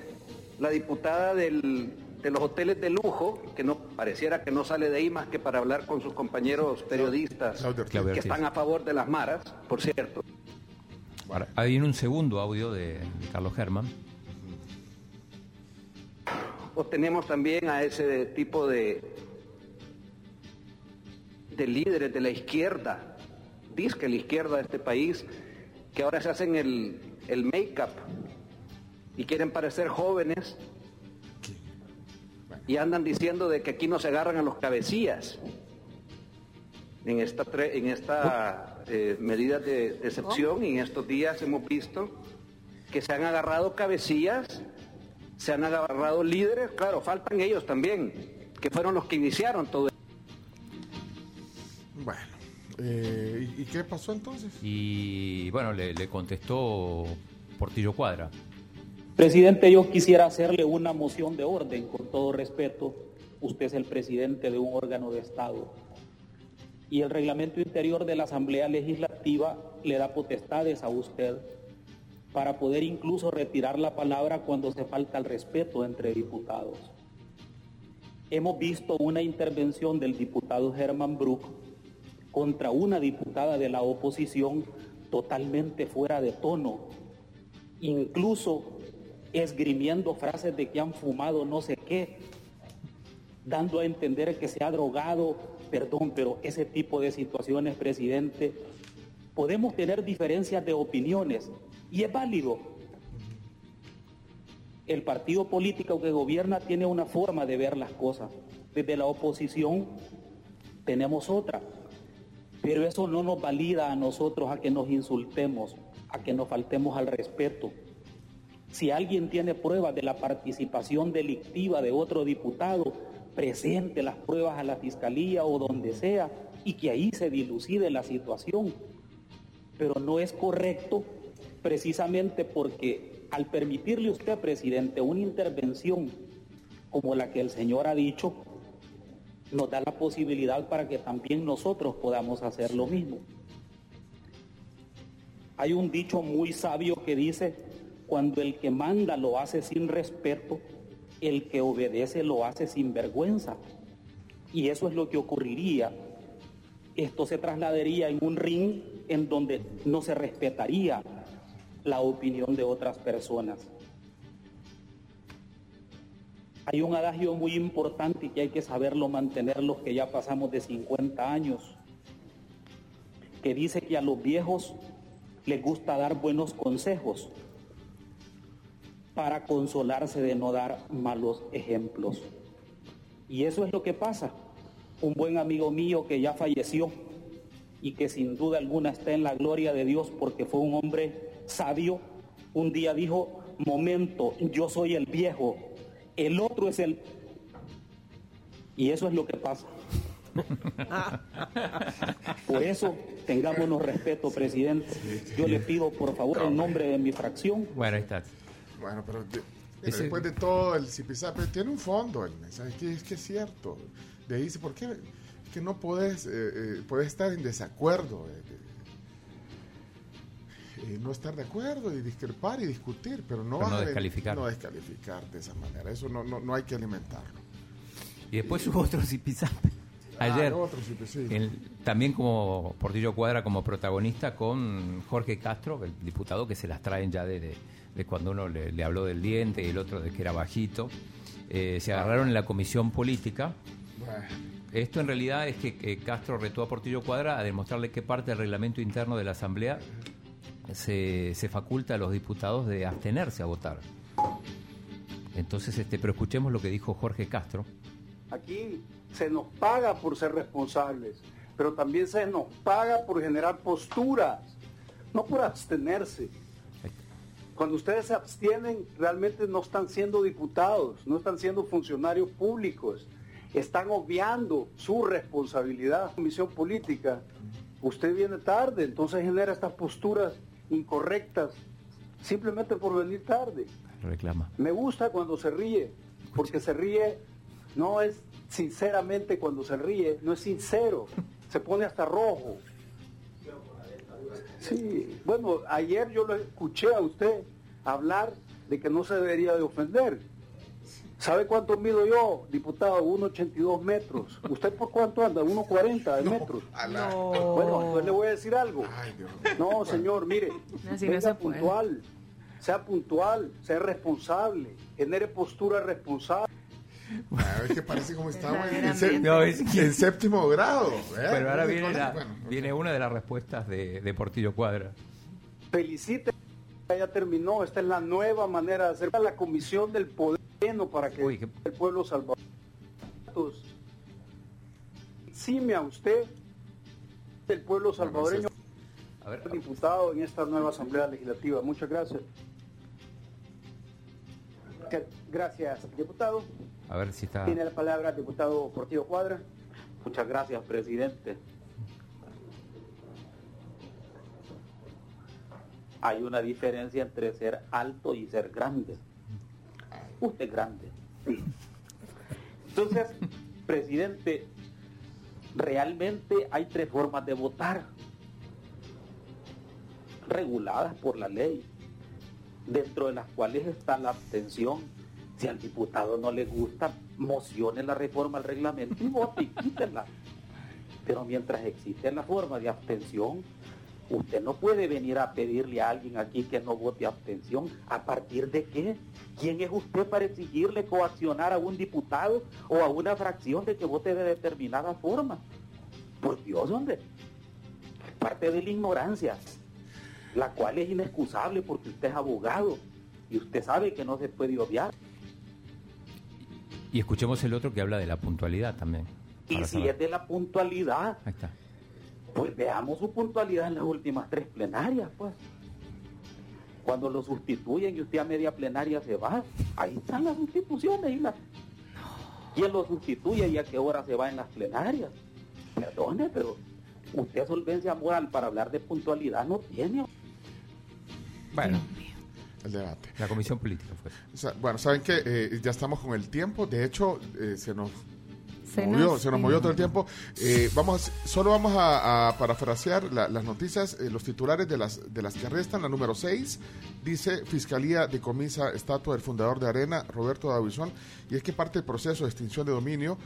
la diputada del- de los hoteles de lujo, que no pareciera que no sale de ahí más que para hablar con sus compañeros periodistas que están a favor de las maras, por cierto. Ahí viene un segundo audio de, de Carlos Germán. O tenemos también a ese tipo de, de líderes de la izquierda, disque la izquierda de este país, que ahora se hacen el, el make-up y quieren parecer jóvenes y andan diciendo de que aquí no se agarran a los cabecillas en esta, tre- en esta eh, medida de, excepción y en estos días hemos visto que se han agarrado cabecillas, se han agarrado líderes, claro, faltan ellos también, que fueron los que iniciaron todo Bueno, Eh, ¿y, ¿Y qué pasó entonces? Y bueno, le, le contestó Portillo Cuadra. Presidente, yo quisiera hacerle una moción de orden, con todo respeto. Usted es el presidente de un órgano de Estado. Y el reglamento interior de la Asamblea Legislativa le da potestades a usted para poder incluso retirar la palabra cuando se falta el respeto entre diputados. Hemos visto una intervención del diputado Herman Brook contra una diputada de la oposición totalmente fuera de tono, incluso esgrimiendo frases de que han fumado no sé qué, dando a entender que se ha drogado, perdón, pero ese tipo de situaciones, presidente, podemos tener diferencias de opiniones y es válido. El partido político que gobierna tiene una forma de ver las cosas. Desde la oposición tenemos otra. Pero eso no nos valida a nosotros a que nos insultemos, a que nos faltemos al respeto. Si alguien tiene pruebas de la participación delictiva de otro diputado, presente las pruebas a la fiscalía o donde sea y que ahí se dilucide la situación. Pero no es correcto precisamente porque al permitirle usted, presidente, una intervención como la que el señor ha dicho, nos da la posibilidad para que también nosotros podamos hacer lo mismo. Hay un dicho muy sabio que dice, cuando el que manda lo hace sin respeto, el que obedece lo hace sin vergüenza. Y eso es lo que ocurriría. Esto se trasladaría en un ring en donde no se respetaría la opinión de otras personas. Hay un adagio muy importante que hay que saberlo mantener los que ya pasamos de 50 años, que dice que a los viejos les gusta dar buenos consejos para consolarse de no dar malos ejemplos. Y eso es lo que pasa. Un buen amigo mío que ya falleció y que sin duda alguna está en la gloria de Dios porque fue un hombre sabio, un día dijo, momento, yo soy el viejo, el otro es el... Y eso es lo que pasa. Por eso, tengámonos respeto, presidente. Yo le pido, por favor, en nombre de mi fracción. Bueno, ahí está. Bueno, pero de- después de todo, el zipizape tiene un fondo el mensaje, que es que es cierto. De ahí dice, ¿por qué? Es que no puedes, eh, eh, puedes estar en desacuerdo, eh, eh, no estar de acuerdo y discrepar y discutir, pero no, Pero no descalificar. No descalificar de esa manera, eso no, no, no hay que alimentarlo. Y después hubo otro zipizape. Ayer, Ah, otro zipi- sí. el- también como Portillo Cuadra como protagonista con Jorge Castro, el diputado que se las traen ya de, de- de cuando uno le, le habló del diente y el otro de que era bajito. Eh, se agarraron en la comisión política. Esto en realidad es que eh, Castro retó a Portillo Cuadra a demostrarle qué parte del reglamento interno de la Asamblea se, se faculta a los diputados de abstenerse a votar. Entonces, este, pero escuchemos lo que dijo Jorge Castro. Aquí se nos paga por ser responsables, pero también se nos paga por generar posturas, no por abstenerse. Cuando ustedes se abstienen, realmente no están siendo diputados, no están siendo funcionarios públicos, están obviando su responsabilidad. Comisión política, usted viene tarde, entonces genera estas posturas incorrectas simplemente por venir tarde. Reclama. Me gusta cuando se ríe, porque se ríe, no es sinceramente cuando se ríe, no es sincero, se pone hasta rojo. Sí, bueno, ayer yo lo escuché a usted hablar de que no se debería de ofender. ¿Sabe cuánto mido yo, diputado? 1,82 metros. ¿Usted por cuánto anda? 1,40 de metros. Bueno, entonces le voy a decir algo. No, señor, mire, Así no venga se puede. puntual, sea puntual, sea responsable, genere postura responsable. A ver que parece como estamos en, Verdaderamente. sé- No, es que- en séptimo grado. ¿eh? Pero ahora viene, la- bueno, viene una de las respuestas de, de Portillo Cuadra. Felicite, ya terminó, esta es la nueva manera de hacer la comisión del poder para que el pueblo salvadoreño exime a usted del pueblo salvadoreño A ver, diputado en esta nueva asamblea legislativa. Muchas gracias. Gracias, diputado. A ver si está. Tiene la palabra el diputado Portillo Cuadra. Muchas gracias, presidente. Hay una diferencia entre ser alto y ser grande. Usted es grande. Entonces, presidente, realmente hay tres formas de votar reguladas por la ley, dentro de las cuales está la abstención si al diputado no le gusta, mocione la reforma al reglamento y vote y quítela. Pero mientras existe la forma de abstención, usted no puede venir a pedirle a alguien aquí que no vote abstención. ¿A partir de qué? ¿Quién es usted para exigirle coaccionar a un diputado o a una fracción de que vote de determinada forma? Por Dios, hombre. Parte de la ignorancia, la cual es inexcusable porque usted es abogado y usted sabe que no se puede obviar. Y escuchemos el otro que habla de la puntualidad también. Y si saber. es de la puntualidad, Ahí está. pues veamos su puntualidad en las últimas tres plenarias, pues. Cuando lo sustituyen y usted a media plenaria se va, ahí están las sustituciones. Y las... ¿Quién lo sustituye y a qué hora se va en las plenarias? Perdone, pero usted solvencia moral para hablar de puntualidad no tiene. Bueno, El debate. la comisión política fue. Bueno, saben que ya estamos con el tiempo. De hecho, eh, se nos Se movió, nos- se nos movió todo el tiempo. Eh, vamos, a- solo vamos a, a parafrasear la- las noticias, eh, los titulares de las de las que restan. La número 6 dice Fiscalía decomisa estatua del fundador de Arena, Roberto Davison, y es que parte del proceso de extinción de dominio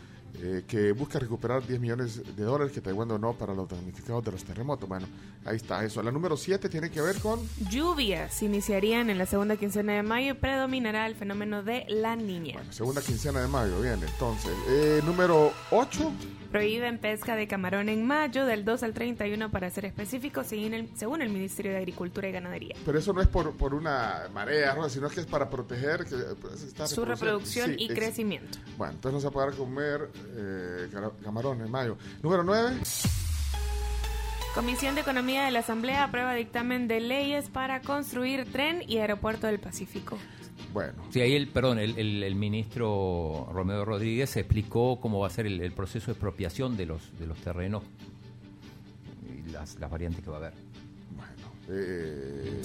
eh, que busca recuperar 10 millones de dólares que Taiwán donó para los damnificados de los terremotos. Bueno, ahí está eso. La número 7 tiene que ver con Lluvias iniciarían en la segunda quincena de mayo y predominará el fenómeno de la niña. segunda quincena de mayo. Bien, entonces. Eh, número 8. Prohíben pesca de camarón en mayo del 2 al 31 para ser específicos según el, según el Ministerio de Agricultura y Ganadería. Pero eso no es por, por una marea, ¿no? sino que es para proteger que, pues, Su reproducción y crecimiento. Bueno, entonces no se poder comer eh, camarón en mayo. Número 9. Comisión de Economía de la Asamblea aprueba dictamen de leyes para construir tren y aeropuerto del Pacífico. Bueno. Sí, ahí el, perdón, el, el- el ministro Romeo Rodríguez explicó cómo va a ser el, el proceso de expropiación de los, de los terrenos y las, las variantes que va a haber. Eh,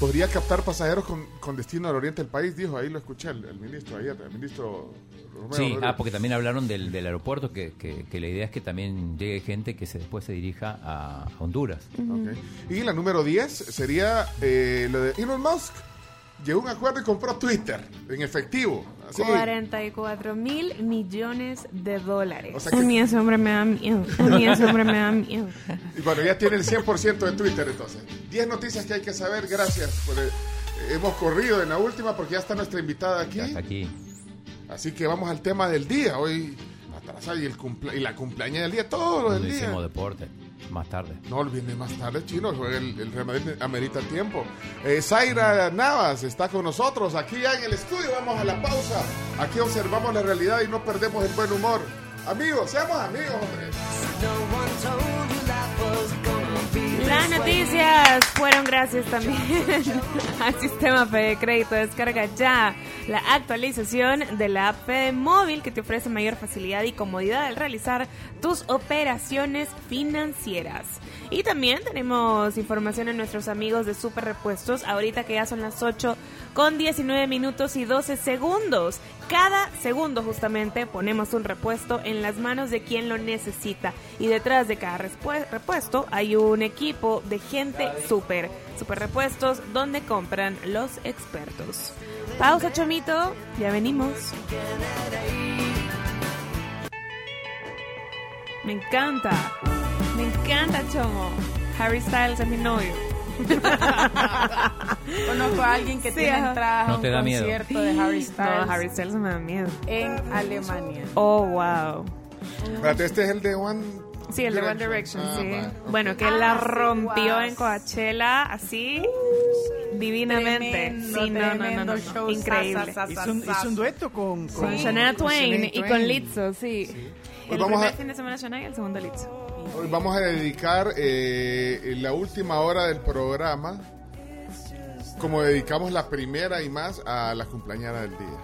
podría captar pasajeros con, con destino al oriente del país, dijo, ahí lo escuché el, el ministro ayer, el ministro Romeo Sí, ah, porque también hablaron del, del aeropuerto, que, que- que la idea es que también llegue gente que se después se dirija a, a Honduras. Ok. Y la número 10 sería eh, lo de Elon Musk. Llegó a un acuerdo y compró Twitter en efectivo. Así. 44 mil millones de dólares. O sea que- A mí ese hombre me da miedo. A mí ese hombre me da miedo. Y bueno, ya tiene el 100% de Twitter entonces. 10 noticias que hay que saber. Gracias. Por el- hemos corrido en la última porque ya está nuestra invitada aquí. aquí. Así que vamos al tema del día. Hoy atrasado y, el cumple- y la cumpleaños del día, todo lo del día. hicimos deporte, más tarde. No, viene más tarde, chino. juega El, el Real Madrid amerita tiempo. Eh, Zaira Navas está con nosotros aquí ya en el estudio. Vamos a la pausa. Aquí observamos la realidad y no perdemos el buen humor. Amigos, seamos amigos, hombre. Las noticias fueron gracias también al sistema Fede Crédito. Descarga ya la actualización de la app Fede Móvil que te ofrece mayor facilidad y comodidad al realizar tus operaciones financieras. Y también tenemos información en nuestros amigos de Super Repuestos, ahorita que ya son las 8 con 19 minutos y 12 segundos. Cada segundo justamente ponemos un repuesto en las manos de quien lo necesita. Y detrás de cada repuesto hay un equipo de gente super, super repuestos donde compran los expertos. Pausa, Chomito, ya venimos. Me encanta, me encanta, Chomo. Harry Styles es mi novio. Conozco a alguien que Sí, tiene ajá. entradas a un te da miedo. concierto de Harry Styles No, Harry Styles me da miedo. en Alemania. Oh, wow. Espérate, este es el de One. Sí, el de One Direction, Ah, sí. vale. Bueno, que Ah, la sí, rompió en Coachella así divinamente. Tremendo, sí, no, no, no, no, show, Increíble. sa, sa, Hizo un, hizo un dueto con, Con Shania Twain y con Lizzo, sí. El vamos primer a- fin de semana Shania y el segundo Lizzo. Hoy vamos a dedicar eh, la última hora del programa, como dedicamos la primera y más a la cumpleañera del día.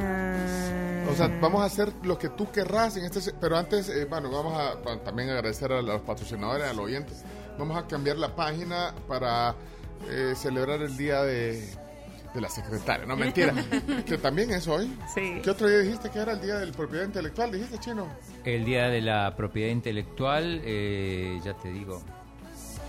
Ah. O sea, vamos a hacer lo que tú querrás en este, pero antes, eh, bueno, vamos a también agradecer a los patrocinadores, a los oyentes. Vamos a cambiar la página para eh, celebrar el día de, de la secretaria. No, mentira. que también es hoy. Sí. ¿Qué otro día dijiste que era el día de la propiedad intelectual? ¿Dijiste, Chino? El día de la propiedad intelectual, eh, ya te digo.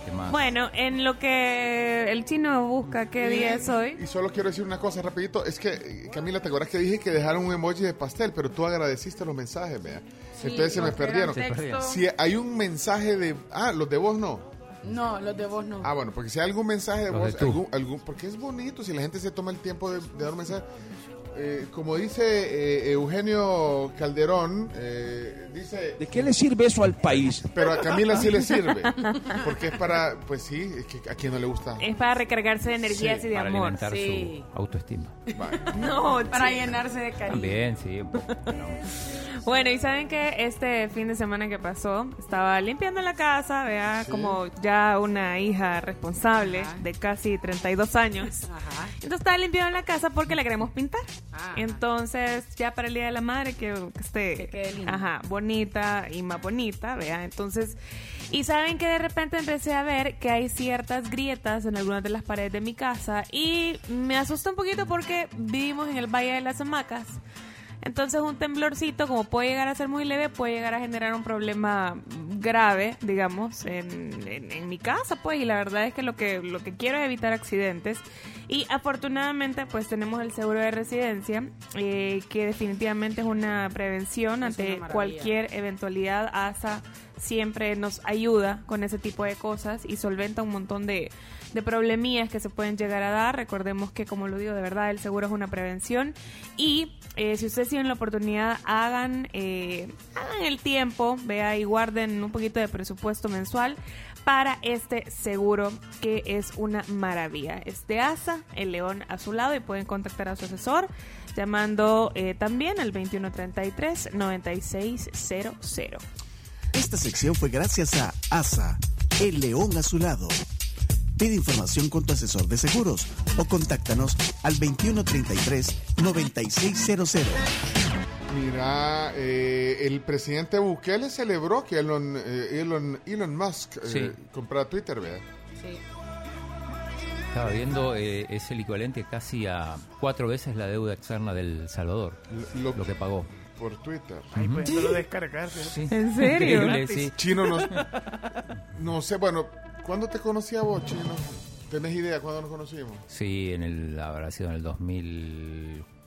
¿Qué más? Bueno, en lo que el chino busca qué día es hoy. Y solo quiero decir una cosa rapidito. Es que, Camila, ¿te acuerdas que dije que dejaron un emoji de pastel? Pero tú agradeciste los mensajes, vea. Sí, Entonces se me perdieron. Si hay un mensaje de... Ah, los de vos no. No, los de vos no. Ah, bueno, porque si hay algún mensaje de Los voz, de algún, algún- porque es bonito si la gente se toma el tiempo de, de dar un mensaje. Eh, como dice eh, Eugenio Calderón, eh, dice... ¿De qué le sirve eso al país? Pero a Camila sí le sirve, porque es para, pues sí, es que a quien no le gusta. Es para recargarse de energías Sí, y de para amor. alimentar Sí. su autoestima. No, Para sí. llenarse de cariño. También, sí. Bueno, y saben que este fin de semana que pasó, estaba limpiando la casa, vea, Sí. como ya una hija responsable de casi 32 años. Entonces estaba limpiando la casa porque la queremos pintar. Entonces, ya para el Día de la Madre, que, que esté quede ajá, bonita y más bonita, vea. Entonces, y saben que de repente empecé a ver que hay ciertas grietas en algunas de las paredes de mi casa y me asusta un poquito porque vivimos en el Valle de las Hamacas. Entonces un temblorcito, como puede llegar a ser muy leve, puede llegar a generar un problema grave, digamos, en, en- en mi casa, pues, y la verdad es que lo que lo que quiero es evitar accidentes. Y afortunadamente, pues tenemos el seguro de residencia, eh, que definitivamente es una prevención Es ante una cualquier eventualidad. ASA siempre nos ayuda con ese tipo de cosas y solventa un montón de, de problemillas que se pueden llegar a dar. Recordemos que, como lo digo, de verdad, el seguro es una prevención. Y eh, si ustedes tienen la oportunidad, hagan, eh, hagan el tiempo, vea y guarden un poquito de presupuesto mensual para este seguro que es una maravilla. Es de ASA, el león a su lado y pueden contactar a su asesor llamando eh, también al 2133-9600. Esta sección fue gracias a ASA, el león a su lado. Pide información con tu asesor de seguros o contáctanos al 2133-9600. Mira, eh, el presidente Bukele celebró que Elon, eh, Elon, Elon Musk eh, Sí. comprara Twitter, ¿verdad? Sí. Estaba viendo, eh, es el equivalente casi a cuatro veces la deuda externa del Salvador, lo, que pagó. Por Twitter. Ahí Ujú. pudiéndolo descargar. Sí. ¿En serio? Increíble, sí. Chino, no, no sé, bueno, ¿cuándo te conocí a vos, Chino? ¿Tenés idea cuándo nos conocimos? Sí, en el, habrá sido en el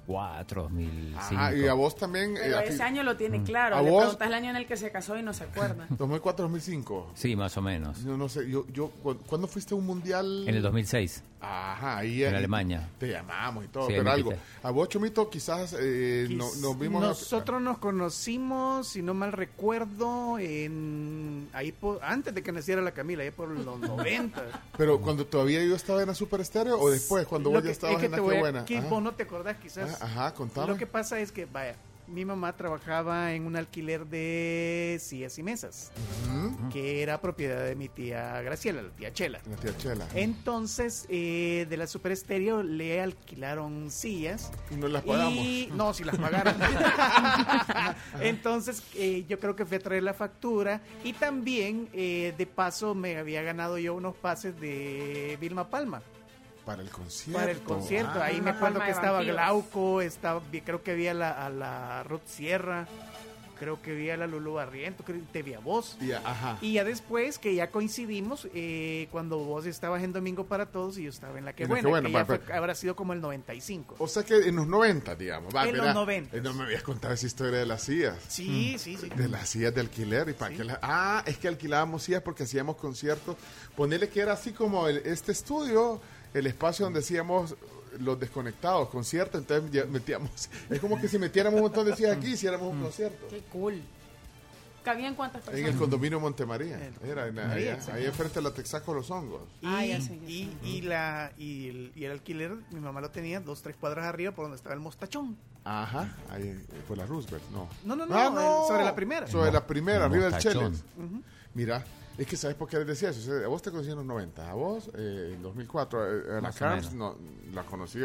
2004, 2005. Ajá, y a vos también. eh, Pero ese año lo tiene claro. ¿A Le vos? preguntas el año en el que se casó y no se acuerda. 2004-2005. Sí, más o menos. No, no sé, yo, yo, ¿cu- ¿cuándo fuiste a un mundial? En el 2006. Ajá, ahí En ahí Alemania. Te llamamos y todo, Sí, pero algo. A vos, Chomito, quizás eh, no- nos vimos. a- Nosotros nos conocimos, si no mal recuerdo, en ahí por- antes de que naciera la Camila, ahí por los 90. Pero cuando todavía yo estaba en la Super Estéreo o después, cuando Lo vos ya estabas es que en la que buena. que Ajá. vos no te acordás quizás. Ajá, contame. Lo que pasa es que, vaya, mi mamá trabajaba en un alquiler de sillas y mesas, que era propiedad de mi tía Graciela, la tía Chela. La tía Chela. Entonces, eh, de la Super Estéreo le alquilaron sillas. Y no las pagamos. Y- no, si las pagaran. Entonces, eh, yo creo que fui a traer la factura. Y también, eh, de paso, me había ganado yo unos pases de Vilma Palma. Para el concierto. Para el concierto. Ahí me Vilma acuerdo que estaba Vampiros. Glauco, estaba, creo que vi a la, a la Ruth Sierra. Creo que vi a la Lulu Barriento, creo que te vi a vos. Y, ajá. Y ya después que ya coincidimos, eh, cuando vos estabas en Domingo para Todos y yo estaba en La Que En Buena, Que Buena, que ya va, fue- habrá sido como el 95. O sea que en los 90, digamos. Va, En los mira, 90. eh, No me habías contado esa historia de las sillas. Sí, sí, sí. De las sillas de alquiler. ¿Y para qué las- Ah, es que alquilábamos sillas porque hacíamos conciertos. Ponerle que era así como el- este estudio, el espacio donde hacíamos los desconectados, conciertos. Entonces ya metíamos. Es como que si metiéramos un montón de sillas aquí, hiciéramos un concierto. Qué cool. ¿Cabían cuántas En personas? el condominio Montemaría. Era en- Ahí, ahí, exacto. ahí enfrente de la Texaco Los Hongos. Y, Ah, ya sé, ya y, y la, y, el, y el alquiler, mi mamá lo tenía dos, tres cuadras arriba por donde estaba el mostachón. Ajá, ahí eh, fue la Roosevelt, no. No, no, no, Ah, el- sobre la primera. Sobre la primera, arriba del. Cheles. Mira, es que sabes por qué les decía eso. O sea, A vos te conocí en los 90, a vos eh, en 2004, eh, a la Carms no, la conocí.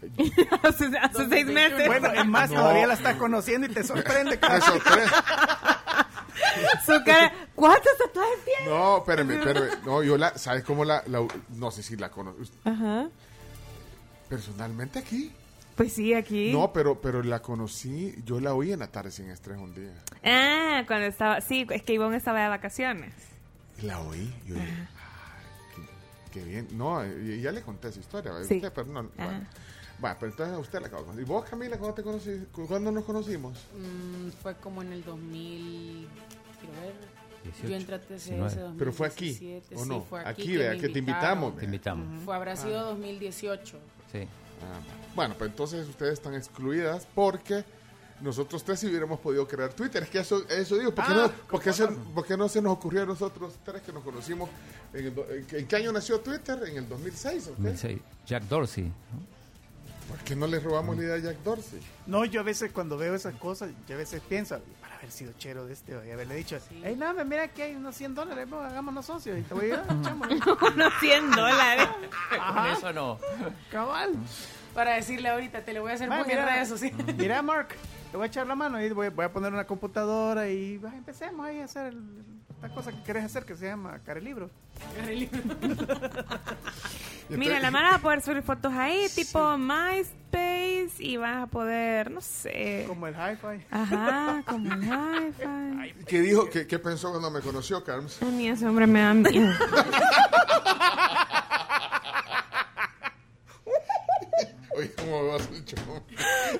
hace, hace seis meses. Bueno, es más, No. todavía la estás conociendo y te sorprende. Me sorprende. Su cara, ¿cuántos tatuajes tiene? No, espérame, espérame. No, yo la, ¿sabes cómo la, la- no sé si la conozco. Ajá. Personalmente aquí. Pues sí, aquí. No, pero, pero la conocí, yo la oí en la tarde sin estrés un día. Ah, cuando estaba, sí, es que Ivonne estaba de vacaciones. La oí, yo dije, "Ay, qué, qué bien. No, y ya le conté esa historia, ¿verdad? Sí. Usted, pero no, bueno. Va, pero entonces a usted la acabo de conocer. ¿Y vos, Camila, cuándo, te conocí, cuándo nos conocimos? Mm, fue como en el 2000. Quiero ver. 18, Yo entré a TCS 19. Pero fue aquí, 2017, ¿o sí, no? fue Aquí, que vea, que te invitamos. Te invitamos. Fue, habrá Ah. sido 2018. Sí. Ah, bueno, pues entonces ustedes están excluidas porque nosotros tres si hubiéramos podido crear Twitter. Es que eso, eso digo, ¿por qué, Ah, no, por qué se- por qué no se nos ocurrió a nosotros tres que nos conocimos? En, el en qué- ¿en qué año nació Twitter? ¿En el 2006? ¿o qué? 2006. Jack Dorsey. ¿no? ¿Por qué no le robamos la idea a Jack Dorsey? No, yo a veces cuando veo esas cosas, yo a veces pienso, para haber sido chero de este, y haberle dicho, hey, no, mira que hay unos 100 dólares, hagámonos socios, y te voy a ir, echámosle". Unos 100 dólares. Con eso no. Cabal. Para decirle ahorita, te lo voy a hacer muy en redes sociales. Mira, Mark, te voy a echar la mano y voy, voy a poner una computadora y va, empecemos ahí a hacer el- esta cosa que querés hacer que se llama Carelibro. Mira, la mano va a poder subir fotos ahí, tipo MySpace, y vas a poder, no sé. Como el hi-fi. Ajá, como el hi-fi. ¿Qué dijo? ¿Qué, qué pensó cuando me conoció, Carms? A mí ese hombre me da miedo. Oye, ¿cómo vas el show?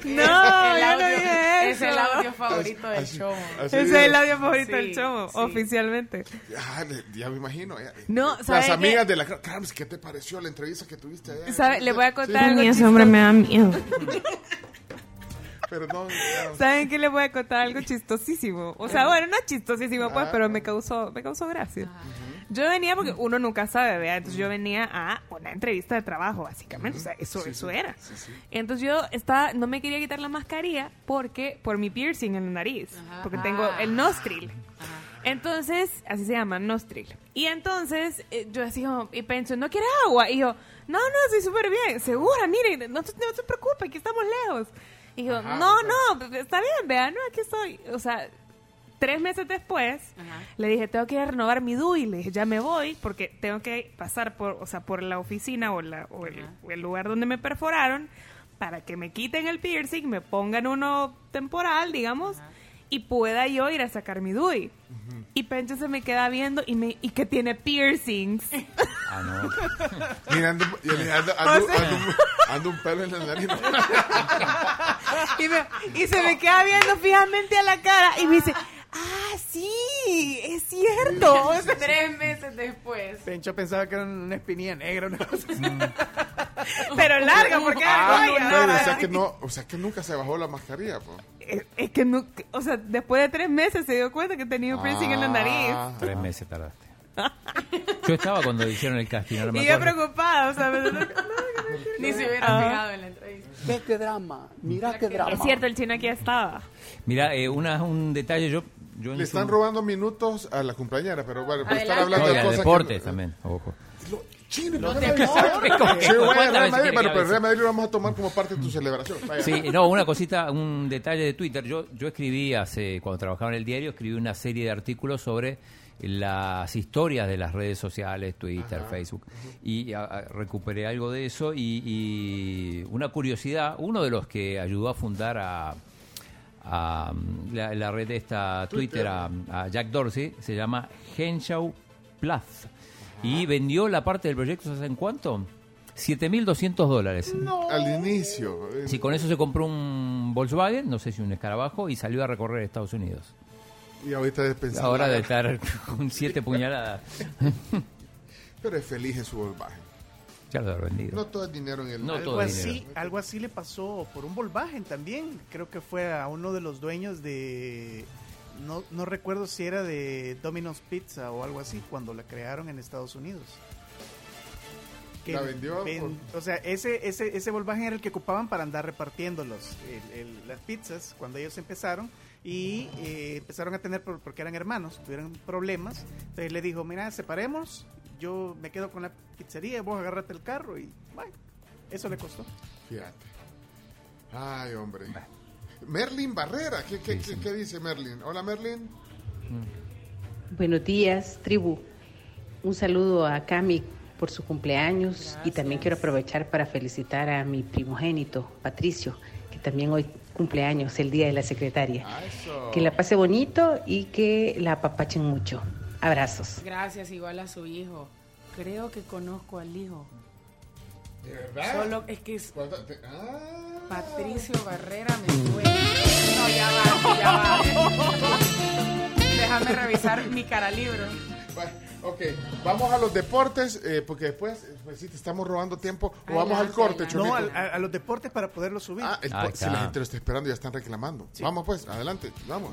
No, El yo no audio- dije Es eso. el audio favorito del Así- show. así Ese es el audio favorito del Sí, show, sí. Ya, oficialmente. Ah, le- ya me imagino. ya. No, Las ¿sabe amigas de la Carms, ¿qué te pareció la entrevista que tuviste allá? ¿Sabe? Le voy a Sí. contar algo ese hombre me da miedo. Perdón. ya. ¿Saben qué le voy a contar algo chistosísimo? O sea, bueno, no chistosísimo, pues, Ah. pero me causó, me causó gracia. Yo venía porque uno nunca sabe, ¿verdad? Entonces yo venía a una entrevista de trabajo, básicamente. O sea, eso, Sí, eso sí. era. Sí. Entonces yo estaba, no me quería quitar la mascarilla porque, por mi piercing en la nariz. Porque tengo el nostril. Entonces, así se llama, nostril. Y entonces eh, yo decía, como, y pensó, ¿no quiere agua? Y yo, no, no, estoy súper bien, segura, mire, no, no se preocupe, aquí estamos lejos. Y yo, Ajá, no, no, está bien, vea, no, aquí estoy. O sea, tres meses después, le dije, tengo que ir a renovar mi DUI. Le dije, ya me voy porque tengo que pasar por, o sea, por la oficina o, la, o, el, o el lugar donde me perforaron para que me quiten el piercing, me pongan uno temporal, digamos, y pueda yo ir a sacar mi DUI. Y Pencho se me queda viendo y me y que tiene piercings. Ah, no. Mira, ando, y le- ando, O ando- sea- ando un- ando un pelo en la nariz. y, me- y se me queda viendo fijamente a la cara y me dice, ah, sí, es cierto. Tres meses después. Pencho pensaba que era una espinilla negra, una cosa así. pero larga, porque Ah, argolla. pero, o, sea que no, o sea que nunca se bajó la mascarilla. po. Es, es que no, o sea, después de tres meses se dio cuenta que tenía un piercing en la nariz. Ah. Tres meses tardaste. Yo estaba cuando hicieron el casting. ahora me y yo acuerdo. preocupada, o sea, me- Ni se hubiera Ah. fijado en la entrevista. Ve qué drama, mira qué drama. Es cierto, el chino aquí estaba. Mira, eh, una, un detalle, yo... yo en Le su- están robando minutos a la compañera, pero bueno, por estar Adelante. hablando No, de cosas deportes que... también, ojo. Chino, Los no, deportes. no, Sí, voy a ¿Cuántas Real veces Madrid, quería pero? Real Madrid lo vamos a tomar como parte de tu celebración. Vaya. Sí, no, una cosita, un detalle de Twitter. Yo, yo escribí hace, cuando trabajaba en el diario, escribí una serie de artículos sobre las historias de las redes sociales, Twitter, Facebook, y a- a- recuperé algo de eso y, y una curiosidad, uno de los que ayudó a fundar a, a, la, la red esta Twitter, a, a Jack Dorsey, se llama Henshaw Plus, y vendió la parte del proyecto, ¿sabes en cuánto? 7.200 dólares. Al inicio. eh, Sí, con eso se compró un Volkswagen, no sé si un escarabajo, y salió a recorrer Estados Unidos. Y ahorita es pensar. Ahora de estar con siete puñaladas. Pero es feliz en su Volkswagen. Ya lo he vendido. No todo es dinero en el No algo todo así, dinero. algo así le pasó por un Volkswagen también. Creo que fue a uno de los dueños de no, no recuerdo si era de Domino's Pizza o algo así cuando la crearon en Estados Unidos. ¿La vendió ven- o sea, ese, ese, ese Volkswagen era el que ocupaban para andar repartiendo los, el- el- las pizzas cuando ellos empezaron y eh, empezaron a tener, por- porque eran hermanos, tuvieron problemas. Entonces le dijo, mira, separemos, yo me quedo con la pizzería, vos agarrate el carro y bueno, eso le costó. Fíjate. Ay, hombre. Merlin Barrera, ¿qué, qué, qué- qué dice Merlin? Hola, Merlin. Buenos días, tribu. Un saludo a Cami por su cumpleaños y también quiero aprovechar para felicitar a mi primogénito, Patricio, que también hoy cumpleaños, el Día de la Secretaria. Que la pase bonito y que la apapachen mucho. Abrazos. Gracias, igual a su hijo. Creo que conozco al hijo. ¿De verdad? Solo es que es ¿Cuánto te- ah. Patricio Barrera me suena. No, ya va, ya va. Déjame revisar mi cara libro. Bueno, ok, vamos a los deportes, eh, porque después, pues sí, te estamos robando tiempo. O vamos al corte, No, al- a, a los deportes para poderlo subir. Ah, el si la gente lo está esperando, ya están reclamando. Vamos pues, adelante, vamos.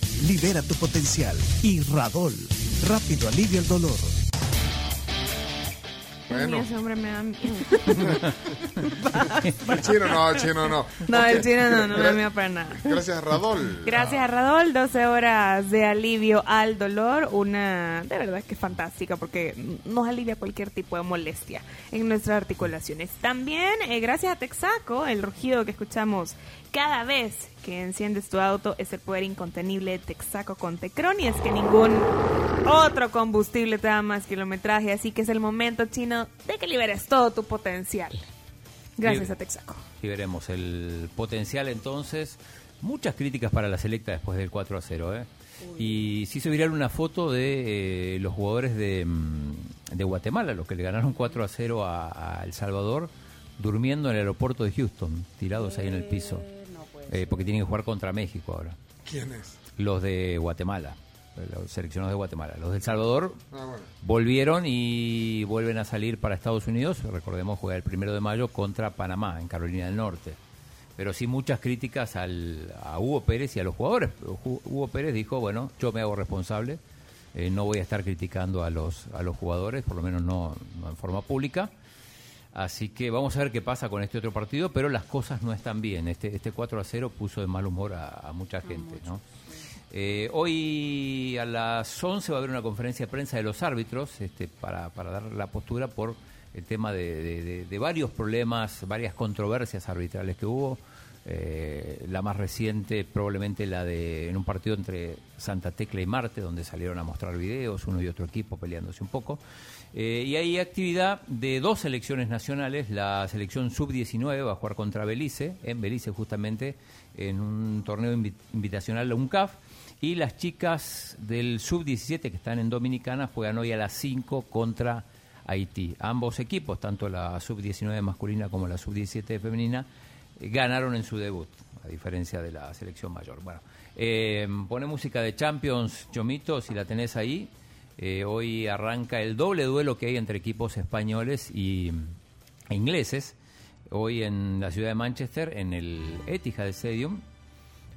Libera tu potencial y Radol. Rápido alivia el dolor. Bueno. Ese hombre me da miedo. Chino no, chino no. No, el chino no, no me da miedo para nada. Gracias, Radol. Gracias a Radol, 12 horas de alivio al dolor, una de verdad que fantástica porque nos alivia cualquier tipo de molestia en nuestras articulaciones. También eh, gracias a Texaco, el rugido que escuchamos cada vez que enciendes tu auto es el poder incontenible de Texaco con Tecron y es que ningún otro combustible te da más kilometraje, así que es el momento chino de que liberes todo tu potencial. Gracias Libre. a Texaco. Y veremos el potencial entonces. Muchas críticas para la selecta después del 4 a 0. ¿eh? Y se hizo viral una foto de eh, los jugadores de, mm, de Guatemala, los que le ganaron 4 a 0 a, a El Salvador, durmiendo en el aeropuerto de Houston, tirados ahí en el piso. Eh, porque tienen que jugar contra México ahora. ¿Quién es? Los de Guatemala, los seleccionados de Guatemala. Los de El Salvador Ah, bueno. volvieron y vuelven a salir para Estados Unidos. Recordemos jugar el primero de mayo contra Panamá, en Carolina del Norte. Pero sí muchas críticas al, a Hugo Pérez y a los jugadores. Hu- Hugo Pérez dijo, bueno, yo me hago responsable, eh, no voy a estar criticando a los, a los jugadores, por lo menos no, no en forma pública. Así que vamos a ver qué pasa con este otro partido, pero las cosas no están bien. Este, este 4 a 0 puso de mal humor a, a mucha gente, ¿no? Eh, hoy a las 11 va a haber una conferencia de prensa de los árbitros este, para, para dar la postura por el tema de, de- de- de varios problemas, varias controversias arbitrales que hubo. Eh, la más reciente probablemente la de en un partido entre Santa Tecla y Marte, donde salieron a mostrar videos, uno y otro equipo peleándose un poco. Eh, y hay actividad de dos selecciones nacionales. La selección sub-19 va a jugar contra Belice, en Belice justamente, en un torneo invi- invitacional de UNCAF. Y las chicas del sub-17 que están en Dominicana juegan hoy a las 5 contra Haití. Ambos equipos, tanto la sub-19 masculina como la sub-17 femenina, eh, ganaron en su debut, a diferencia de la selección mayor. Bueno, eh, pone música de Champions, Chomito, si la tenés ahí. Eh, hoy arranca el doble duelo que hay entre equipos españoles y e ingleses. Hoy en la ciudad de Manchester, en el Etihad Stadium,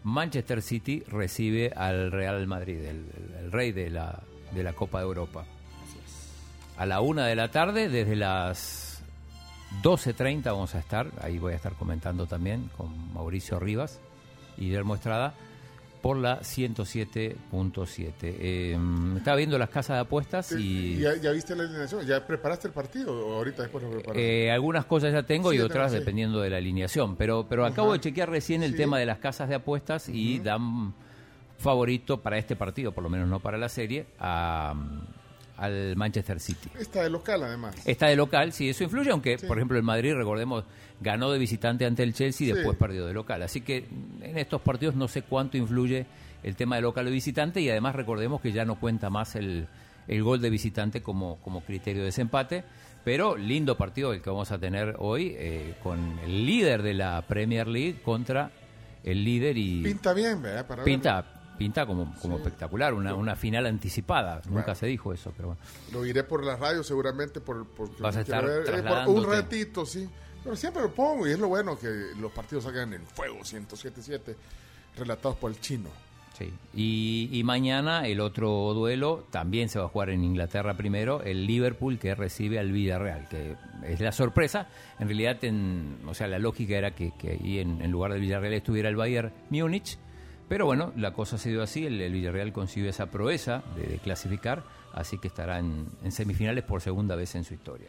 Manchester City recibe al Real Madrid, el, el- el rey de la, de la Copa de Europa. A la una de la tarde, desde las 12.30 vamos a estar, ahí voy a estar comentando también con Mauricio Rivas y Guillermo Estrada, por la 107.7. Eh, estaba viendo las casas de apuestas y... ¿Ya, ya viste la alineación? ¿Ya preparaste el partido o ahorita después lo preparas? Eh, algunas cosas ya tengo Sí, y otras sí. dependiendo de la alineación. Pero, pero acabo Ajá. de chequear recién el Sí. tema de las casas de apuestas y dan favorito para este partido, por lo menos no para la serie, a, al Manchester City. Está de local, además. Está de local, sí, eso influye, aunque, por ejemplo, el Madrid, recordemos, ganó de visitante ante el Chelsea y Sí. después perdió de local. Así que en estos partidos no sé cuánto influye el tema de local o visitante y además recordemos que ya no cuenta más el, el gol de visitante como, como criterio de desempate. Pero lindo partido el que vamos a tener hoy eh, con el líder de la Premier League contra el líder y... Pinta bien, ¿verdad? Para pinta, pinta como, como espectacular, una, una final anticipada. Nunca se dijo eso, pero bueno. Lo iré por la radio seguramente por, porque Vas a estar ver, eh, por un ratito, sí. Pero siempre lo pongo y es lo bueno que los partidos salgan en fuego 107.7 relatados por el chino. Sí. Y, y mañana el otro duelo también se va a jugar en Inglaterra primero, el Liverpool que recibe al Villarreal, que es la sorpresa. En realidad, en- o sea, la lógica era que, que ahí en, en lugar del Villarreal estuviera el Bayern Múnich, pero bueno, la cosa se dio así, el, el Villarreal consiguió esa proeza de, de clasificar, así que estará en, en semifinales por segunda vez en su historia.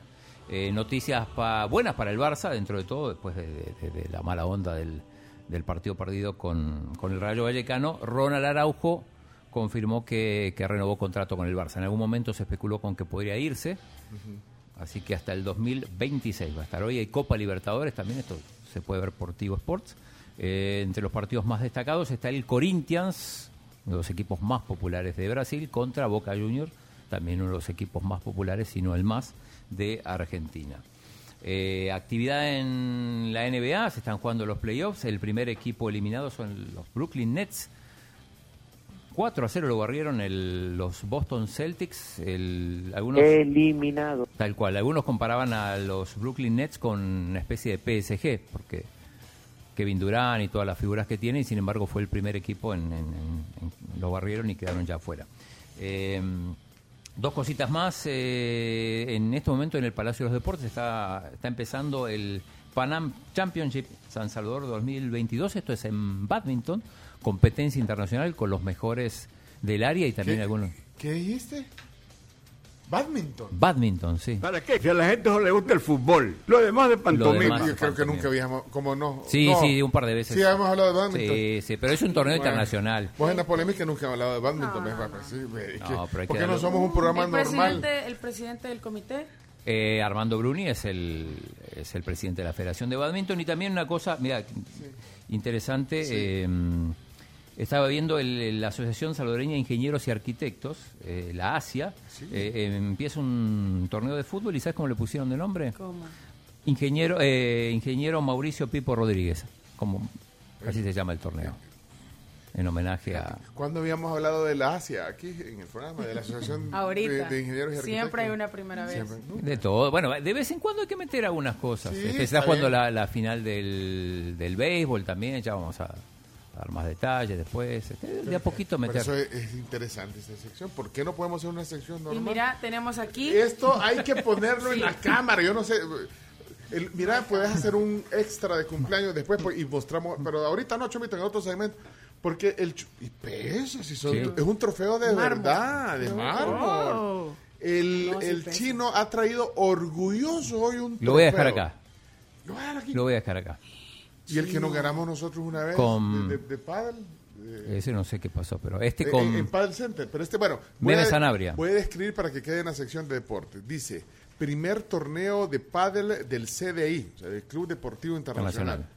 Eh, noticias pa- buenas para el Barça, dentro de todo, después de, de- de la mala onda del, del partido perdido con, con el Rayo Vallecano. Ronald Araujo confirmó que, que renovó contrato con el Barça. En algún momento se especuló con que podría irse, así que hasta el 2026 va a estar. Hoy hay Copa Libertadores también, esto se puede ver por Tigo Sports. Eh, entre los partidos más destacados está el Corinthians, uno de los equipos más populares de Brasil, contra Boca Juniors, también uno de los equipos más populares, si no el más, de Argentina. Eh, actividad en la NBA, se están jugando los playoffs. El primer equipo eliminado son los Brooklyn Nets. 4 a 0 lo barrieron el- los Boston Celtics. El, algunos, Eliminado. Tal cual. Algunos comparaban a los Brooklyn Nets con una especie de PSG, porque Kevin Durant y todas las figuras que tiene, y sin embargo fue el primer equipo en, en- en- en- lo barrieron y quedaron ya afuera. Eh, dos cositas más. eh, en este momento en el Palacio de los Deportes está, está empezando el Panam Championship San Salvador 2022. Esto es en badminton, competencia internacional con los mejores del área y también ¿Qué? algunos. ¿Qué dijiste? Badminton. Badminton, sí. ¿Para qué? Si a la gente no le gusta el fútbol. Lo demás de pantomima. Yo creo que nunca habíamos, como no. Sí, no. sí, un par de veces. Sí, hemos hablado de badminton. Sí, sí, pero es un torneo Bueno, internacional. Vos en la polémica nunca hemos hablado de badminton. ¿ves, papá? Sí, es que- No, pero hay que ¿Por qué no somos un programa el normal? presidente, el presidente del comité. Eh, Armando Bruni es el, es el presidente de la Federación de Badminton y también una cosa, mira, interesante, eh, estaba viendo el- la Asociación Salvadoreña de Ingenieros y Arquitectos, eh, la ASIA, eh, eh, empieza un torneo de fútbol y ¿sabes cómo le pusieron de nombre? ¿Cómo? Ingeniero, eh, ingeniero Mauricio Pipo Rodríguez, como así se llama el torneo, en homenaje a... ¿Cuándo habíamos hablado de la Asia aquí en el programa, de la Asociación de, Ahorita. de Ingenieros y Arquitectos? Siempre hay una primera vez. Siempre. De todo. Bueno, de vez en cuando hay que meter algunas cosas. Sí, Este, está jugando la, la final del, del béisbol también. Ya vamos a dar más detalles después. Este, de a poquito Por meter. eso es, es interesante esta sección. ¿Por qué no podemos hacer una sección Y normal? mira, tenemos aquí. Esto hay que ponerlo en la cámara. Yo no sé. El- mira, puedes hacer un extra de cumpleaños después pues, y mostramos. Pero ahorita no, Chomito, en otro segmento. Porque el. Y pesa, si son, Sí. es un trofeo de Mármol. verdad, de Oh. mármol. El, No, el chino ha traído orgulloso hoy un Lo voy a dejar trofeo. acá. Lo voy a dejar aquí. Lo voy a dejar acá. Y el que nos ganamos nosotros una vez Con- de, de, de pádel, eh, Ese no sé qué pasó, pero este en- con. en, en Paddle Center. Pero este, bueno. voy a- Sanabria. Voy a describir para que quede en la sección de deportes. Dice, primer torneo de pádel del CDI, o sea, del Club Deportivo Internacional. Internacional.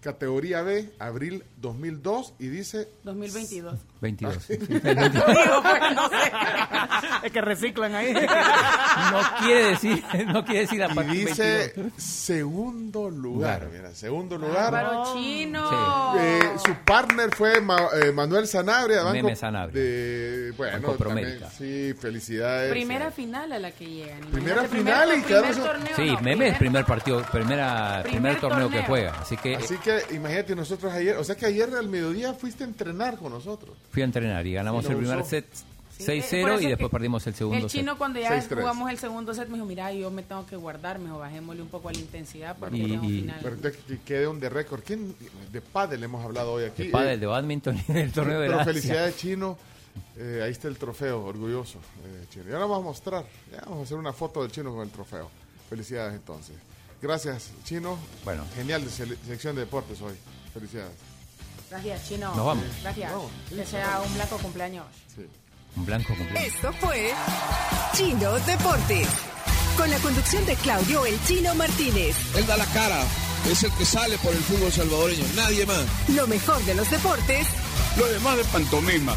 Categoría B, abril 2002, y dice... 2022. 22. Digo, pues, no sé. Es que reciclan ahí. no quiere decir, no quiere decir la Y parte dice 22. segundo lugar. Mira, segundo lugar. Bárbaro chino. Eh, su partner fue Ma- eh, Manuel Sanabria. de Meme Banco, Sanabria. de, bueno, Banco también, sí, felicidades. Primera final a la que llegan. Primera final y primer, torneo. Sí, no, Meme es el primer partido, primera, primer, Primer torneo, que torneo. juega. Así que Así que imagínate, nosotros ayer, o sea que ayer al mediodía fuiste a entrenar con nosotros. Fui a entrenar y ganamos el primer set Sí, 6-0 eh, por eso y después perdimos el segundo El chino set. cuando ya 6-3. jugamos el segundo set me dijo, mira, yo me tengo que guardar, me dijo, bajémosle un poco a la intensidad porque Y- tengo y- final. Pero te- que quede un de récord. ¿Quién de pádel hemos hablado hoy aquí? De pádel, Eh, de badminton y del torneo de Pero felicidades, Chino. Eh, ahí está el trofeo, orgulloso. eh, Chino. Ya lo vamos a mostrar. Ya vamos a hacer una foto del Chino con el trofeo. Felicidades, entonces. Gracias, Chino. Bueno. Genial de sele- sección de deportes hoy. Felicidades. Gracias, chino. Nos vamos. Gracias. Que sea un blanco cumpleaños. Sí. Un blanco completo. Esto fue Chino Deportes. Con la conducción de Claudio El Chino Martínez. Él da la cara, es el que sale por el fútbol salvadoreño, nadie más. Lo mejor de los deportes Lo demás de pantomima.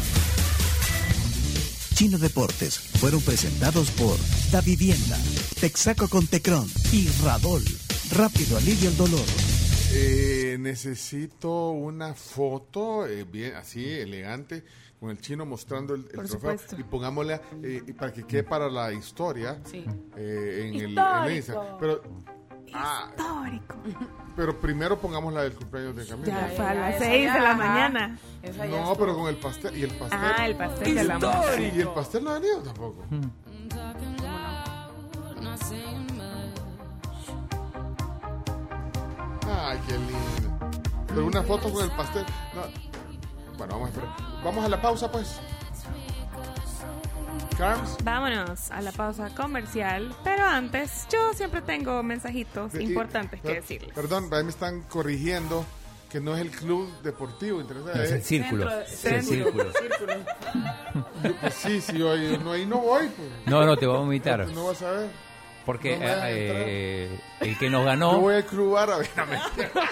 Chino Deportes fueron presentados por Da Vivienda, Texaco con Tecron y Radol. Rápido alivio el dolor. Eh, necesito una foto eh, bien así, elegante, con el chino mostrando el, trofeo. supuesto. Y pongámosle eh, para que quede para la historia Sí. eh, en, el, en el Histórico. Instagram. Pero Ah, Histórico. pero primero pongamos la del cumpleaños de Camila. Ya fue a las esa 6 ya, de la mañana. No, pero con el pastel. ¿Y el pastel? Ah, el pastel de la madre. ¿Y el pastel no ha venido tampoco? Ay, qué lindo. Pero una foto con el pastel. No. Bueno, vamos a esperar. Vamos a la pausa, pues. Carms. Vámonos a la pausa comercial, pero antes yo siempre tengo mensajitos Y- importantes que decirles. Perdón, ahí me están corrigiendo que no es el club deportivo interesante. No, es el es- círculo. Centro- Es el círculo. círculo. Yo, pues sí, sí, yo ahí no, ahí no voy. Pues. No, no, te vamos a invitar. No vas a ver. Porque No dejan eh, el que nos Yo ganó, voy al club árabe.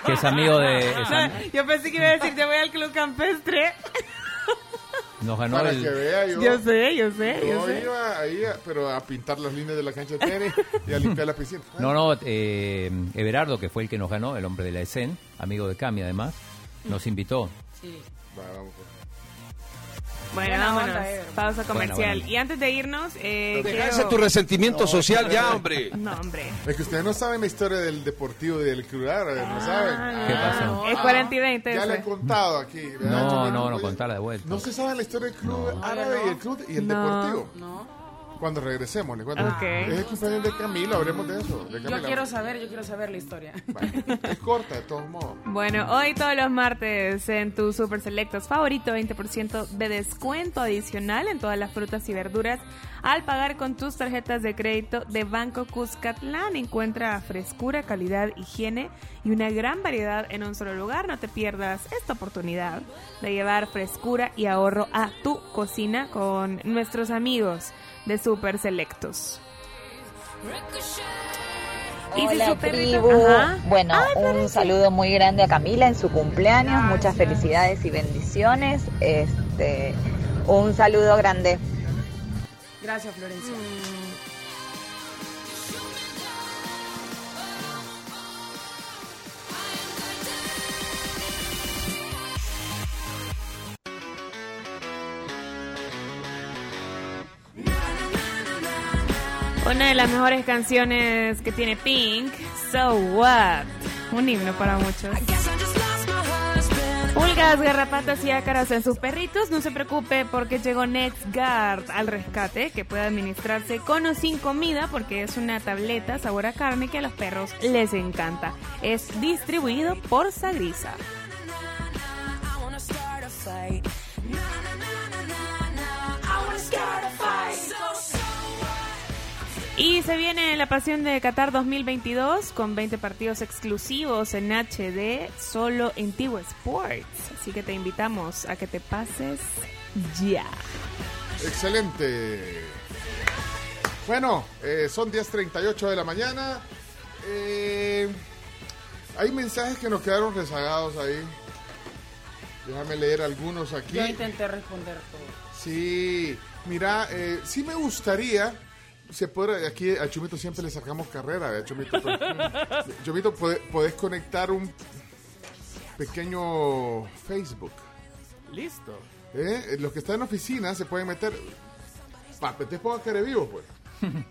Que es amigo de... es am- No, yo pensé que iba a decir, yo voy al club campestre. nos ganó Para el... que vea yo. Yo sé, yo sé, yo Yo sé. iba ahí, a- pero a pintar las líneas de la cancha de tenis y a limpiar la piscina. No, no, eh, Everardo, que fue el que nos ganó, el hombre de la ESEN, amigo de Cami además, nos invitó. Sí. Va, vamos, pues. Bueno, Buena vámonos. onda, Ever. Pausa comercial. buena. Y antes de irnos, eh, Dejarse quiero- tu resentimiento social ya, hombre. No, hombre. Es que ustedes no saben la historia del deportivo y del club árabe, no saben. Ah, ¿Qué no. pasó? Es 40 y 20 Ya le he contado aquí. ¿verdad? No, no, no, Oye, contala de vuelta. No se sabe la historia del club árabe y el club y el No. deportivo. No. Cuando regresemos, les cuento. Ok. Es el cumpleaños de Camila, hablemos de eso. De Yo quiero saber, yo quiero saber la historia. Es corta, de todos modos. Bueno, hoy todos los martes en tu Super Selectos favorito, 20% de descuento adicional en todas las frutas y verduras al pagar con tus tarjetas de crédito de Banco Cuscatlán. Encuentra frescura, calidad, higiene y una gran variedad en un solo lugar. No te pierdas esta oportunidad de llevar frescura y ahorro a tu cocina con nuestros amigos de Super Selectos. Hola tribu, Ajá. bueno, Ay, un saludo muy grande a Camila en su cumpleaños, muchas felicidades y bendiciones, este, un saludo grande. Gracias, Florencia. Una de las mejores canciones que tiene Pink, So What. Un himno para muchos. Pulgas, garrapatas y ácaras en sus perritos, no se preocupe porque llegó NextGuard al rescate que puede administrarse con o sin comida porque es una tableta sabor a carne que a los perros les encanta. Es distribuido por Sagrisa. Y se viene la pasión de Qatar 2022 con 20 partidos exclusivos en HD solo en Tigo Sports. Así que te invitamos a que te pases ya. Excelente. Bueno, eh, son 10.38 de la mañana. Eh, hay mensajes que nos quedaron rezagados ahí. Déjame leer algunos aquí. Yo intenté responder todo. Sí, mira, eh, sí me gustaría. Se puede, aquí a Chumito siempre le sacamos carrera, ¿verdad, Chumito? Pues, Chumito, podés conectar un pequeño Facebook. Listo. ¿eh? Los que están en oficina se pueden meter. Pape, te pongo cara vivo, pues.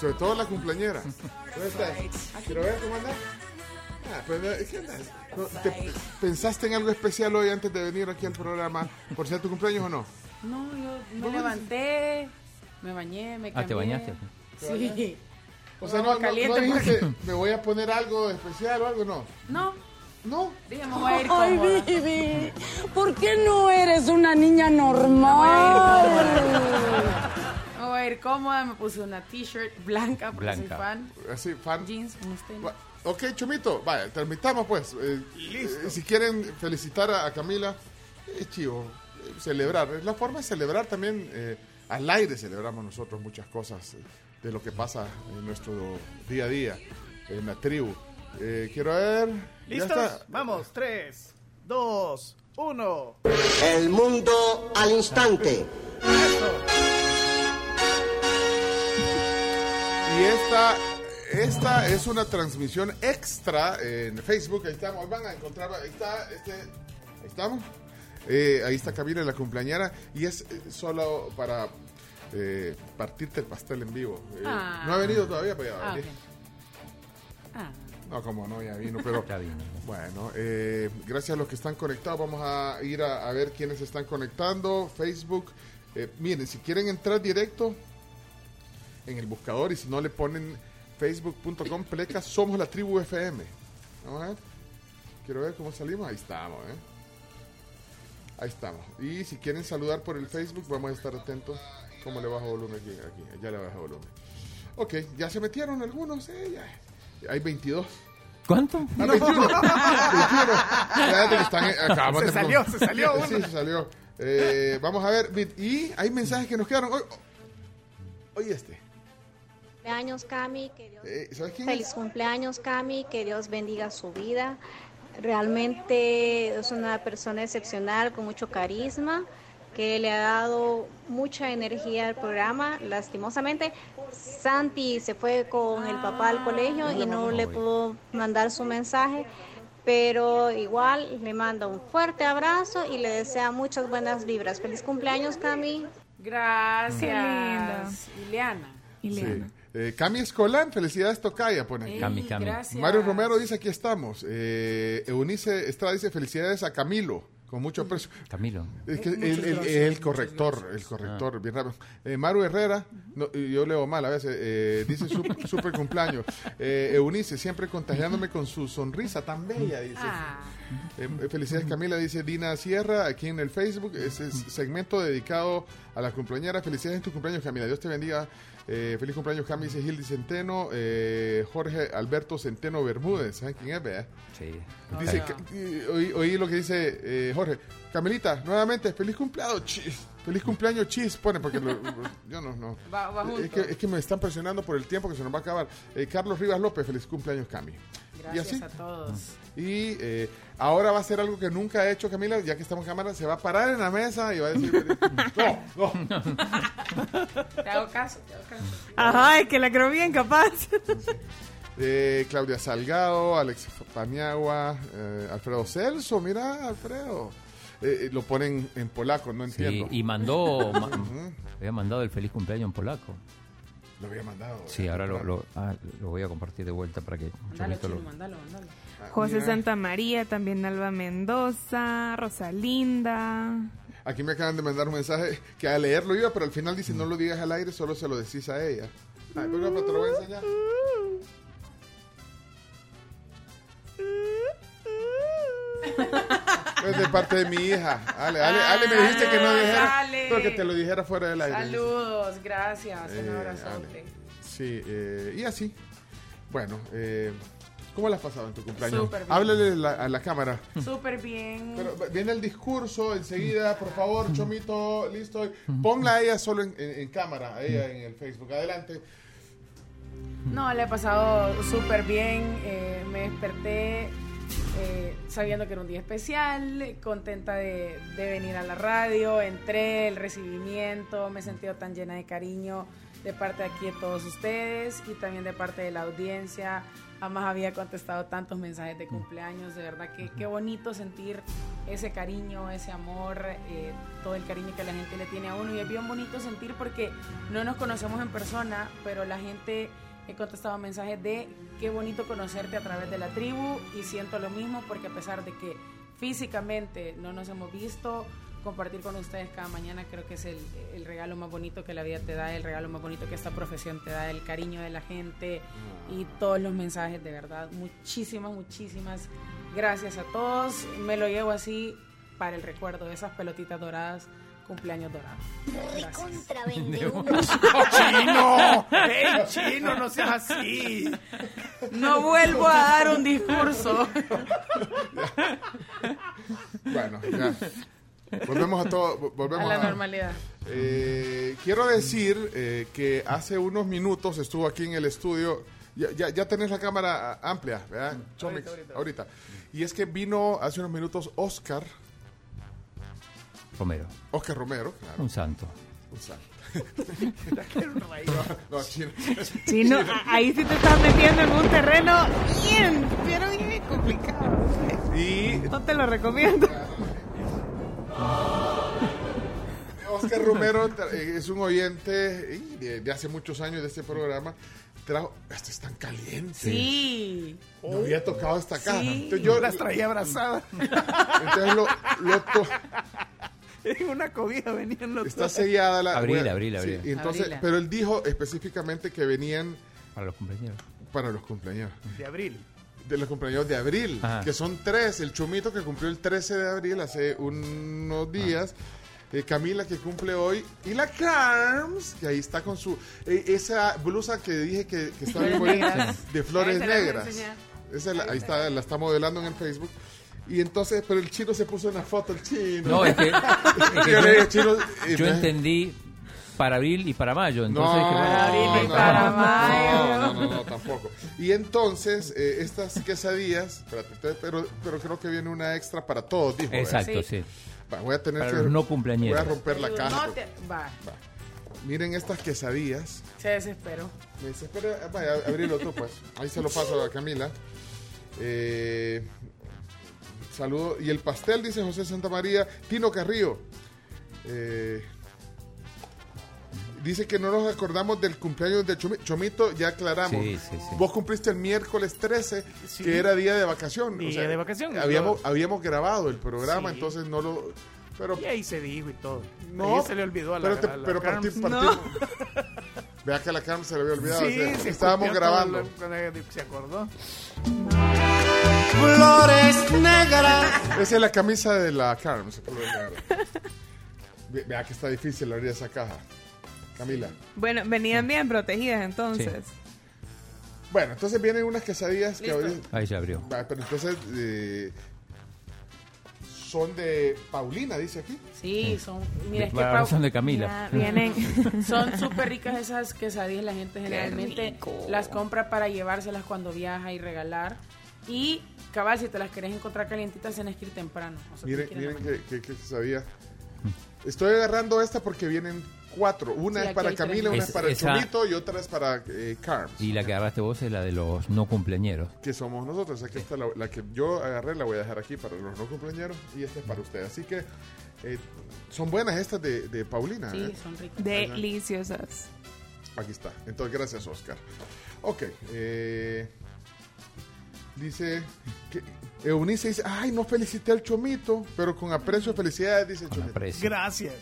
Sobre todo la cumpleañera. ¿Dónde estás? Quiero ver cómo andas. Ah, pues, eh, ¿qué andas? No, ¿te- ¿Pensaste en algo especial hoy antes de venir aquí al programa? ¿Por ser tu cumpleaños o no? No, yo me levanté, me bañé, me cambié. Ah, ¿te bañaste? Sí. O sea, no, no, caliente, no dijiste, porque- me voy a poner algo especial o algo, no. No. No. Dije, me voy a ir Ay, cómoda. Vivi, ¿por qué no eres una niña normal? Me voy a ir cómoda, me puse una t-shirt blanca porque soy Blanca. fan. Así, fan. Jeans, unos tenis. Ok, Chumito, vaya, terminamos pues. Eh, eh, si quieren felicitar a, a Camila, es chivo, eh, celebrar. Es la forma de celebrar también, eh, al aire celebramos nosotros muchas cosas eh, de lo que pasa en nuestro día a día, en la tribu. Eh, quiero ver... ya ¿Listos? está. Vamos, tres, dos, uno. El mundo al instante. Y esta, esta es una transmisión extra en Facebook. Ahí estamos, van a encontrar. Ahí está, este, ahí estamos. Eh, ahí está Camila, la cumpleañera. Y es solo para eh, partirte el pastel en vivo. Eh, Ah. No ha venido todavía, pero ya va a Ah, venir. Ah. No, como no, ya vino, pero Ya vino. bueno, eh, gracias a los que están conectados, vamos a ir a, a ver quiénes están conectando, Facebook, eh, miren, si quieren entrar directo en el buscador y si no le ponen facebook.com pleca, somos la tribu FM. Vamos a ver, quiero ver cómo salimos, ahí estamos, ¿eh? Ahí estamos. Y si quieren saludar por el Facebook, vamos a estar atentos. ¿Cómo le bajo volumen aquí? Aquí, ya le bajo volumen. Ok, ya se metieron algunos, eh, ya. Hay 22. ¿Cuánto? Ah, 21. 21. Espérate que están, eh, acabamos Se de- salió, se salió Sí, uno. se salió. Eh, vamos a ver. Y hay mensajes que nos quedaron. Hoy, hoy este. cumpleaños, Cami. Que Dios... Eh, ¿Sabes quién Feliz es? cumpleaños, Cami. Que Dios bendiga su vida. Realmente es una persona excepcional, con mucho carisma, que le ha dado mucha energía al programa. Lastimosamente, Santi se fue con el papá al colegio y no le pudo mandar su mensaje. Pero igual le manda un fuerte abrazo y le desea muchas buenas vibras. Feliz cumpleaños, Cami. Gracias. Ileana. Sí. Eh, Cami Escolán, felicidades Tocaya, pone aquí. Cami, Cami. gracias. Mario Romero dice, aquí estamos. Eh, Eunice Estrada dice, felicidades a Camilo, con mucho aprecio. Camilo. Es que Muchas el, el- gracias, el corrector, el corrector, bien rápido. Eh, Maru Herrera, no, y yo leo mal a veces, eh, dice su- super cumpleaños. Eh, Eunice, siempre contagiándome con su sonrisa tan bella, dice. Ah. Eh, eh, felicidades Camila, dice Dina Sierra, aquí en el Facebook, ese es segmento dedicado a la cumpleañera. Felicidades en tu cumpleaños Camila, Dios te bendiga. Eh, feliz cumpleaños Cami, dice Gildi Centeno, eh, Jorge Alberto Centeno Bermúdez, ¿saben quién es? vea? Sí. Dice, y- oí, oí lo que dice eh, Jorge. Camilita, nuevamente, feliz cumpleaños, chis. Feliz cumpleaños, chis. Pone, porque lo- yo no, no. Va- va junto. es, que, es que me están presionando por el tiempo que se nos va a acabar. Eh, Carlos Rivas López, feliz cumpleaños, Cami. y Gracias así. a todos. Y eh, ahora va a hacer algo que nunca ha hecho Camila, ya que estamos en cámara, se va a parar en la mesa y va a decir, no, no. Te hago caso, te hago caso. Ajá, es que la creo bien capaz. Eh, Claudia Salgado, Alex Paniagua, eh, Alfredo Celso, mira, Alfredo. Eh, eh, lo ponen en polaco, no Sí, entiendo. y mandó, ma- había mandado el feliz cumpleaños en polaco. Lo había mandado. Sí, ahora lo, lo, ah, lo voy a compartir de vuelta para que Mándalo, Chomito lo- chino, mándalo, mándalo. José mira. Santa María, también Alba Mendoza, Rosalinda. Aquí me acaban de mandar un mensaje que a leerlo iba, pero al final dice no lo digas al aire, solo se lo decís a ella. Ay, pero, pero te lo voy a enseñar. Es de parte de mi hija. Ale, Ale, Ale me dijiste que no dijera, Ale. pero que te lo dijera fuera del aire. Saludos, gracias. Un Eh, abrazote. Ale. Sí, eh, y así. Bueno, eh, ¿cómo la has pasado en tu cumpleaños? Súper bien. Háblale la- a la cámara. Súper bien. Pero viene el discurso enseguida, por favor, Chomito, listo. Ponla a ella solo en, en- en cámara, a ella en el Facebook. Adelante. No, le he pasado súper bien. eh, me desperté eh, sabiendo que era un día especial, contenta de, de venir a la radio. Entré, el recibimiento, me he sentido tan llena de cariño de parte de aquí de todos ustedes y también de parte de la audiencia. Jamás había contestado tantos mensajes de cumpleaños. De verdad que qué bonito sentir ese cariño, ese amor, eh, todo el cariño que la gente le tiene a uno. Y es bien bonito sentir porque no nos conocemos en persona, pero la gente he contestado mensajes de qué bonito conocerte a través de la tribu y siento lo mismo porque a pesar de que físicamente no nos hemos visto, compartir con ustedes cada mañana creo que es el, el regalo más bonito que la vida te da, el regalo más bonito que esta profesión te da, el cariño de la gente y todos los mensajes de verdad. Muchísimas, muchísimas gracias a todos. Me lo llevo así para el recuerdo de esas pelotitas doradas, cumpleaños dorados. Gracias. ¡Chino! ¡Ey, chino, no seas así! No vuelvo a dar un discurso. Bueno, ya. Volvemos a todo. vo- Volvemos A la normalidad. Eh, quiero decir eh, que hace unos minutos estuvo aquí en el estudio. Ya, ya, ya tenés la cámara ah, amplia, ¿verdad? Chomix? ahorita, Y es que vino hace unos minutos Oscar, Romero. Oscar Romero, claro. Un santo. Un santo. no, no, chino. Chino, a- ahí sí te estás metiendo en un terreno bien, pero bien complicado. Y No te lo recomiendo. Oscar Romero eh, es un oyente de, de hace muchos años de este programa trajo, esto es tan caliente. Sí. No había tocado esta caja. Sí, Entonces yo las traía abrazadas. Entonces lo, lo to- En una cobija venían los está sellada la Abril, bueno, abril, sí, abril. y entonces, Abril. pero él dijo específicamente que venían Para los compañeros. para los cumpleaños. De abril. De los cumpleaños de abril, Ajá. que son tres. El Chumito que cumplió el 13 de abril hace unos días. eh, Camila que cumple hoy. Y la Carms, que ahí está con su. eh, esa blusa que dije que, que negras. de flores la negras. Esa la- ahí está, la está modelando en el Facebook. Y entonces, pero el chino se puso una foto, el chino. No, es que, es que Yo le dije, chino, eh, yo me- entendí para abril y para mayo. Entonces no, dije, bueno, Para abril y no, para no, mayo. No, no, no, tampoco. Y entonces, eh, estas quesadillas, pero, pero creo que viene una extra para todos, dijo. Exacto, Sí. sí. Va, voy a tener Para que. los no Voy cumpleañeros. a romper la caja. No te... Va, Miren estas quesadillas. se desesperó. Me dice, espera, vaya, abrilo tú, pues. Ahí se lo paso a Camila. Eh, saludo. Y el pastel, dice José Santa María. Tino Carrillo. Eh, dice que no nos acordamos del cumpleaños de Chomi- Chomito. Ya aclaramos. Sí, sí, sí. Vos cumpliste el miércoles 13, Sí. que era día de vacación. Día de vacación. Habíamos, habíamos grabado el programa, Sí. entonces no lo. Pero Y ahí se dijo y todo. no, Ahí se le olvidó a la, pero, te- a la pero Carms. parti- partimos- Vea que a la Carmen se le había olvidado. Sí, o sea, se estábamos grabando. lo- Se acordó. Flores negras. Esa es la camisa de la Carmen. Vea que está difícil abrir esa caja. Camila. Bueno, venían bien protegidas entonces. Bueno, entonces vienen unas quesadillas que abrí- Ahí se abrió. Va, Pero entonces eh, son de Paulina, dice aquí. Sí, son... Mira, es que Para la Pau- razón de Camila. Ya vienen. Son súper ricas esas quesadillas. La gente generalmente rico. las compra para llevárselas cuando viaja y regalar. Y, cabal, si te las querés encontrar calientitas, tienes que ir temprano. O sea, Miren, tienes que ir en la miren que, que, que quesadilla. Estoy agarrando esta porque vienen cuatro. Una Sí, es para. Camila, una es, Es- para el esa- Chomito y otra es para eh, Carms. Y la que agarraste vos es la de los no cumpleañeros. que somos nosotros. Aquí está la, la que yo agarré, la voy a dejar aquí para los no cumpleaños y esta es para usted. Así que eh, son buenas estas de, de Paulina. Sí, ¿eh? son ricas. Deliciosas. Aquí está. Entonces, gracias, Oscar. Ok. eh, dice que Eunice dice, ay, no felicité al Chomito, pero con aprecio, felicidades, dice el Con Chomito. aprecio. Gracias.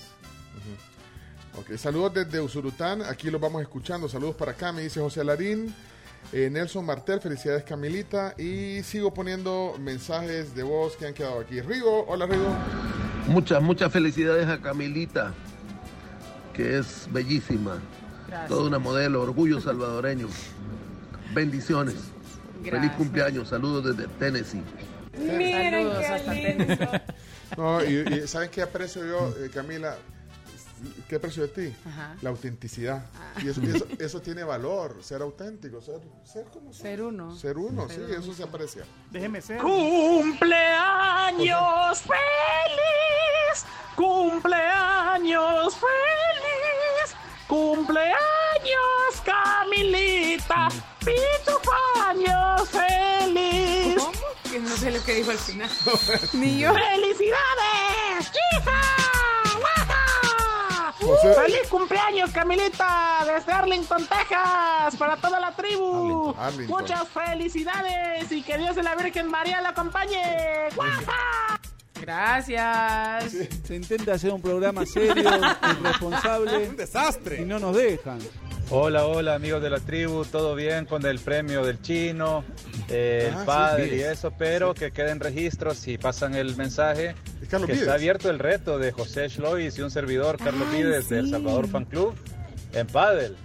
Ok, saludos desde Usurután, aquí los vamos escuchando. Saludos para acá, me dice José Alarín. Eh, Nelson Martel, felicidades Camilita. Y sigo poniendo mensajes de voz que han quedado aquí. Rigo, hola Rigo. Muchas, muchas felicidades a Camilita, que es bellísima. Gracias. Toda una modelo, orgullo salvadoreño. Bendiciones. Feliz cumpleaños. Saludos desde Tennessee. Saludos hasta Tennessee. No, y, y ¿saben qué aprecio yo, eh, Camila? ¿Qué aprecio de ti? Ajá. La autenticidad. Y eso, y eso, eso tiene valor, ser auténtico, ser, ser como ser. Ser uno. Ser uno, sí, eso se aprecia. Déjeme ser. Cumpleaños feliz, cumpleaños feliz, cumpleaños Camilita, pitufaños feliz. ¿Cómo? Que no sé lo que dijo al final. Ni yo. ¡Felicidades! ¡Chica! ¡Feliz cumpleaños, Camilita! Desde Arlington, Texas, para toda la tribu. Arlington, Arlington. Muchas felicidades y que Dios de la Virgen María la acompañe. ¡Guaja! Gracias. Se intenta hacer un programa serio, irresponsable. Un desastre. Y no nos dejan. Hola, hola amigos de la tribu, todo bien con el premio del chino, eh, Ah, el sí, padre y eso, pero que queden registros y pasan el mensaje Es Carlos que Vides. está abierto el reto de José Schlois y un servidor, Carlos Ay, Vides, del. Salvador Fan Club, en Padel.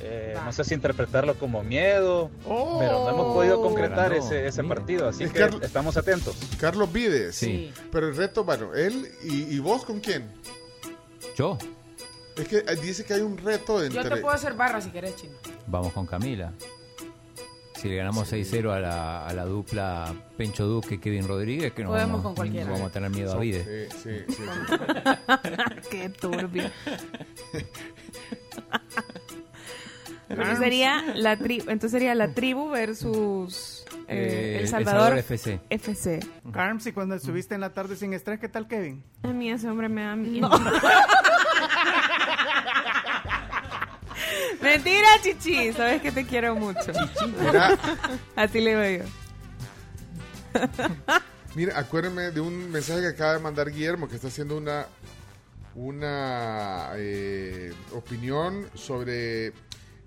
Eh, no sé si interpretarlo como miedo, pero no hemos podido concretar Pero no, ese, partido, así Es que Carlos- estamos atentos. Carlos Vides. Sí. Pero el reto, bueno, él y, y vos con quién? Yo. Es que dice que hay un reto Yo entre. te puedo hacer barra si querés, chino. Vamos con Camila. Si le ganamos 6-0 a la, a la dupla Pencho Duque Kevin Rodríguez, que no Podemos vamos, con cualquiera. vamos a tener miedo a Vide. Sí, sí, sí, sí. Qué turbio. Entonces sería la tri entonces sería la tribu versus eh, Eh, El El Salvador, Salvador FC. FC. Carms, y cuando estuviste en la tarde sin estrés, ¿qué tal, Kevin? A mí ese hombre me da miedo. Mentira, chichi. Sabes que te quiero mucho. Mira. Así le digo yo. Mira, acuérdenme de un mensaje que acaba de mandar Guillermo, que está haciendo una, una eh, opinión sobre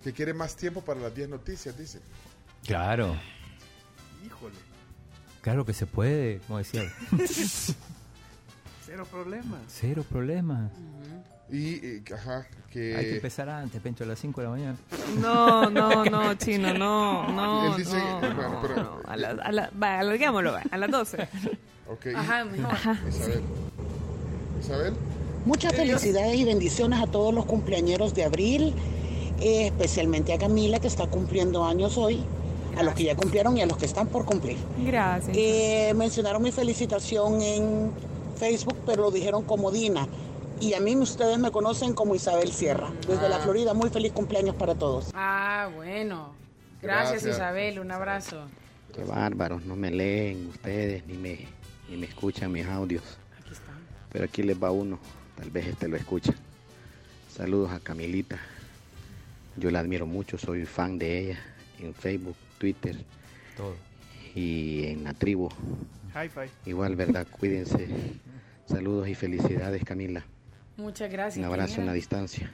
que quiere más tiempo para las 10 noticias, dice. Claro, Híjole, claro que se puede, como decía. cero problemas. Cero problema. Y, eh, ajá, que... Hay que empezar antes, Pencho, a las 5 de la mañana. No, no, no, chino, no, no. Él dice, no, eh, bueno, pero- no. A, la, a, la, va, alarguémoslo, va, a las 12. Ok, y- Ajá, mejor. Isabel. Isabel. Muchas felicidades y bendiciones a todos los cumpleañeros de abril, eh, especialmente a Camila que está cumpliendo años hoy, a los que ya cumplieron y a los que están por cumplir. Gracias. Eh, mencionaron mi felicitación en Facebook, pero lo dijeron como Dina. Y a mí ustedes me conocen como Isabel Sierra. Desde la Ah. Florida, muy feliz cumpleaños para todos. Ah, bueno. Gracias, Gracias. Isabel. Un abrazo. Qué bárbaros, no me leen ustedes ni me, ni me escuchan mis audios. Pero aquí les va uno, tal vez este lo escucha. Saludos a Camilita. Yo la admiro mucho, soy fan de ella en Facebook, Twitter Todo. y en la tribu. Hi-fi. Igual, ¿verdad? Cuídense. Saludos y felicidades, Camila. Muchas gracias. Un abrazo ¿Quién en la distancia.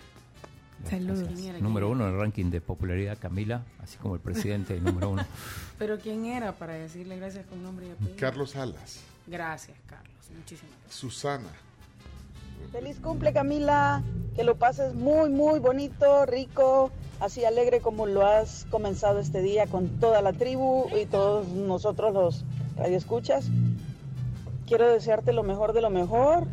Saludos. Número uno en el ranking de popularidad, Camila, así como el presidente número uno. Pero ¿quién era para decirle gracias con nombre y apellido? Carlos Salas. Gracias, Carlos. Muchísimas gracias. Susana. Feliz cumple Camila, que lo pases muy muy bonito, rico, así alegre como lo has comenzado este día con toda la tribu y todos nosotros los radioescuchas. Quiero desearte lo mejor de lo mejor,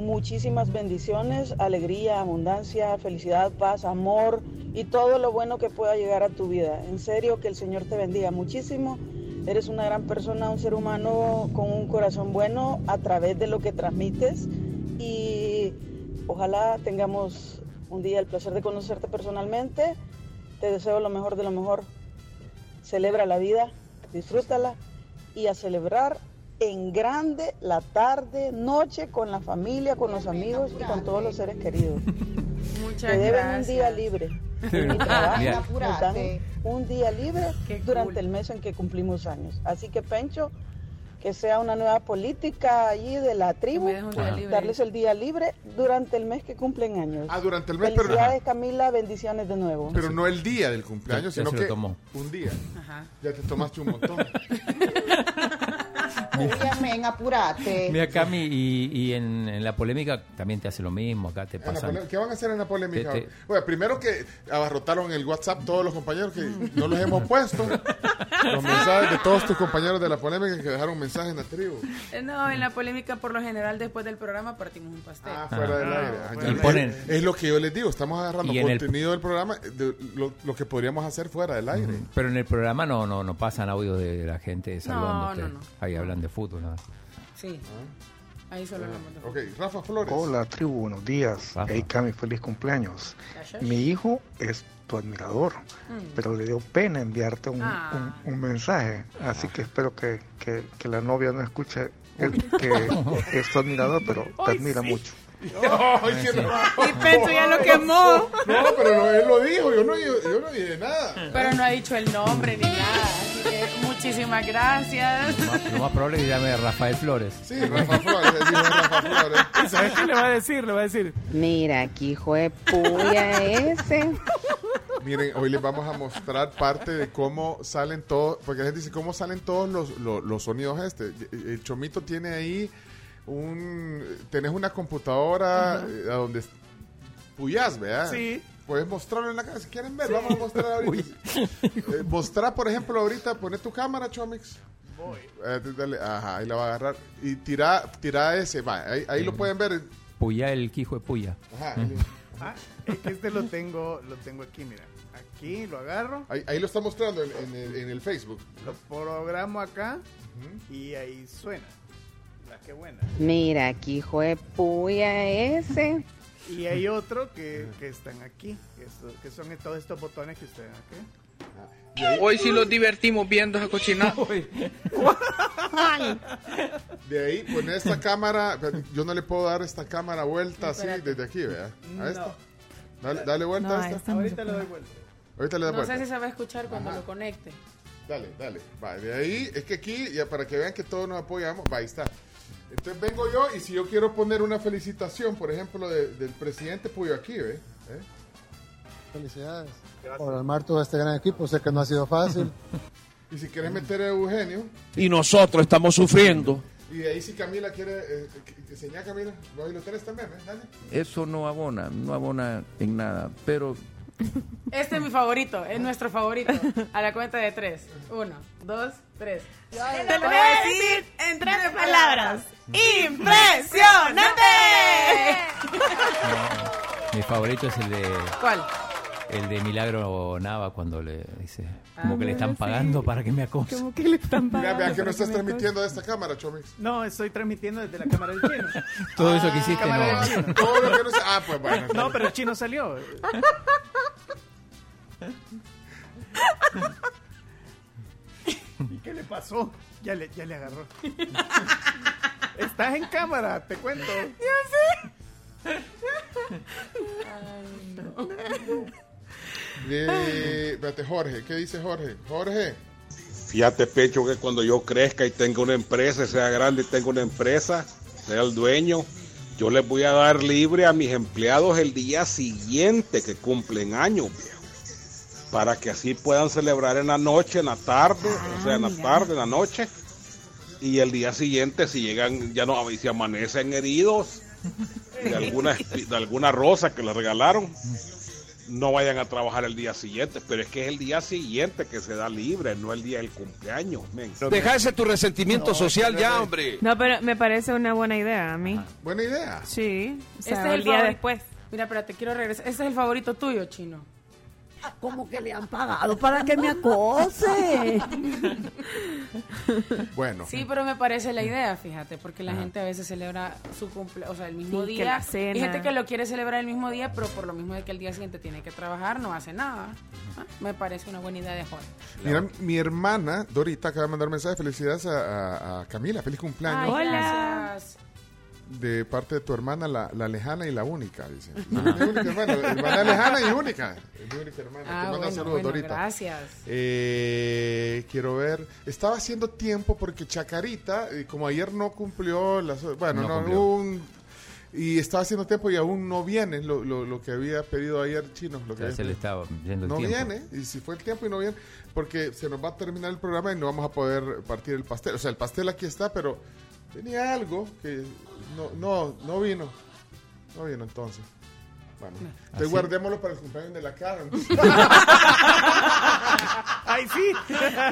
muchísimas bendiciones, alegría, abundancia, felicidad, paz, amor y todo lo bueno que pueda llegar a tu vida. En serio, que el Señor te bendiga muchísimo. Eres una gran persona, un ser humano con un corazón bueno a través de lo que transmites y ojalá tengamos un día el placer de conocerte personalmente. Te deseo lo mejor de lo mejor. Celebra la vida, disfrútala y a celebrar en grande la tarde, noche con la familia, con los amigos y con todos los seres queridos. Muchas Te deben gracias. un día libre. Nos dan un día libre Qué durante cool. el mes en que cumplimos años. Así que Pencho, que sea una nueva política allí de la tribu, darles el día libre durante el mes que cumplen años. Ah, durante el mes, pero, Felicidades Camila, bendiciones de nuevo. pero no el día del cumpleaños, Ya- sino que tomó. un día. Ajá. Ya te tomaste un montón. Amén, apurate. Mira, Cami, y, y en, en la polémica también te hace lo mismo, acá te pasan. pole- ¿Qué van a hacer en la polémica? Te- te- Bueno, primero que abarrotaron el WhatsApp todos los compañeros que no los hemos puesto. los mensajes de todos tus compañeros de la polémica que dejaron mensajes en la tribu. No, en la polémica, por lo general, después del programa partimos un pastel. Ah, fuera del aire. Ah, Y ya- ponen- es, es lo que yo les digo, estamos agarrando el- contenido del programa, de lo, lo que podríamos hacer fuera del aire. Pero en el programa no no no pasan audios de la gente No, saludándote. no, no. Ahí hablan de fútbol, nada. Sí. Ahí solo hablamos de Ok, Rafa Flores. Hola tribu, buenos días. Hey Cami, feliz cumpleaños. Gracias. Mi hijo es tu admirador, Mm. pero le dio pena enviarte un, Ah. un- un mensaje. Así que espero que, que- que la novia no escuche el- que es tu admirador, pero te admira mucho. Ay, qué raro. Y Pencho ya lo quemó. No, pero no, él lo dijo, yo no, yo, yo no dije nada. Pero no ha dicho el nombre ni nada. Así que muchísimas gracias. Lo más probable es que llame Rafael Flores. Sí, Rafa Flores, decimos Rafa Flores. ¿Y sabes qué le va a decir? Le va a decir, Mira, aquí hijo de puya ese. Miren, hoy les vamos a mostrar parte de cómo salen todos, porque la gente dice, ¿cómo salen todos los, los, los sonidos este? El Chomito tiene ahí un... Tenés una computadora eh, a donde puyas, ¿verdad? Sí. Puedes mostrarlo en la casa, si quieren ver, vamos a mostrar ahorita. Eh, mostrar, por ejemplo, ahorita, poné tu cámara, Chomix. voy. Eh, dale, ajá, ahí la va a agarrar. Y tira, tira ese, va, ahí, ahí lo pueden ver. Puya, el quijo de Puya. Ajá, Ah, es que este lo tengo, lo tengo aquí, mira. Aquí lo agarro, ahí- ahí lo está mostrando en, en el, en el Facebook. lo programo acá y ahí suena. La que buena. Mira, aquí hijo de puya ese. Y hay otro que, que están aquí, que, so- que son todos estos botones que ustedes ven aquí. Hoy sí los divertimos viendo esa cochinada. De ahí, poner esta cámara. Yo no le puedo dar esta cámara vuelta así desde aquí, ¿verdad? A esta. Dale, dale vuelta No, a esta. esta no Ahorita le doy vuelta. Ahorita le da No vuelta. sé si se va a escuchar cuando lo conecte. Dale, dale. Va, de ahí, es que aquí, ya para que vean que todos nos apoyamos, va, ahí está. Entonces vengo yo y si yo quiero poner una felicitación, por ejemplo, de- del presidente, pues yo aquí, ¿ve? ¿Eh? Felicidades por armar todo este gran equipo. Sé que no ha sido fácil. Y si quieres meter a Eugenio, Y nosotros estamos sufriendo. y de ahí si Camila quiere, eh, señala Camila, vos ahí lo tenés también, ¿eh? Dale. Eso no abona, no abona en nada, pero Este es mi favorito, es nuestro favorito. A la cuenta de tres. Uno, dos, tres. Te lo voy a decir en tres palabras. ¡Impresionante! Mi favorito es el de ¿Cuál? el de Milagro Nava cuando le dice como Ah, que le están sí. pagando para que me acose. Como que le están Mira, vea que no estás transmitiendo de esta cámara, Chomix. No, estoy transmitiendo desde la cámara del chino. Todo eso que hiciste cámara no. Todo lo que no Ah, pues bueno. No, pero el chino salió. ¿Y qué le pasó? Ya le, ya le agarró. Estás en cámara, te cuento. De, espérate, Jorge, ¿qué dice Jorge? Jorge. Fíjate, Pecho, que cuando yo crezca y tenga una empresa, sea grande y tenga una empresa, sea el dueño, yo les voy a dar libre a mis empleados el día siguiente que cumplen años, viejo. Para que así puedan celebrar en la noche, en la tarde, o sea, en la tarde, en la noche. Y el día siguiente, si llegan, ya no, si amanecen heridos de alguna, de alguna rosa que les regalaron, no vayan a trabajar el día siguiente, pero es que es el día siguiente que se da libre, no el día del cumpleaños. men. Deja ese tu resentimiento social ya, hombre. No, pero me parece una buena idea a mí. Buena idea. Sí. O sea, Este es el día después. Mira, pero te quiero regresar. Este es el favorito tuyo, chino. ¿Cómo que le han pagado para que me acose? Bueno. Sí, pero me parece la idea, fíjate, porque la gente a veces celebra su cumpleaños, o sea, el mismo Sí, que día. la cena. Hay gente que lo quiere celebrar el mismo día, pero por lo mismo de que el día siguiente tiene que trabajar, no hace nada. Ah, Me parece una buena idea de Jorge. Mira, mi hermana, Dorita, acaba de mandar mensaje. Felicidades a, a- a Camila. Feliz cumpleaños. Ay, gracias. De parte de tu hermana, la, la lejana y la única, dice. No, mi única hermana, hermana lejana y única. Es mi única hermana. Ah, Te manda bueno, saludos, bueno, Dorita. gracias. Eh, quiero ver. Estaba haciendo tiempo porque Chacarita, eh, como ayer no cumplió las. Bueno, No no, cumplió. un- y estaba haciendo tiempo y aún no viene lo, lo, lo que había pedido ayer Chino. Lo que Ya se le estaba yendo el no tiempo. viene, y si fue el tiempo y no viene, porque se nos va a terminar el programa y no vamos a poder partir el pastel. O sea, el pastel aquí está, pero tenía algo que no, no, no vino. No vino entonces. Bueno, entonces ¿Así? guardémoslo para el cumpleaños de la Karen. ¡Ay, sí!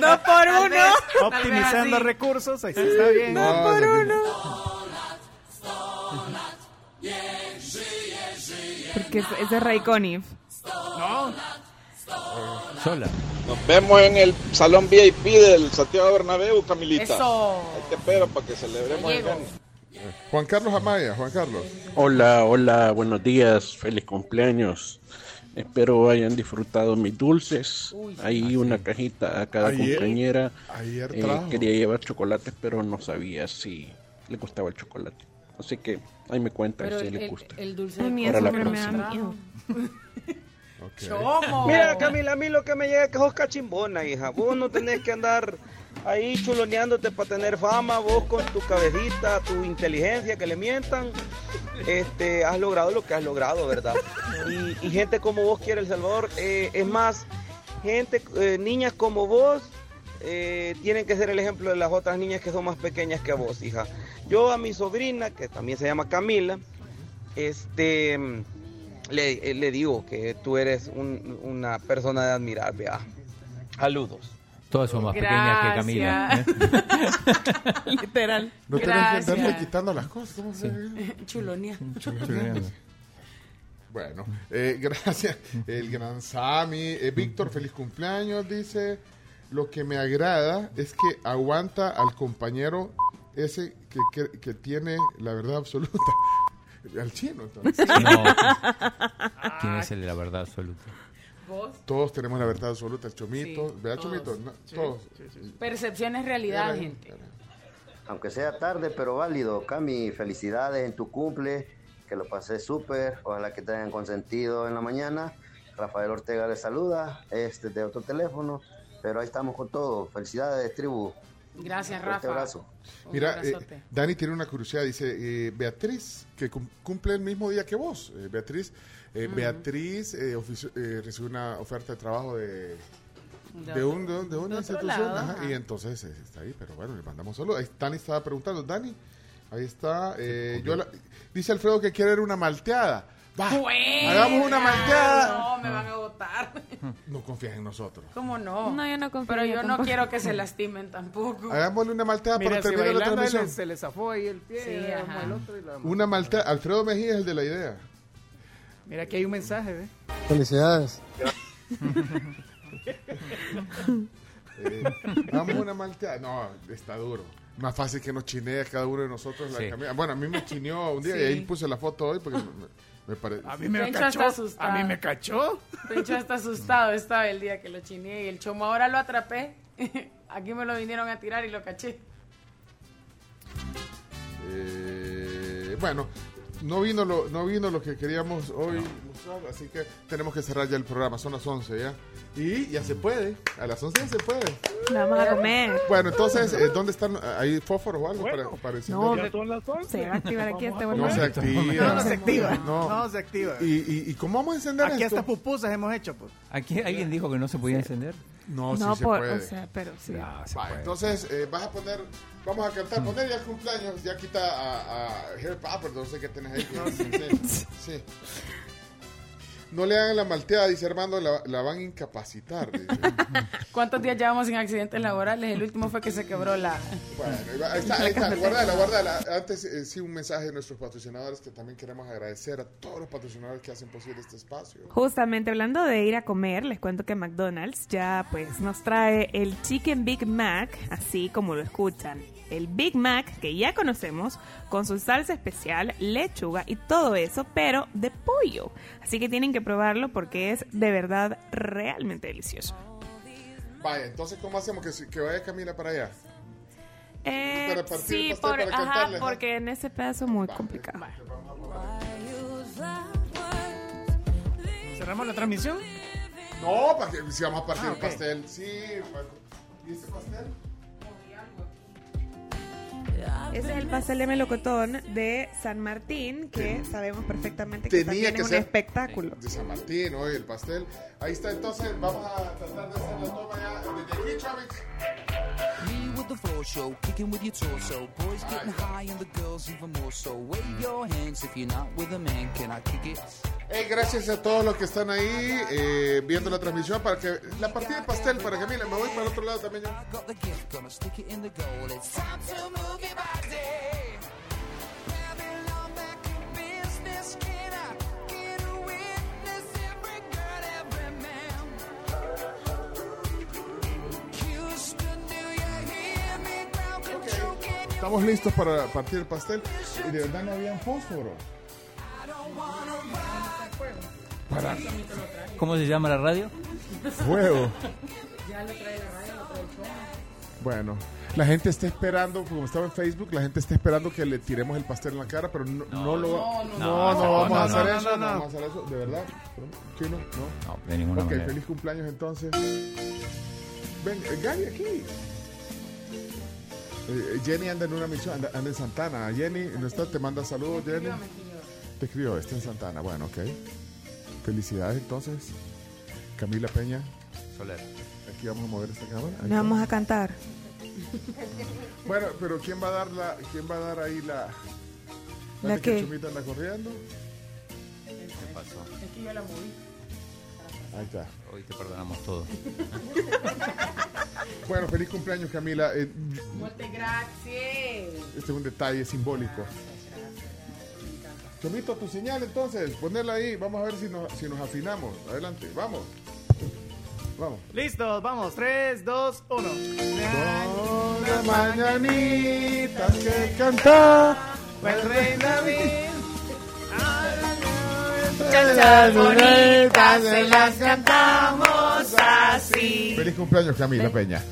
No por uno. vez, Optimizando recursos, ahí sí está bien. No, No, por no, uno. Porque es, de Ray Conniff. No. Sola. Nos vemos en el salón VIP del Santiago Bernabéu, Camilita. Eso. Ahí te espero para que celebremos el. Juan Carlos Amaya, Juan Carlos. Hola, hola, buenos días, feliz cumpleaños. Espero hayan disfrutado mis dulces. Hay una cajita a cada Ayer- compañera. ayer Eh, quería llevar chocolates, pero no sabía si le gustaba el chocolate. Así que ahí me cuentan Pero si el, le el, gusta. el dulce de nos da trajo. Chomo. Mira, Camila, a mí lo que me llega es que sos cachimbona, hija. Vos no tenés que andar ahí chuloneándote para tener fama. Vos con tu cabecita, tu inteligencia, que le mientan, este, has logrado lo que has logrado, ¿verdad? Y, gente como vos quiere El Salvador. eh, es más, gente, eh, niñas como vos, eh, tienen que ser el ejemplo de las otras niñas que son más pequeñas que vos, hija. Yo a mi sobrina, que también se llama Camila, este le, digo que tú eres un- una persona de admirar, vea. Saludos. Todas son más pequeñas que Camila. ¿eh? Literal. No tenés que Gracias. andarle quitando las cosas. ¿cómo se Chulonia. Bueno, eh, gracias. El gran Sami. Eh, Víctor, feliz cumpleaños, dice. Lo que me agrada es que aguanta al compañero ese que, que, que tiene la verdad absoluta. Al chino, entonces. No. ¿Quién es el de la verdad absoluta? ¿Vos? Todos tenemos la verdad absoluta. El chomito, Sí, ¿verdad, todos. chomito? No, Sí, todos. Percepción es realidad, Era- gente. Aunque sea tarde, pero válido. Cami, felicidades en tu cumple que lo pasé súper, ojalá que te hayan consentido en la mañana. Rafael Ortega les saluda, este de otro teléfono, pero ahí estamos con todo. Felicidades, tribu. Gracias, Rafa. abrazo. Un Mira, eh. Dani tiene una curiosidad, dice eh, Beatriz, que cum- cumple el mismo día que vos. Eh, Beatriz, eh, Mm. Beatriz eh, eh, recibió una oferta de trabajo de, De un, de, de una institución. lado, ajá, ajá. y entonces eh, está ahí, pero bueno, le mandamos saludos. Ahí Dani estaba preguntando, Dani, ahí está. eh, yo la- dice Alfredo que quiere ver una malteada. Va, Buena. hagamos una malteada. No, me van a votar. No confías en nosotros. ¿Cómo no? No, yo no confío, Pero yo no quiero que se lastimen tampoco. Hagámosle una malteada Mira, para si terminar la transmisión. se le zafó ahí el pie, Sí, el otro y la- Una malteada. Alfredo Mejía es el de la idea. Mira, aquí hay un mensaje, ¿ve? Felicidades. Eh, vamos a una malteada. No, está duro. Más fácil que nos chinee a cada uno de nosotros la Sí. camisa. Bueno, a mí me chineó un día y ahí puse la foto hoy porque me, me parece. A mí me Pencho cachó. está asustado. A mí me cachó. Pencho está asustado estaba el día que lo chineé y el chomo ahora lo atrapé. Aquí me lo vinieron a tirar y lo caché. Eh, bueno, no vino, lo, no vino lo que queríamos hoy mostrar, así que tenemos que cerrar ya el programa. Son las 11 ya. Y ya se puede. A las 11 ya se puede. Vamos a comer. Bueno, entonces, eh, ¿dónde están? ¿Hay fósforos o algo para, para No, encender? se va a activar aquí este No se activa. No, no se activa. No. No, se activa. ¿Y, y, y cómo vamos a encender Aquí esto? hasta pupusas hemos hecho, pues. ¿Aquí alguien dijo que no se podía encender? No, No, sí se puede. o sea, pero sí. No, se puede. entonces eh, vas a poner, vamos a cantar, poner ya el cumpleaños, ya quita a, a Harry Potter, no sé qué tenés ahí. sí, sí. No le hagan la malteada, dice Armando, la, la van a incapacitar. dice. ¿Cuántos días llevamos sin accidentes laborales? El último fue que se quebró la... Bueno, ahí va, ahí está, ahí está, guardala, guardala. Antes, eh, sí, un mensaje de nuestros patrocinadores que también queremos agradecer a todos los patrocinadores que hacen posible este espacio. Justamente hablando de ir a comer, les cuento que McDonald's ya pues nos trae el Chicken Big Mac, así como lo escuchan. El Big Mac que ya conocemos, con su salsa especial, lechuga y todo eso, pero de pollo. Así que tienen que probarlo porque es de verdad realmente delicioso. Vaya, entonces, ¿cómo hacemos que, que vaya Camila para allá? Eh, Para partir sí, el pastel, por- para ajá, cantarle, ajá. porque en ese pedazo muy complicado. ¿Cerramos la transmisión? No, para que si vamos a partir Ah, el pastel. Sí, ¿y este pastel? Ese es el pastel de melocotón de San Martín, que sabemos perfectamente que Tenía también que es un ser espectáculo. de San Martín, hoy el pastel. Ahí está, entonces vamos a tratar de hacer la toma ya desde aquí, Chávez. Me with the floor show, kicking with your torso. Boys getting high and the girls even more so. Wave your hands if you're not with a man. Can I kick it? Eh, gracias a todos los que están ahí eh, viendo la transmisión para que la partida de pastel para Camila. Me voy para el otro lado también yo. Estamos listos para partir el pastel. Y de verdad no habían fósforo. Para ¿Cómo se llama la radio? fuego. Ya lo trae la radio, lo trae el. Bueno, la gente está esperando, como estaba en Facebook, la gente está esperando que le tiremos el pastel en la cara, pero no, no, lo no, no, no, no, no, vamos no, a no, hacer no, eso, no, no, no. vamos a hacer eso, de verdad. ¿Chino? No. No, de ninguna Ok, manera. feliz cumpleaños entonces. Ven, eh, Gaby aquí. Eh, Jenny anda en una misión, anda, anda en Santana. Jenny, no está, te manda saludos, Jenny. Escribió, me escribió. Te escribió, está en Santana. Bueno, ok. Felicidades entonces. Camila Peña, Soler. aquí vamos a mover esta cámara. Ahí Nos está. vamos a cantar. Bueno, pero ¿quién va a dar la, quién va a dar ahí la, ¿La que qué? Chumita anda corriendo? ¿Qué pasó? Es que yo la moví. Ahí está. Hoy te perdonamos todo. Bueno, feliz cumpleaños Camila. Eh, Muchas gracias. este es un detalle simbólico. Chomito, tu señal entonces, ponerla ahí. Vamos a ver si nos, si nos afinamos. Adelante, vamos. Vamos. Listos, vamos. 3, 2, 1. Las mañanitas que canta el rey David. Muchachas bonitas, se las cantamos así. Feliz cumpleaños, Camila Peña.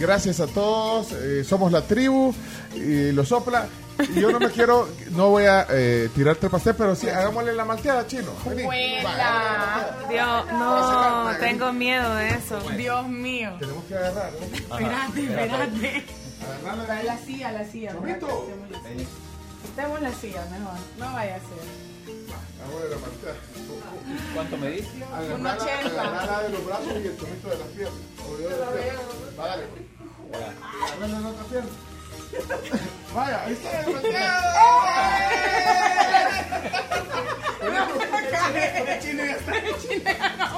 Gracias a todos. eh, somos la tribu y los sopla. Y yo no me quiero, no voy a eh, tirarte el pastel, pero sí, hagámosle la malteada, chino. Vení. Abuela. Dios, no, tengo miedo de eso. Dios mío. Tenemos que agarrar. ¿no? Espérate, espérate. Agarrarle. Trae la silla, la silla. Chomito. Estemos la silla mejor. No vaya a ser. Hagámosle la. ¿Cuánto me 80. agarrarla de los brazos y el chomito de las piernas. O yo de las piernas. Vale. La otra pierna. Vaya, ahí está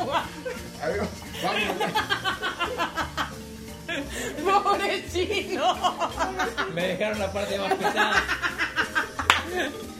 va. Adiós. Vamos. Pobre chino. Me dejaron la parte más pesada.